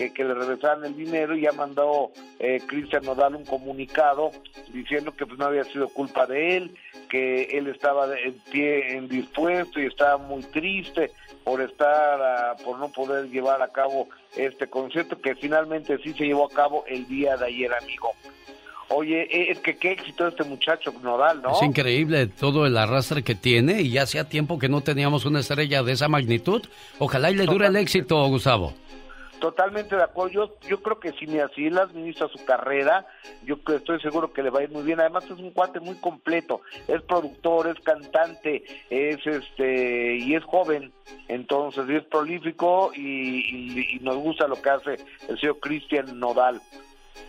que, que, le regresaran el dinero y ya mandó eh, Cristian Nodal un comunicado diciendo que pues no había sido culpa de él, que él estaba en pie indispuesto y estaba muy triste por estar, ah, por no poder llevar a cabo este concierto que finalmente sí se llevó a cabo el día de ayer, amigo. Oye, eh, es que qué éxito este muchacho Nodal, ¿no? Es increíble todo el arrastre que tiene y ya hacía tiempo que no teníamos una estrella de esa magnitud. Ojalá y le dure el éxito, Gustavo. Totalmente de acuerdo. Yo, creo que si ni así él administra su carrera, yo estoy seguro que le va a ir muy bien. Además es un cuate muy completo. Es productor, es cantante, es este y es joven. Entonces es prolífico y, nos gusta lo que hace el señor Cristian Nodal.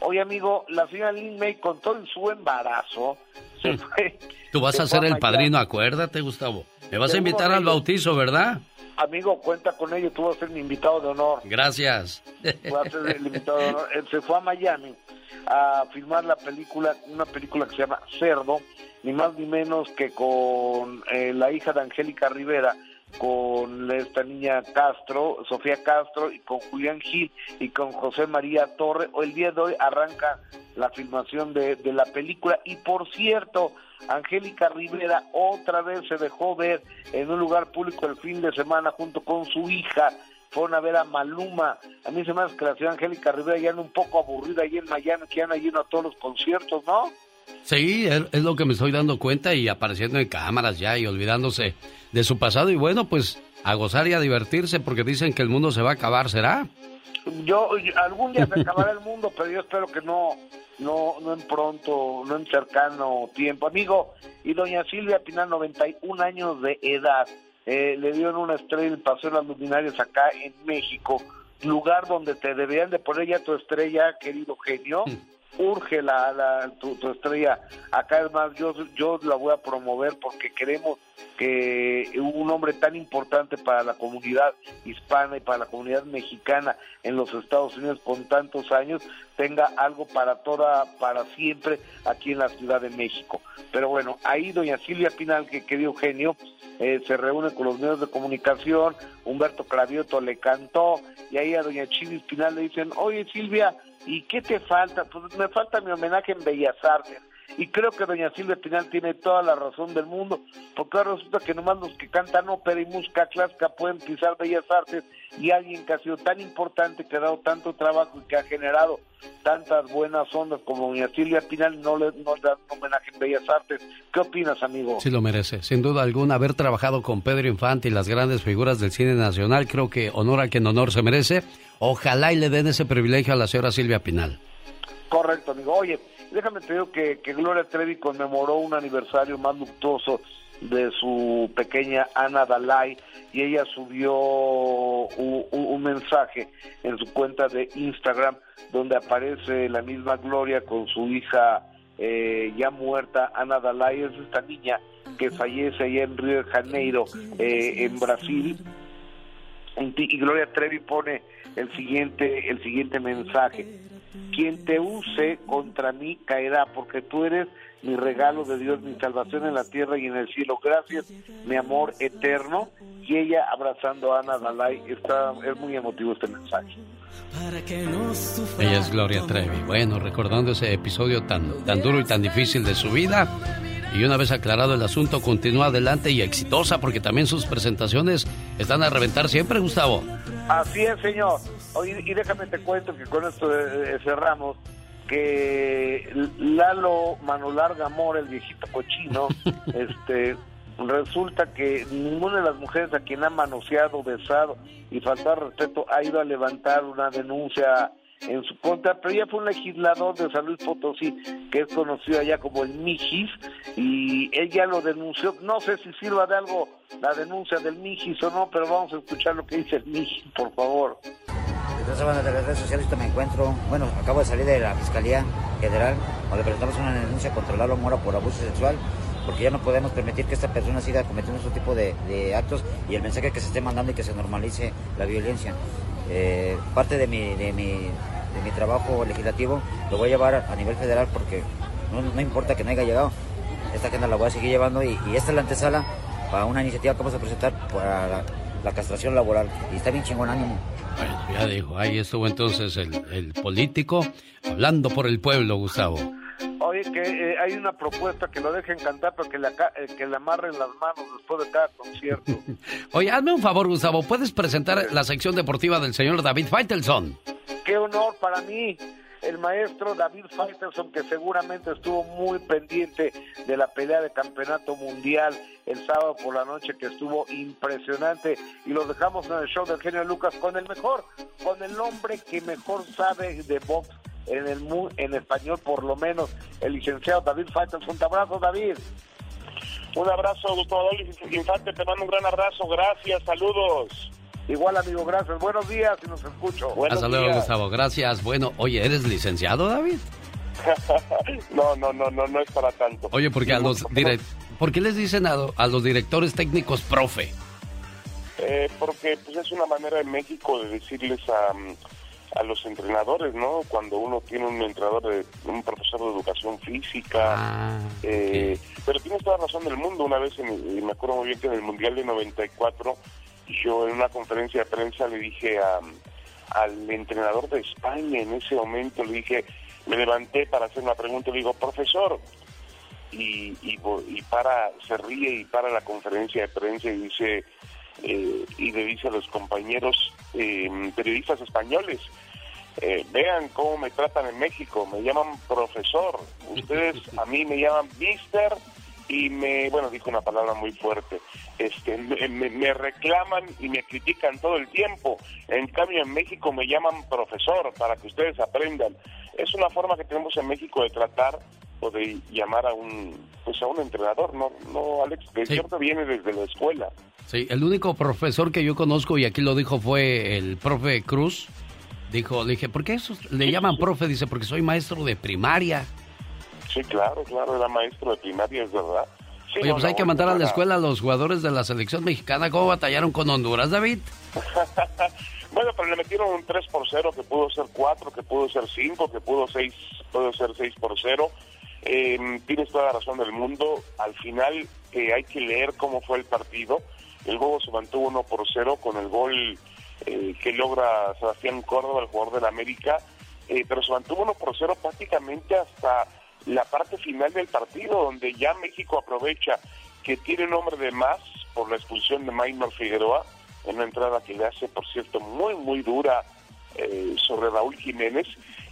Oye, amigo, la señora Lin May con todo su embarazo se fue. Tú vas a ser el padrino, acuérdate, Gustavo. Me vas a invitar al bautizo, ¿verdad? Amigo, cuenta con ello, tú vas a ser mi invitado de honor. Gracias. Voy a ser el invitado de honor. Él se fue a Miami a filmar la película, una película que se llama Cerdo, ni más ni menos que con eh, la hija de Angélica Rivera, con esta niña Castro, Sofía Castro, y con Julián Gil y con José María Torre. El día de hoy arranca la filmación de, de la película y por cierto, Angélica Rivera otra vez se dejó ver en un lugar público el fin de semana junto con su hija. Fueron a ver Maluma. A mí se me hace que la ciudad Angélica Rivera ya anda un poco aburrida ahí en Miami, que anda lleno a todos los conciertos, ¿no? Sí, es, lo que me estoy dando cuenta y apareciendo en cámaras ya y olvidándose de su pasado. Y bueno, pues a gozar y a divertirse porque dicen que el mundo se va a acabar, ¿será? Yo, algún día se acabará el mundo, pero yo espero que no, no, no en pronto, no en cercano tiempo. Amigo, y doña Silvia Pinal, 91 años de edad, eh, le dieron una estrella el Paseo de las Luminarias acá en México, lugar donde te deberían de poner ya tu estrella, querido genio. Urge la, la tu, estrella. Acá es más, yo, yo la voy a promover porque queremos que un hombre tan importante para la comunidad hispana y para la comunidad mexicana en los Estados Unidos con tantos años tenga algo para toda, para siempre aquí en la Ciudad de México. Pero bueno, ahí doña Silvia Pinal, que querido genio, eh, se reúne con los medios de comunicación, Humberto Cravioto le cantó, y ahí a doña Chivis Pinal le dicen, oye Silvia, ¿Y qué te falta? Pues me falta mi homenaje en Bellas Artes. Y creo que doña Silvia Pinal tiene toda la razón del mundo, porque ahora resulta que nomás los que cantan ópera y música clásica pueden pisar bellas artes y alguien que ha sido tan importante, que ha dado tanto trabajo y que ha generado tantas buenas ondas como doña Silvia Pinal no le no le dan homenaje en bellas artes. ¿Qué opinas, amigo? Sí lo merece, sin duda alguna, haber trabajado con Pedro Infante y las grandes figuras del cine nacional, creo que honor a quien honor se merece. Ojalá y le den ese privilegio a la señora Silvia Pinal. Correcto, amigo. Oye, déjame te digo que, que Gloria Trevi conmemoró un aniversario más luctuoso de su pequeña Ana Dalai y ella subió un, un, mensaje en su cuenta de Instagram donde aparece la misma Gloria con su hija eh, ya muerta, Ana Dalai, es esta niña que fallece allá en Río de Janeiro, eh, en Brasil. Y Gloria Trevi pone el siguiente, el siguiente mensaje. Quien te use contra mí caerá, porque tú eres mi regalo de Dios, mi salvación en la tierra y en el cielo. Gracias, mi amor eterno. Y ella abrazando a Ana Dalai, está, es muy emotivo este mensaje. Ella es Gloria Trevi. Bueno, recordando ese episodio tan, tan duro y tan difícil de su vida. Y una vez aclarado el asunto, continúa adelante y exitosa porque también sus presentaciones están a reventar siempre, Gustavo. Así es, señor. Oye, y déjame te cuento que con esto eh, cerramos que Lalo Manolar Gamor, el viejito cochino, este resulta que ninguna de las mujeres a quien ha manoseado, besado y faltado respeto ha ido a levantar una denuncia en su contra, pero ella fue un legislador de San Luis Potosí, que es conocido allá como el Mijis, y ella lo denunció. No sé si sirva de algo la denuncia del Mijis o no, pero vamos a escuchar lo que dice el Mijis, por favor. Entonces, bueno, de las redes sociales me encuentro, bueno, acabo de salir de la Fiscalía Federal, donde presentamos una denuncia contra Lalo Mora por abuso sexual, porque ya no podemos permitir que esta persona siga cometiendo este tipo de, de actos y el mensaje que se esté mandando y que se normalice la violencia. Eh, parte de mi, de, mi, de mi trabajo legislativo lo voy a llevar a nivel federal porque no, no importa que no haya llegado, esta agenda la voy a seguir llevando y, esta es la antesala para una iniciativa que vamos a presentar para la, la castración laboral y está bien chingón ánimo. Bueno, ya dijo, ahí estuvo entonces el, el político hablando por el pueblo, Gustavo. Oye, que eh, hay una propuesta que lo dejen cantar, pero que le, eh, que le amarren las manos después de cada concierto. Oye, hazme un favor, Gustavo, ¿puedes presentar la sección deportiva del señor David Faitelson? Qué honor para mí el maestro David Faitelson, que seguramente estuvo muy pendiente de la pelea de campeonato mundial el sábado por la noche, que estuvo impresionante. Y lo dejamos en el show del genio Lucas con el mejor, con el hombre que mejor sabe de box en el en español, por lo menos, el licenciado David Faitelson. Un abrazo, David. Un abrazo, Gustavo Infante, te mando un gran abrazo, gracias, saludos. Igual, amigo, gracias. Buenos días y nos escucho. Hasta luego, Gustavo. Gracias. Bueno, oye, ¿eres licenciado, David? no, no, no, no, no es para tanto. Oye, porque a los ¿por qué les dicen a, a los directores técnicos profe? Eh, porque pues es una manera en México de decirles a, a los entrenadores, ¿no? Cuando uno tiene un entrenador, de, un profesor de educación física. Ah, eh, Pero tienes toda la razón del mundo. Una vez, en, y me acuerdo muy bien que en el Mundial de 94 yo en una conferencia de prensa le dije a, al entrenador de España en ese momento, le dije, me levanté para hacer una pregunta, le digo, profesor, y, y, y para, se ríe y para la conferencia de prensa y dice, eh, y le dice a los compañeros eh, periodistas españoles, eh, vean cómo me tratan en México, me llaman profesor, ustedes a mí me llaman mister y me, bueno, dijo una palabra muy fuerte, este, me, me, reclaman y me critican todo el tiempo. En cambio, en México me llaman profesor para que ustedes aprendan. Es una forma que tenemos en México de tratar o de llamar a un, pues a un entrenador, ¿no, no Alex? Que sí. cierto viene desde la escuela. Sí, el único profesor que yo conozco, y aquí lo dijo, fue el profe Cruz. Dijo, le dije, ¿por qué eso le llaman profe? Dice, porque soy maestro de primaria. Sí, claro, claro, era maestro de primaria, es verdad. Sí, Oye, no, pues no, hay que mandar a la escuela a los jugadores de la selección mexicana. ¿Cómo batallaron con Honduras, David? bueno, pero le metieron un 3 por 0, que pudo ser 4, que pudo ser 5, que pudo, 6, pudo ser 6 por 0. Eh, tienes toda la razón del mundo. Al final eh, hay que leer cómo fue el partido. El juego se mantuvo 1 por 0 con el gol eh, que logra Sebastián Córdoba, el jugador del América. Eh, pero se mantuvo 1 por 0 prácticamente hasta la parte final del partido, donde ya México aprovecha que tiene un hombre de más por la expulsión de Maynor Figueroa, en una entrada que le hace, por cierto, muy, muy dura eh, sobre Raúl Jiménez,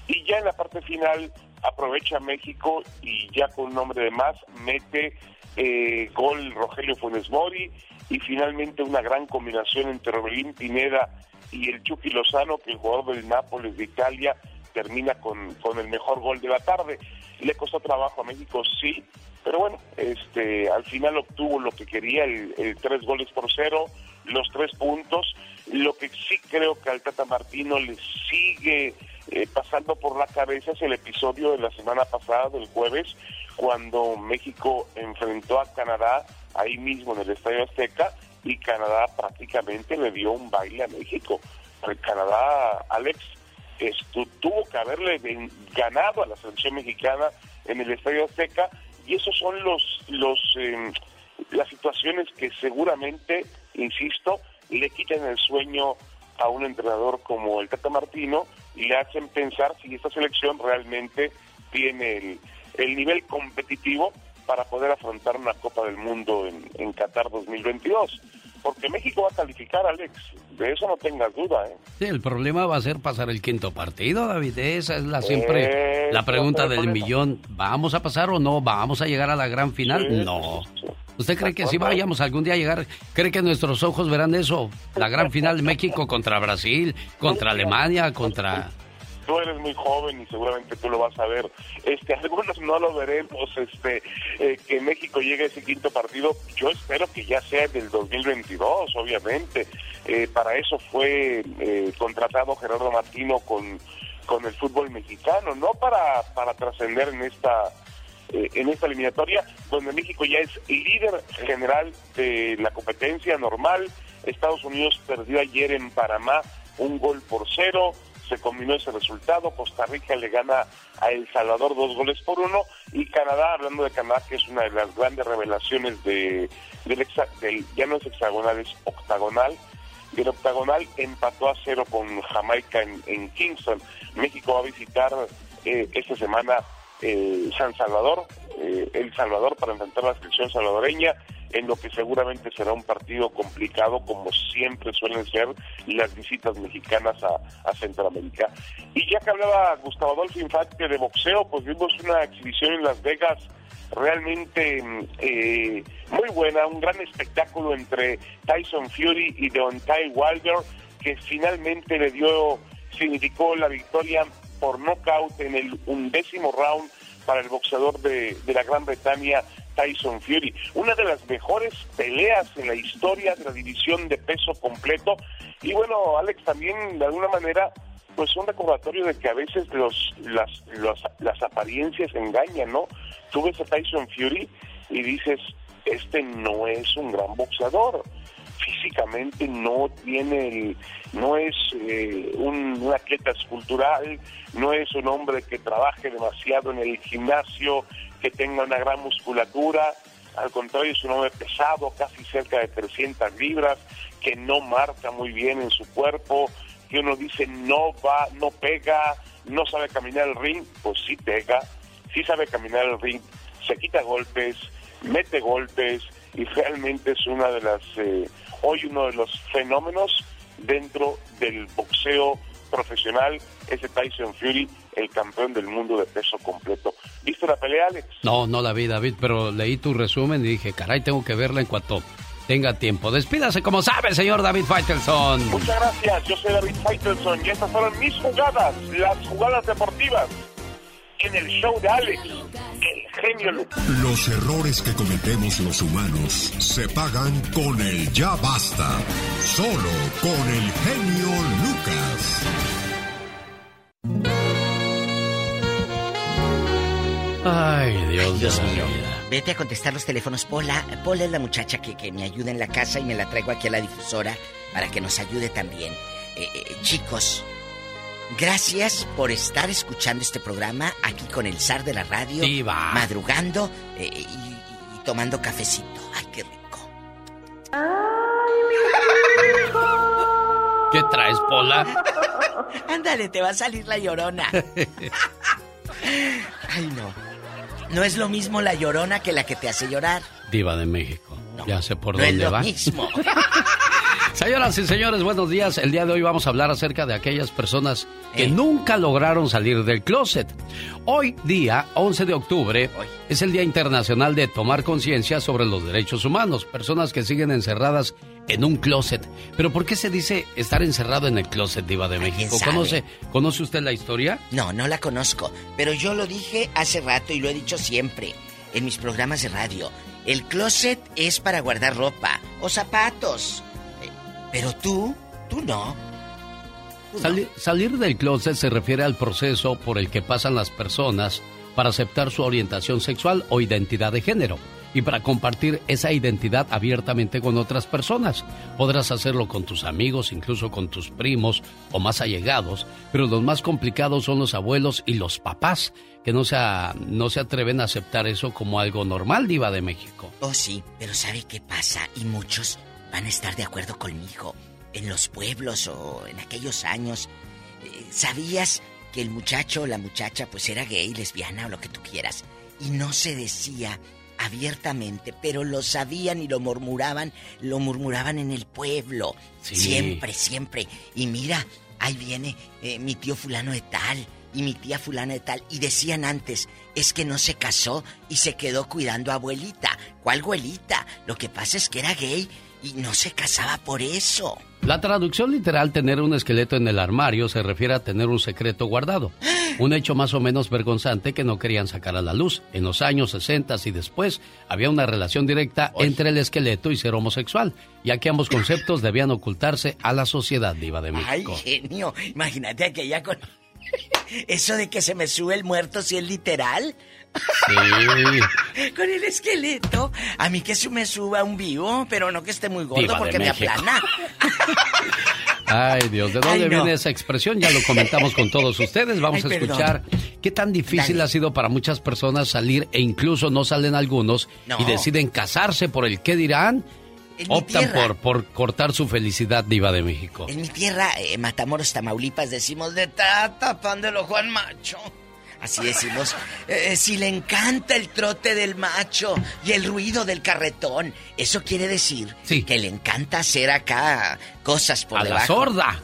y ya en la parte final aprovecha México y ya con un hombre de más mete eh, gol Rogelio Funes Mori y finalmente una gran combinación entre Robelín Pineda y el Chucky Lozano, que el jugador del Nápoles de Italia termina con, con el mejor gol de la tarde. Le costó trabajo a México, sí, pero bueno, este, al final obtuvo lo que quería, el, tres goles por cero, los tres puntos. Lo que sí creo que al Tata Martino le sigue eh, pasando por la cabeza es el episodio de la semana pasada, del jueves, cuando México enfrentó a Canadá ahí mismo en el Estadio Azteca y Canadá prácticamente le dio un baile a México. El Canadá, Alex, esto, tuvo que haberle ganado a la selección mexicana en el Estadio Azteca y esos son los, los em, las situaciones que seguramente, insisto, le quitan el sueño a un entrenador como el Tata Martino le hacen pensar si esta selección realmente tiene el, el nivel competitivo para poder afrontar una Copa del Mundo en, en Qatar 2022 porque México va a calificar, Alex. De eso no tengas duda. ¿eh? Sí, el problema va a ser pasar el quinto partido, David. Esa es la siempre la pregunta del millón. ¿Vamos a pasar o no? ¿Vamos a llegar a la gran final? no. ¿Usted cree que si vayamos algún día a llegar, cree que nuestros ojos verán eso? La gran final de México contra Brasil, contra Alemania, contra tú eres muy joven y seguramente tú lo vas a ver. Este, algunos no lo veremos, este, eh, que México llegue a ese quinto partido. Yo espero que ya sea del 2022, obviamente. Eh, para eso fue eh, contratado Gerardo Martino con, con el fútbol mexicano, no para, para trascender en esta en esta eliminatoria, donde México ya es líder general de la competencia normal. Estados Unidos perdió ayer en Panamá un gol por cero se combinó ese resultado. Costa Rica le gana a El Salvador dos goles por uno y Canadá, hablando de Canadá, que es una de las grandes revelaciones de, del, del ya no es hexagonal, es octagonal. El octagonal empató a cero con Jamaica en, Kingston. México va a visitar eh, esta semana eh, San Salvador, eh, El Salvador, para enfrentar la selección salvadoreña en lo que seguramente será un partido complicado, como siempre suelen ser las visitas mexicanas a, Centroamérica. Y ya que hablaba Gustavo Adolfo Infante de boxeo, pues vimos una exhibición en Las Vegas realmente eh, muy buena, un gran espectáculo entre Tyson Fury y Deontay Wilder, que finalmente le dio, significó la victoria por nocaut en el undécimo round para el boxeador de, de la Gran Bretaña, Tyson Fury. Una de las mejores peleas en la historia de la división de peso completo. Y bueno, Alex, también de alguna manera, pues un recordatorio de que a veces los, las, las apariencias engañan, ¿no? Tú ves a Tyson Fury y dices, este no es un gran boxeador físicamente no tiene el, no es eh, un, un, atleta escultural, no es un hombre que trabaje demasiado en el gimnasio, que tenga una gran musculatura, al contrario es un hombre pesado, casi cerca de 300 libras, que no marca muy bien en su cuerpo, que uno dice no va, no pega, no sabe caminar el ring, pues sí pega, sí sabe caminar el ring, se quita golpes, mete golpes y realmente es una de las, eh, hoy uno de los fenómenos dentro del boxeo profesional, ese Tyson Fury, el campeón del mundo de peso completo. ¿Viste la pelea, Alex? No, no la vi, David, pero leí tu resumen y dije, caray, tengo que verla en cuanto tenga tiempo. Despídase como sabe, señor David Faitelson. Muchas gracias, yo soy David Faitelson y estas fueron mis jugadas, las jugadas deportivas en el show de Alex, el genio Lucas. Los errores que cometemos los humanos se pagan con el ya basta, solo con el genio Lucas. Ay, Dios, Dios mío. Vete a contestar los teléfonos. Pola, Pola es la muchacha que, que, me ayuda en la casa y me la traigo aquí a la difusora para que nos ayude también. Eh, eh, chicos, gracias por estar escuchando este programa aquí con el zar de la radio. Madrugando eh, y, tomando cafecito. Ay, qué rico. ¿Qué traes, Pola? Ándale, te va a salir la llorona. Ay, no. No es lo mismo la llorona que la que te hace llorar. Diva de México. ya sé por no dónde es lo va. mismo. Señoras y señores, buenos días. El día de hoy vamos a hablar acerca de aquellas personas que Eh. nunca lograron salir del closet. Hoy día, 11 de octubre, es el Día Internacional de Tomar Conciencia sobre los Derechos Humanos. Personas que siguen encerradas en un closet. Pero ¿por qué se dice estar encerrado en el closet, Diva de México? sabe? ¿Conoce, ¿Conoce usted la historia? No, no la conozco. Pero yo lo dije hace rato y lo he dicho siempre en mis programas de radio. El closet es para guardar ropa o zapatos. Pero tú, tú no. Sali- salir del closet se refiere al proceso por el que pasan las personas para aceptar su orientación sexual o identidad de género y para compartir esa identidad abiertamente con otras personas. Podrás hacerlo con tus amigos, incluso con tus primos o más allegados, pero los más complicados son los abuelos y los papás, que no se, a- no se atreven a aceptar eso como algo normal, diva de México. Oh, sí, pero ¿sabe qué pasa? Y muchos van a estar de acuerdo conmigo. En los pueblos o en aquellos años, eh, ¿sabías que el muchacho o la muchacha pues era gay, lesbiana o lo que tú quieras? Y no se decía abiertamente, pero lo sabían y lo murmuraban, lo murmuraban en el pueblo. Sí. Siempre, siempre. Y mira, ahí viene eh, mi tío fulano de tal y mi tía fulana de tal. Y decían antes, es que no se casó y se quedó cuidando a abuelita. ¿Cuál abuelita? Lo que pasa es que era gay y no se casaba por eso. La traducción literal tener un esqueleto en el armario se refiere a tener un secreto guardado. Un hecho más o menos vergonzante que no querían sacar a la luz. En los años 60 y después había una relación directa entre el esqueleto y ser homosexual, ya que ambos conceptos debían ocultarse a la sociedad diva de Ay, México. genio, imagínate aquella con... Eso de que se me sube el muerto si es literal. Sí. Con el esqueleto. A mí que se me suba un vivo, pero no que esté muy gordo Diva de porque me aplana. Ay, Dios, ¿de dónde Ay, no. viene esa expresión? Ya lo comentamos con todos ustedes. Vamos Ay, a perdón. escuchar qué tan difícil ha sido para muchas personas salir e incluso no salen algunos No. y deciden casarse por el qué dirán. En Optan por, por cortar su felicidad diva de México. En mi tierra, eh, Matamoros, Tamaulipas, decimos de ta tapándolo Juan Macho. Así decimos, eh, si le encanta el trote del macho y el ruido del carretón, eso quiere decir que le encanta hacer acá cosas por A la debajo. sorda.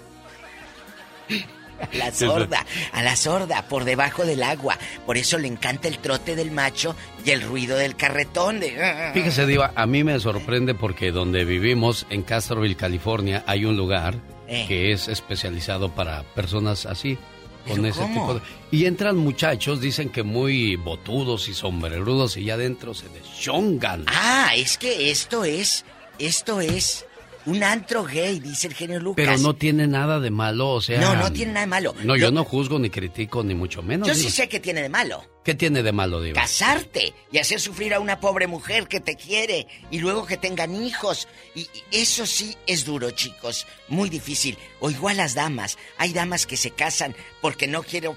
A la sorda, a la sorda, por debajo del agua. Por eso le encanta el trote del macho y el ruido del carretón. De... "Ah, Fíjese, Diva, a mí me sorprende porque donde vivimos, en Castroville, California, hay un lugar Eh. que es especializado para personas así, con ¿Pero ese cómo? tipo de... Y entran muchachos, dicen que muy botudos y sombrerudos, y ya adentro se deschongan. Ah, es que esto es, esto es un antro gay, dice el genio Lucas. Pero no tiene nada de malo, o sea... No, no tiene nada de malo. No, yo no juzgo ni critico, ni mucho menos. Yo sí sé que tiene de malo. ¿Qué tiene de malo, Diva? Casarte y hacer sufrir a una pobre mujer que te quiere y luego que tengan hijos. Y y eso sí es duro, chicos. Muy difícil. O igual las damas. Hay damas que se casan porque no quiero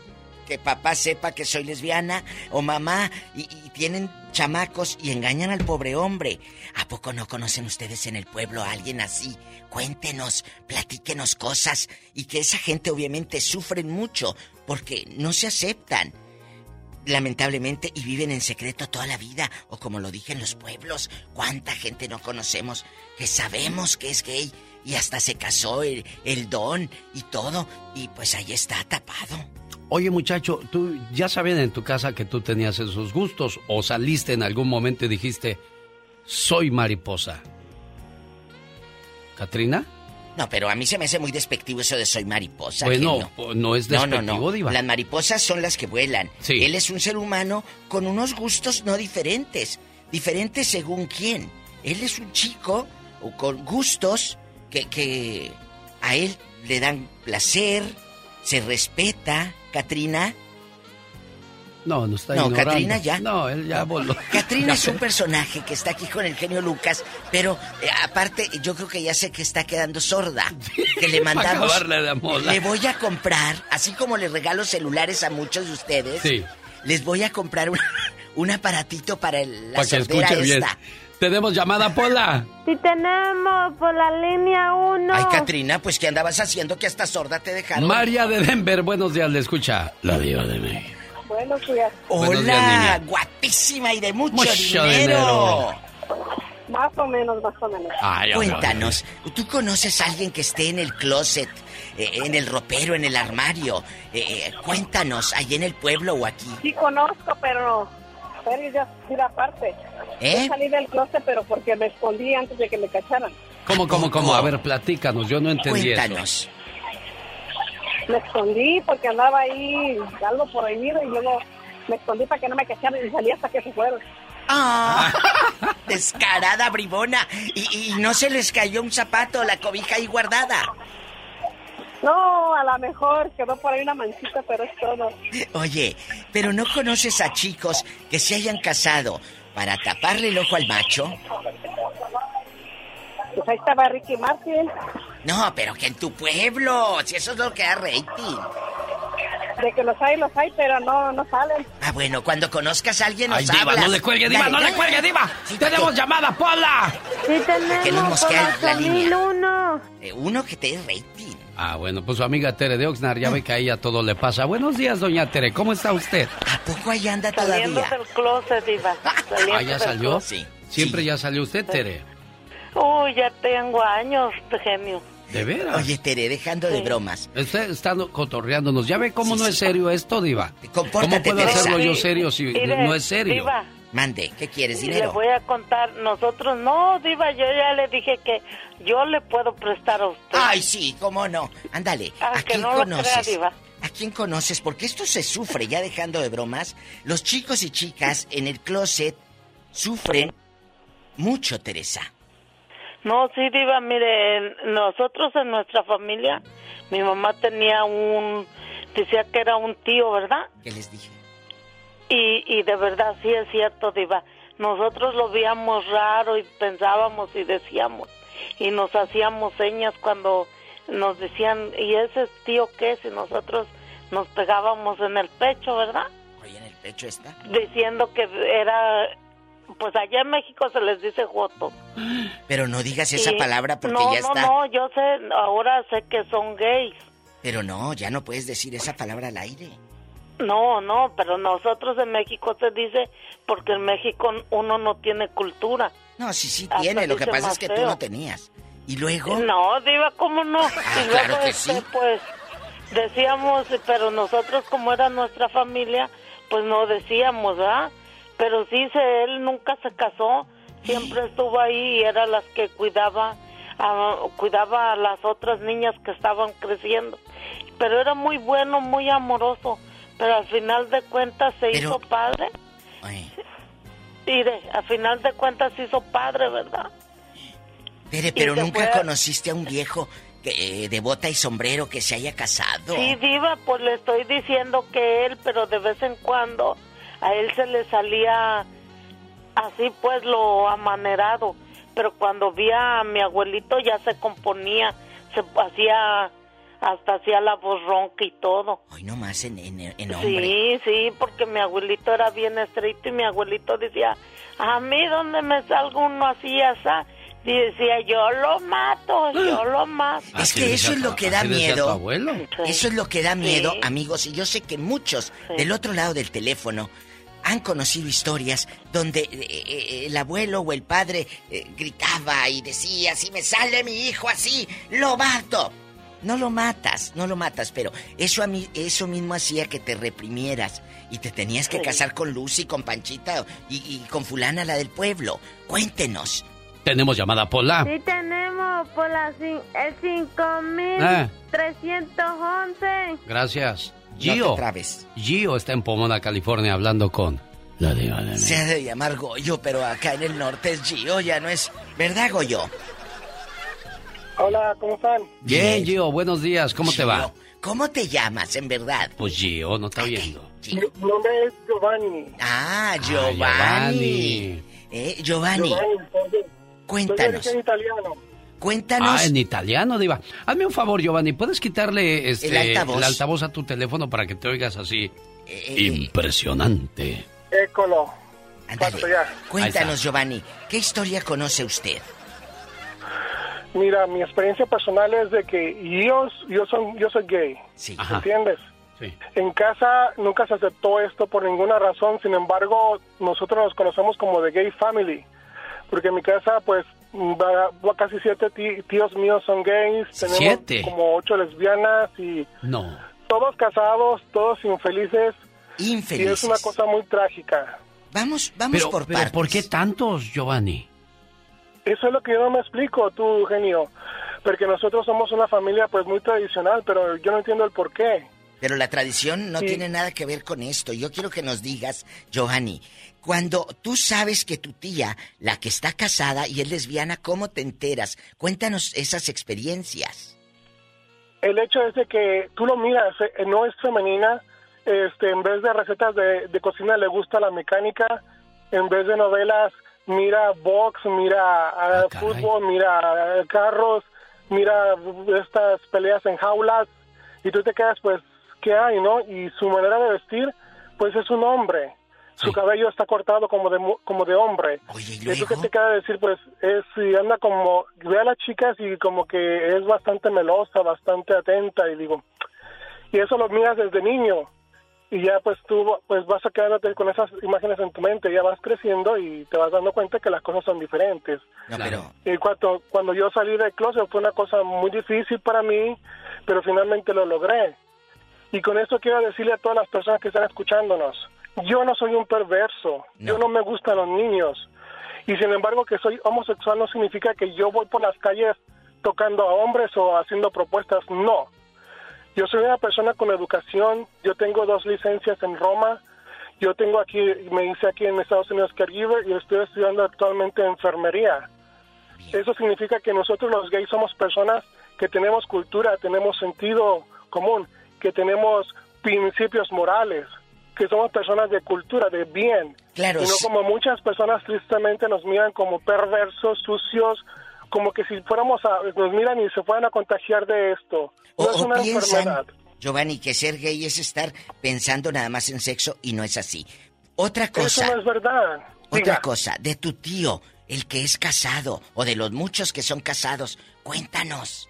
que papá sepa que soy lesbiana o mamá y, tienen chamacos y engañan al pobre hombre. ¿A poco no conocen ustedes en el pueblo a alguien así? Cuéntenos, platíquenos cosas y que esa gente obviamente sufren mucho porque no se aceptan lamentablemente y viven en secreto toda la vida o como lo dije en los pueblos, cuánta gente no conocemos que sabemos que es gay y hasta se casó el, el don y todo y pues ahí está tapado. Oye, muchacho, ¿tú ya sabían en tu casa que tú tenías esos gustos o saliste en algún momento y dijiste, soy mariposa? ¿Katrina? No, pero a mí se me hace muy despectivo eso de soy mariposa. Bueno, no es No, no, despectivo, no. Diva. Las mariposas son las que vuelan. Sí. Él es un ser humano con unos gustos no diferentes. Diferentes según quién. Él es un chico o con gustos que, que a él le dan placer, se respeta. Katrina. No, no está No, ignorando. Katrina ya. No, él ya voló. Katrina es un personaje que está aquí con el genio Lucas, pero eh, aparte yo creo que ya sé que está quedando sorda. Que le mandamos. de moda. Le voy a comprar, así como le regalo celulares a muchos de ustedes. Sí. Les voy a comprar un, un aparatito para el- la Para que escuche bien. Tenemos llamada, Pola. Si tenemos por la línea 1. Ay, Katrina, pues ¿qué andabas haciendo que hasta sorda te dejaron? María de Denver, buenos días, le escucha. La diva de México. Buenos días. Buenos días, Hola, niña. guapísima y de mucho, Mucho dinero. dinero. Más o menos, más o menos. Ay. Cuéntanos, ¿tú conoces a alguien que esté en el closet, eh, en el ropero, en el armario? Eh, eh, cuéntanos, ahí en el pueblo o aquí. Sí conozco, pero... Pero ya ir aparte. ¿Eh? Yo salí del closet, pero porque me escondí antes de que me cacharan. ¿Cómo, cómo, cómo? A ver, platícanos, yo no entendí Cuéntanos. Me escondí porque andaba ahí algo prohibido y luego me escondí para que no me cacharan y salí hasta que se fueron. ¡Ah! Descarada, bribona. Y, y no se les cayó un zapato, la cobija ahí guardada. No, a lo mejor quedó por ahí una manchita, pero es todo. Oye, pero ¿no conoces a chicos que se hayan casado para taparle el ojo al macho? Pues ahí estaba Ricky Martin. No, pero que en tu pueblo, si eso es lo que da rating. De que los hay, los hay, pero no, no salen. Ah, bueno, cuando conozcas a alguien nos Ay, diva, hablas. no le cuelgue, diva, Dale, no le cuelgue, diva. Tenemos llamada, Pola. Sí Que nos mosquea la línea. uno. Eh, Uno que te dé rating. Ah, bueno, pues su amiga Tere de Oxnard ya ve que a ella todo le pasa. Buenos días, doña Tere, ¿cómo está usted? ¿A poco ahí anda Saliendo del closet, Diva. Saliendo Ah, ¿ya salió? closet. Sí. Siempre ya salió usted, Tere. Uy, ya tengo años de genio. ¿De veras? Oye, Tere, dejando de bromas. Usted está no- cotorreándonos. ¿Ya ve cómo no es serio esto, diva? ¿Cómo puedo hacerlo yo serio si Mire, no es serio? Diva, Mande, ¿qué quieres? le ¿Dinero? voy a contar. Nosotros, no, Diva, yo ya le dije que yo le puedo prestar a usted. Ay, sí, cómo no. Ándale, ¿a Aunque quién no lo crea, conoces? Diva. ¿A quién conoces? Porque esto se sufre, ya dejando de bromas. Los chicos y chicas en el closet sufren mucho, Teresa. No, sí, Diva, mire, nosotros en nuestra familia, mi mamá tenía un, decía que era un tío, ¿verdad? ¿Qué les dije? Y, y de verdad sí es cierto, Diva. Nosotros lo veíamos raro y pensábamos y decíamos y nos hacíamos señas cuando nos decían, ¿y ese tío qué? Y nosotros nos pegábamos en el pecho, ¿verdad? Oye, en el pecho está. Diciendo que era, pues allá en México se les dice joto. Pero no digas esa Y- palabra porque no, ya no, está. No, yo sé, ahora sé que son gays. Pero no, ya no puedes decir esa palabra al aire. No, no, pero nosotros en México se dice porque en México uno no tiene cultura. No, sí, sí Hasta tiene. Lo que pasa es que tú no tenías. ¿Y luego? Ah, No, Diva, ¿cómo no? y luego, claro que este, sí. pues, decíamos, pero nosotros como era nuestra familia, pues no decíamos, ¿verdad? Pero sí, se, él nunca se casó, siempre estuvo ahí y era las que cuidaba, a, cuidaba a las otras niñas que estaban creciendo. Pero era muy bueno, muy amoroso, pero al final de cuentas se Pero- hizo padre. Mire, al final de cuentas se hizo padre, ¿verdad? Tere, Y pero nunca fue- conociste a un viejo que, eh, de bota y sombrero que se haya casado. Sí, Diva, pues le estoy diciendo que él, pero de vez en cuando a él se le salía así, pues lo amanerado. Pero cuando vi a mi abuelito ya se componía, se hacía, hasta hacía la voz ronca y todo. Hoy nomás en, en, en hombre. Sí, sí, porque mi abuelito era bien estricto y mi abuelito decía, a mí donde me salga uno así, así, y decía, yo lo mato, yo lo mato. Es que eso es lo que da miedo. abuelo. Eso es lo que da miedo, Sí. amigos. Y yo sé que muchos del otro lado del teléfono han conocido historias donde eh, eh, el abuelo o el padre eh, gritaba y decía, si me sale mi hijo así, lo mato. No lo matas, no lo matas, pero eso a mí, eso mismo hacía que te reprimieras y te tenías que Sí. casar con Lucy, con Panchita y, y con fulana la del pueblo. Cuéntenos. Tenemos llamada, Pola. Sí tenemos por la cin- el Ah. 5311. Gracias. No Gio. te trabes. Gio está en Pomona, California, hablando con la diva de. Se ha de llamar Goyo, pero acá en el norte es Gio, ya no es. ¿Verdad, Goyo? Hola, ¿cómo están? Bien, Gio, buenos días. ¿Cómo te va? ¿Cómo te llamas, en verdad? Pues Gio, no está viendo. Mi nombre es Giovanni. Ah, Ah, Giovanni. Giovanni. Eh, Giovanni, Giovanni, soy- cuéntanos. Soy italiano. Cuéntanos. Ah, en italiano, Diva. Hazme un favor, Giovanni. ¿Puedes quitarle este, El altavoz. el altavoz a tu teléfono para que te oigas así? Eh, Impresionante. Écolo. Ándale. Paso ya. Cuéntanos, Giovanni, ¿qué historia conoce usted? Mira, mi experiencia personal es de que yo, yo, soy, yo soy gay. Sí. ¿Entiendes? En casa nunca se aceptó esto por ninguna razón, sin embargo, nosotros nos conocemos como The Gay Family, porque en mi casa, pues, va- va casi siete tí- tíos míos son gays, tenemos ¿Siete? como ocho lesbianas y No. todos casados, todos infelices. Infelices. Y es una cosa muy trágica. Vamos, vamos Pero, por pero partes. ¿por qué tantos, Giovanni? Eso es lo que yo no me explico, tú, genio. Porque nosotros somos una familia, pues, muy tradicional, pero yo no entiendo el por qué. Pero la tradición no Sí. tiene nada que ver con esto. Yo quiero que nos digas, Giovanni, cuando tú sabes que tu tía, la que está casada y es lesbiana, ¿cómo te enteras? Cuéntanos esas experiencias. El hecho es de que tú lo miras, eh, no es femenina, este, en vez de recetas de, de cocina le gusta la mecánica, en vez de novelas mira box, mira ah, fútbol, mira ah, carros, mira estas peleas en jaulas y tú te quedas pues, ¿qué hay, no? Y su manera de vestir, pues es un hombre. Su cabello está cortado como de, como de hombre. y tú que te queda decir, pues, es, y anda como, ve a las chicas y como que es bastante melosa, bastante atenta, y digo, y eso lo miras desde niño, y ya pues tú pues vas a quedarte con esas imágenes en tu mente, ya vas creciendo y te vas dando cuenta que las cosas son diferentes. No, pero Y cuando, cuando yo salí del closet fue una cosa muy difícil para mí, pero finalmente lo logré. Y con esto quiero decirle a todas las personas que están escuchándonos, yo no soy un perverso, yo no me gustan los niños. Y sin embargo que soy homosexual no significa que yo voy por las calles tocando a hombres o haciendo propuestas, no. Yo soy una persona con educación, yo tengo dos licencias en Roma, yo tengo aquí, me hice aquí en Estados Unidos caregiver y estoy estudiando actualmente enfermería. Eso significa que nosotros los gays somos personas que tenemos cultura, tenemos sentido común, que tenemos principios morales, que somos personas de cultura, de bien. Claro, Y no como muchas personas tristemente nos miran como perversos, sucios, como que si fuéramos a, nos miran y se fueran a contagiar de esto. No O, es una piensan, enfermedad. Giovanni, que ser gay es estar pensando nada más en sexo y no es así. Otra Eso cosa, no es verdad. otra Diga. cosa, de tu tío, el que es casado, o de los muchos que son casados, cuéntanos.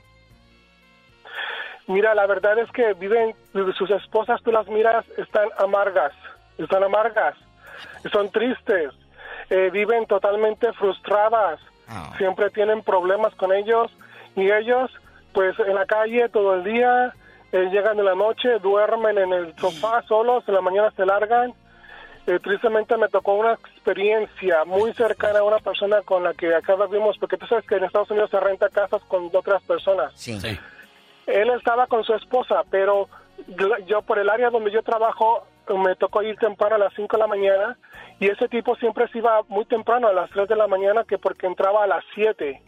Mira, la verdad es que viven, sus esposas, tú las miras, están amargas, están amargas, son tristes, eh, viven totalmente frustradas, siempre tienen problemas con ellos y ellos, pues en la calle todo el día, eh, llegan en la noche, duermen en el sofá solos, en la mañana se largan. Eh, tristemente me tocó una experiencia muy cercana a una persona con la que acá vimos, porque tú sabes que en Estados Unidos se renta casas con otras personas. Sí. Él estaba con su esposa, pero yo por el área donde yo trabajo me tocó ir temprano a las 5 de la mañana y ese tipo siempre se iba muy temprano a las 3 de la mañana que porque entraba a las 7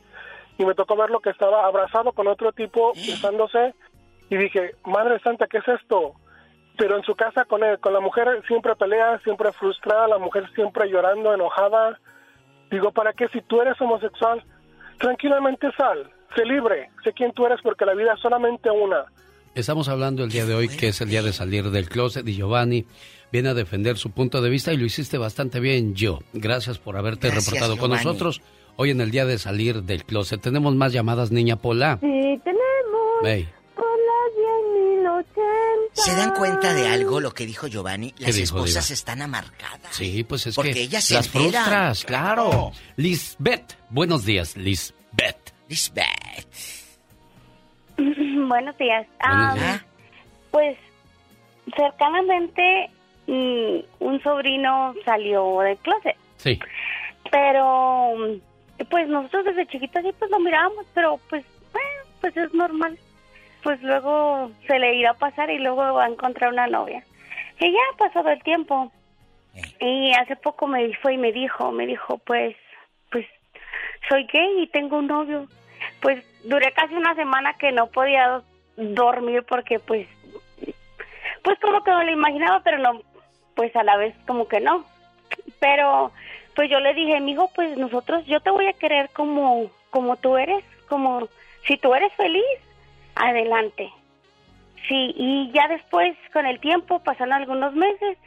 y me tocó verlo que estaba abrazado con otro tipo besándose y dije, Madre Santa, ¿qué es esto? Pero en su casa con él, con la mujer siempre pelea, siempre frustrada, la mujer siempre llorando, enojada. Digo, ¿para qué si tú eres homosexual? Tranquilamente sal, sé libre, sé quién tú eres porque la vida es solamente una. Estamos hablando el día de hoy que es el día de salir del closet y Giovanni viene a defender su punto de vista y lo hiciste bastante bien, yo. Gracias por haberte Gracias, reportado con nosotros hoy en el día de salir del closet. Tenemos más llamadas, niña Pola. Sí, tenemos Hey, por las 10.080. ¿Se dan cuenta de algo lo que dijo Giovanni? Las dijo, esposas Diva? están amarcadas. sí, pues es Porque que ellas se las enteran. frustras, claro. Lisbeth, buenos días, Lisbeth. Lisbeth. Buenos días. Buenos días. Pues cercanamente mm, un sobrino salió del closet, Sí. pero pues nosotros desde chiquitos sí pues lo mirábamos, pero pues bueno, pues es normal. Pues luego se le irá a pasar y luego va a encontrar una novia. Y ya ha pasado el tiempo. Y hace poco me fue y me dijo, me dijo, pues, pues soy gay y tengo un novio. Pues duré casi una semana que no podía dormir porque pues pues como que me lo imaginaba pero no pues a la vez como que no. Pero pues yo le dije mijo pues nosotros yo te voy a querer como como tú eres como si tú eres feliz adelante sí y ya después con el tiempo pasaron algunos meses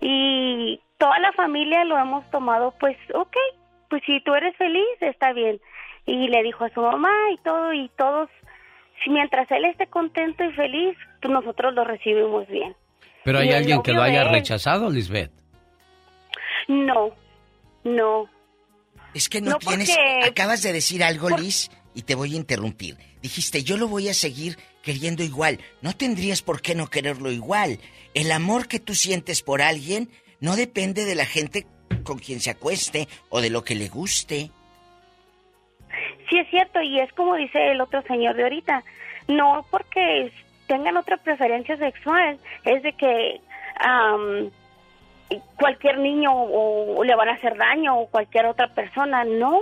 y toda la familia lo hemos tomado pues ok pues si tú eres feliz está bien y le dijo a su mamá y todo y todos si mientras él esté contento y feliz pues nosotros lo recibimos bien Pero hay alguien que lo haya rechazado, Lisbeth. No, no. Es que no, No, tienes. porque- Acabas de decir algo, Liz, y te voy a interrumpir. Dijiste, yo lo voy a seguir queriendo igual. No tendrías por qué no quererlo igual. El amor que tú sientes por alguien no depende de la gente con quien se acueste o de lo que le guste. Sí es cierto y es como dice el otro señor de ahorita, no porque tengan otra preferencia sexual, es de que am, cualquier niño o, o le van a hacer daño o cualquier otra persona, no.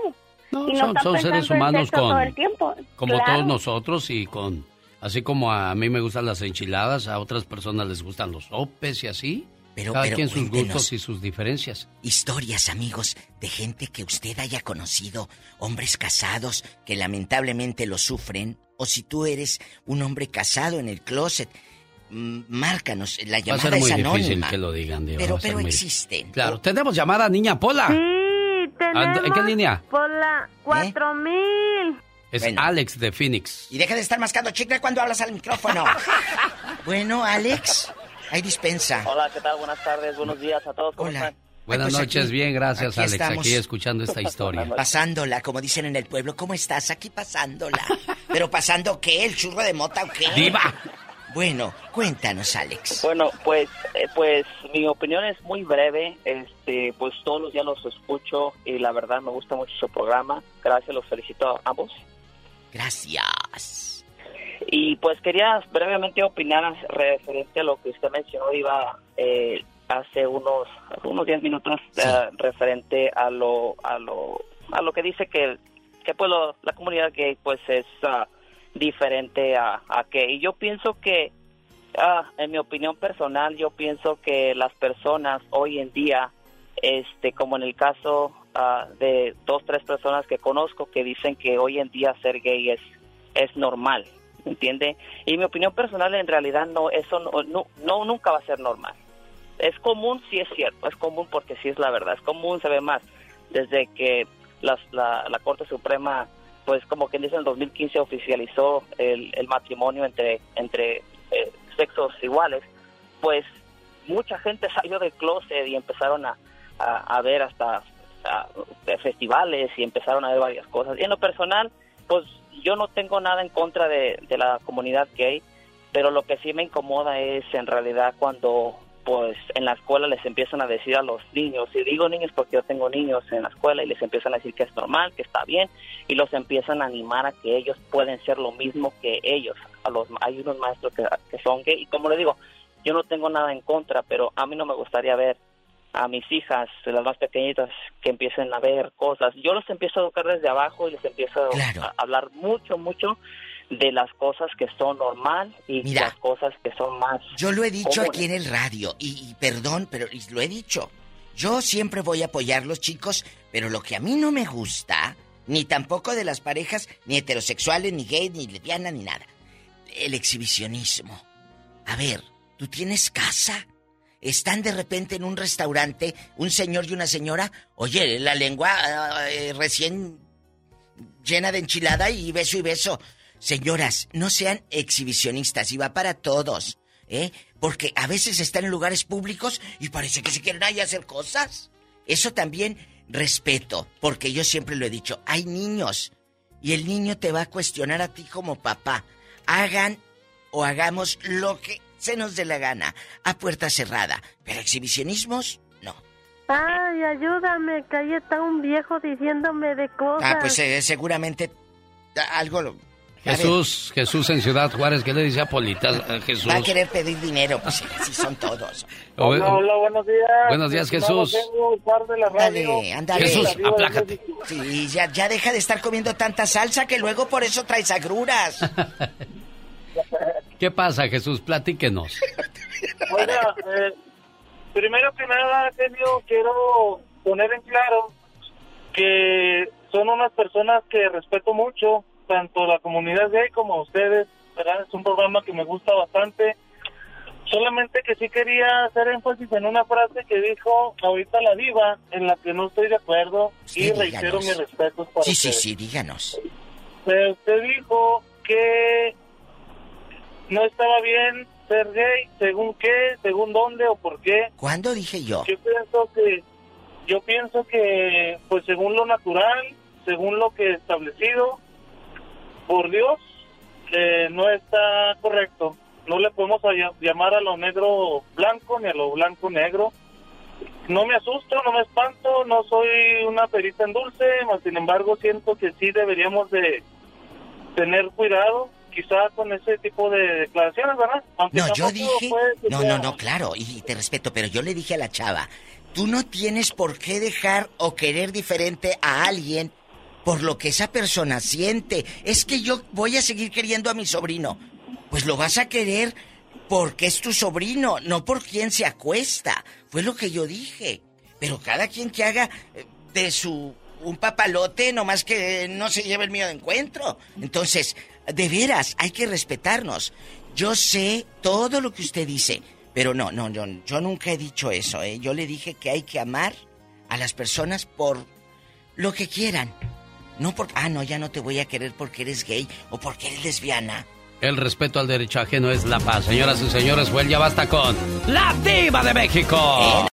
y no son- son seres humanos con- todo el tiempo. Como Claro. todos nosotros y con... Así como a mí me gustan las enchiladas, a otras personas les gustan los sopes y así. Pero- Cada pero quien sus gustos y sus diferencias. Historias, amigos, de gente que usted haya conocido, hombres casados que lamentablemente lo sufren, o si tú eres un hombre casado en el closet, márcanos, la Va a llamada ser muy es difícil anónima. que lo digan, Diva, Pero, pero muy- existen. Claro, tenemos llamada, niña Pola. Sí, tenemos. ¿En qué línea? Por la 4000. Es Bueno. Alex de Phoenix. Y deja de estar mascando chicle cuando hablas al micrófono. bueno, Alex, hay dispensa. Hola, ¿qué tal? Buenas tardes, buenos días a todos. ¿Cómo están? Buenas Pues noches, aquí- bien, gracias aquí Alex, estamos. aquí escuchando esta historia. Pasándola, como dicen en el pueblo. ¿Cómo estás? Aquí pasándola. ¿Pero pasando qué? ¿El churro de mota o qué? ¡Diva! Bueno, cuéntanos, Alex. Bueno, pues, eh, pues mi opinión es muy breve. Este, pues todos los días los escucho y la verdad me gusta mucho su programa. Gracias, los felicito a ambos. Gracias. Y pues quería brevemente opinar referente a lo que usted mencionó, iba eh, hace unos unos 10 minutos eh, referente a lo a lo a lo que dice que que pues lo- la comunidad gay pues es ah, diferente a, a que y yo pienso que ah, en mi opinión personal yo pienso que las personas hoy en día este como en el caso ah, de dos tres personas que conozco que dicen que hoy en día ser gay es es normal ¿entiende? Y mi opinión personal en realidad no, eso no, no, nunca va a ser normal. Es común, sí es cierto, es común porque sí es la verdad, es común, se ve más. Desde que la, la Corte Suprema, pues como quien dice en el 2015 oficializó el, matrimonio entre, entre eh, sexos iguales, pues mucha gente salió del closet y empezaron a, a, a ver hasta a, festivales y empezaron a ver varias cosas. Y en lo personal, pues yo no tengo nada en contra de, la comunidad gay, pero lo que sí me incomoda es en realidad cuando pues en la escuela les empiezan a decir a los niños, y digo niños porque yo tengo niños en la escuela y les empiezan a decir que es normal, que está bien, y los empiezan a animar a que ellos pueden ser lo mismo que ellos. A los hay unos maestros que, que son gay y como le digo, yo no tengo nada en contra, pero a mí no me gustaría ver a mis hijas, las más pequeñitas, que empiecen a ver cosas. Yo los empiezo a educar desde abajo y les empiezo a hablar mucho, mucho de las cosas que son normal y las cosas que son más. Yo lo he dicho comunes. aquí en el radio, y, y perdón, pero y lo he dicho. Yo siempre voy a apoyarlos, chicos, pero lo que a mí no me gusta, ni tampoco de las parejas, ni heterosexuales, ni gay, ni lesbianas, ni nada. El exhibicionismo. A ver, ¿tú tienes casa? Están de repente en un restaurante, un señor y una señora, oye, la lengua eh, recién llena de enchilada y beso y beso. Señoras, no sean exhibicionistas y va para todos, ¿eh? Porque a veces están en lugares públicos y parece que se quieren ahí hacer cosas. Eso también respeto, porque yo siempre lo he dicho, hay niños y el niño te va a cuestionar a ti como papá. Hagan o hagamos lo que se nos dé la gana, a puerta cerrada. Pero exhibicionismos, no. Ay, ayúdame, que ahí está un viejo diciéndome de cosas. Ah, pues eh, seguramente a- algo lo- a Jesús, Jesús en Ciudad Juárez, ¿qué le dice a Polita? eh, Jesús. va a querer pedir dinero, pues así son todos. Hola, hola, buenos días. Buenos días, Jesús. Ándale, ándale. Jesús, aplácate. Sí, ya, ya deja de estar comiendo tanta salsa que luego por eso traes agruras. ¿Qué pasa, Jesús? Platíquenos. Oiga, eh, primero que nada, quiero poner en claro que son unas personas que respeto mucho, tanto la comunidad gay como ustedes, ¿verdad? Es un programa que me gusta bastante. Solamente que sí quería hacer énfasis en una frase que dijo ahorita la diva, en la que no estoy de acuerdo, y Sí, reitero díganos. mis respetos para Sí, sí, ustedes. sí, díganos. Eh, usted dijo que no estaba bien ser gay, según qué, según dónde o por qué. ¿Cuándo dije yo? Yo pienso que, yo pienso que, pues según lo natural, según lo que establecido por Dios, eh, no está correcto. No le podemos a- llamar a lo negro blanco ni a lo blanco negro. No me asusto, no me espanto, no soy una perita en dulce, mas sin embargo siento que sí deberíamos de tener cuidado, quizá con ese tipo de declaraciones, ¿verdad? Aunque No, yo dije... No, sea- no, no, claro, y te respeto, pero yo le dije a la chava, tú no tienes por qué dejar o querer diferente a alguien por lo que esa persona siente. Es que yo voy a seguir queriendo a mi sobrino. Pues lo vas a querer porque es tu sobrino, no por quien se acuesta. Fue lo que yo dije. Pero cada quien que haga eh, de su un papalote, nomás que no se lleve el mío de encuentro. Entonces, de veras, hay que respetarnos. Yo sé todo lo que usted dice, pero no, no, yo, yo nunca he dicho eso, ¿eh? Yo le dije que hay que amar a las personas por lo que quieran. No por, ah, no, ya no te voy a querer porque eres gay o porque eres lesbiana. El respeto al derecho ajeno es la paz. Señoras y señores, fue el ya basta con La Diva de México.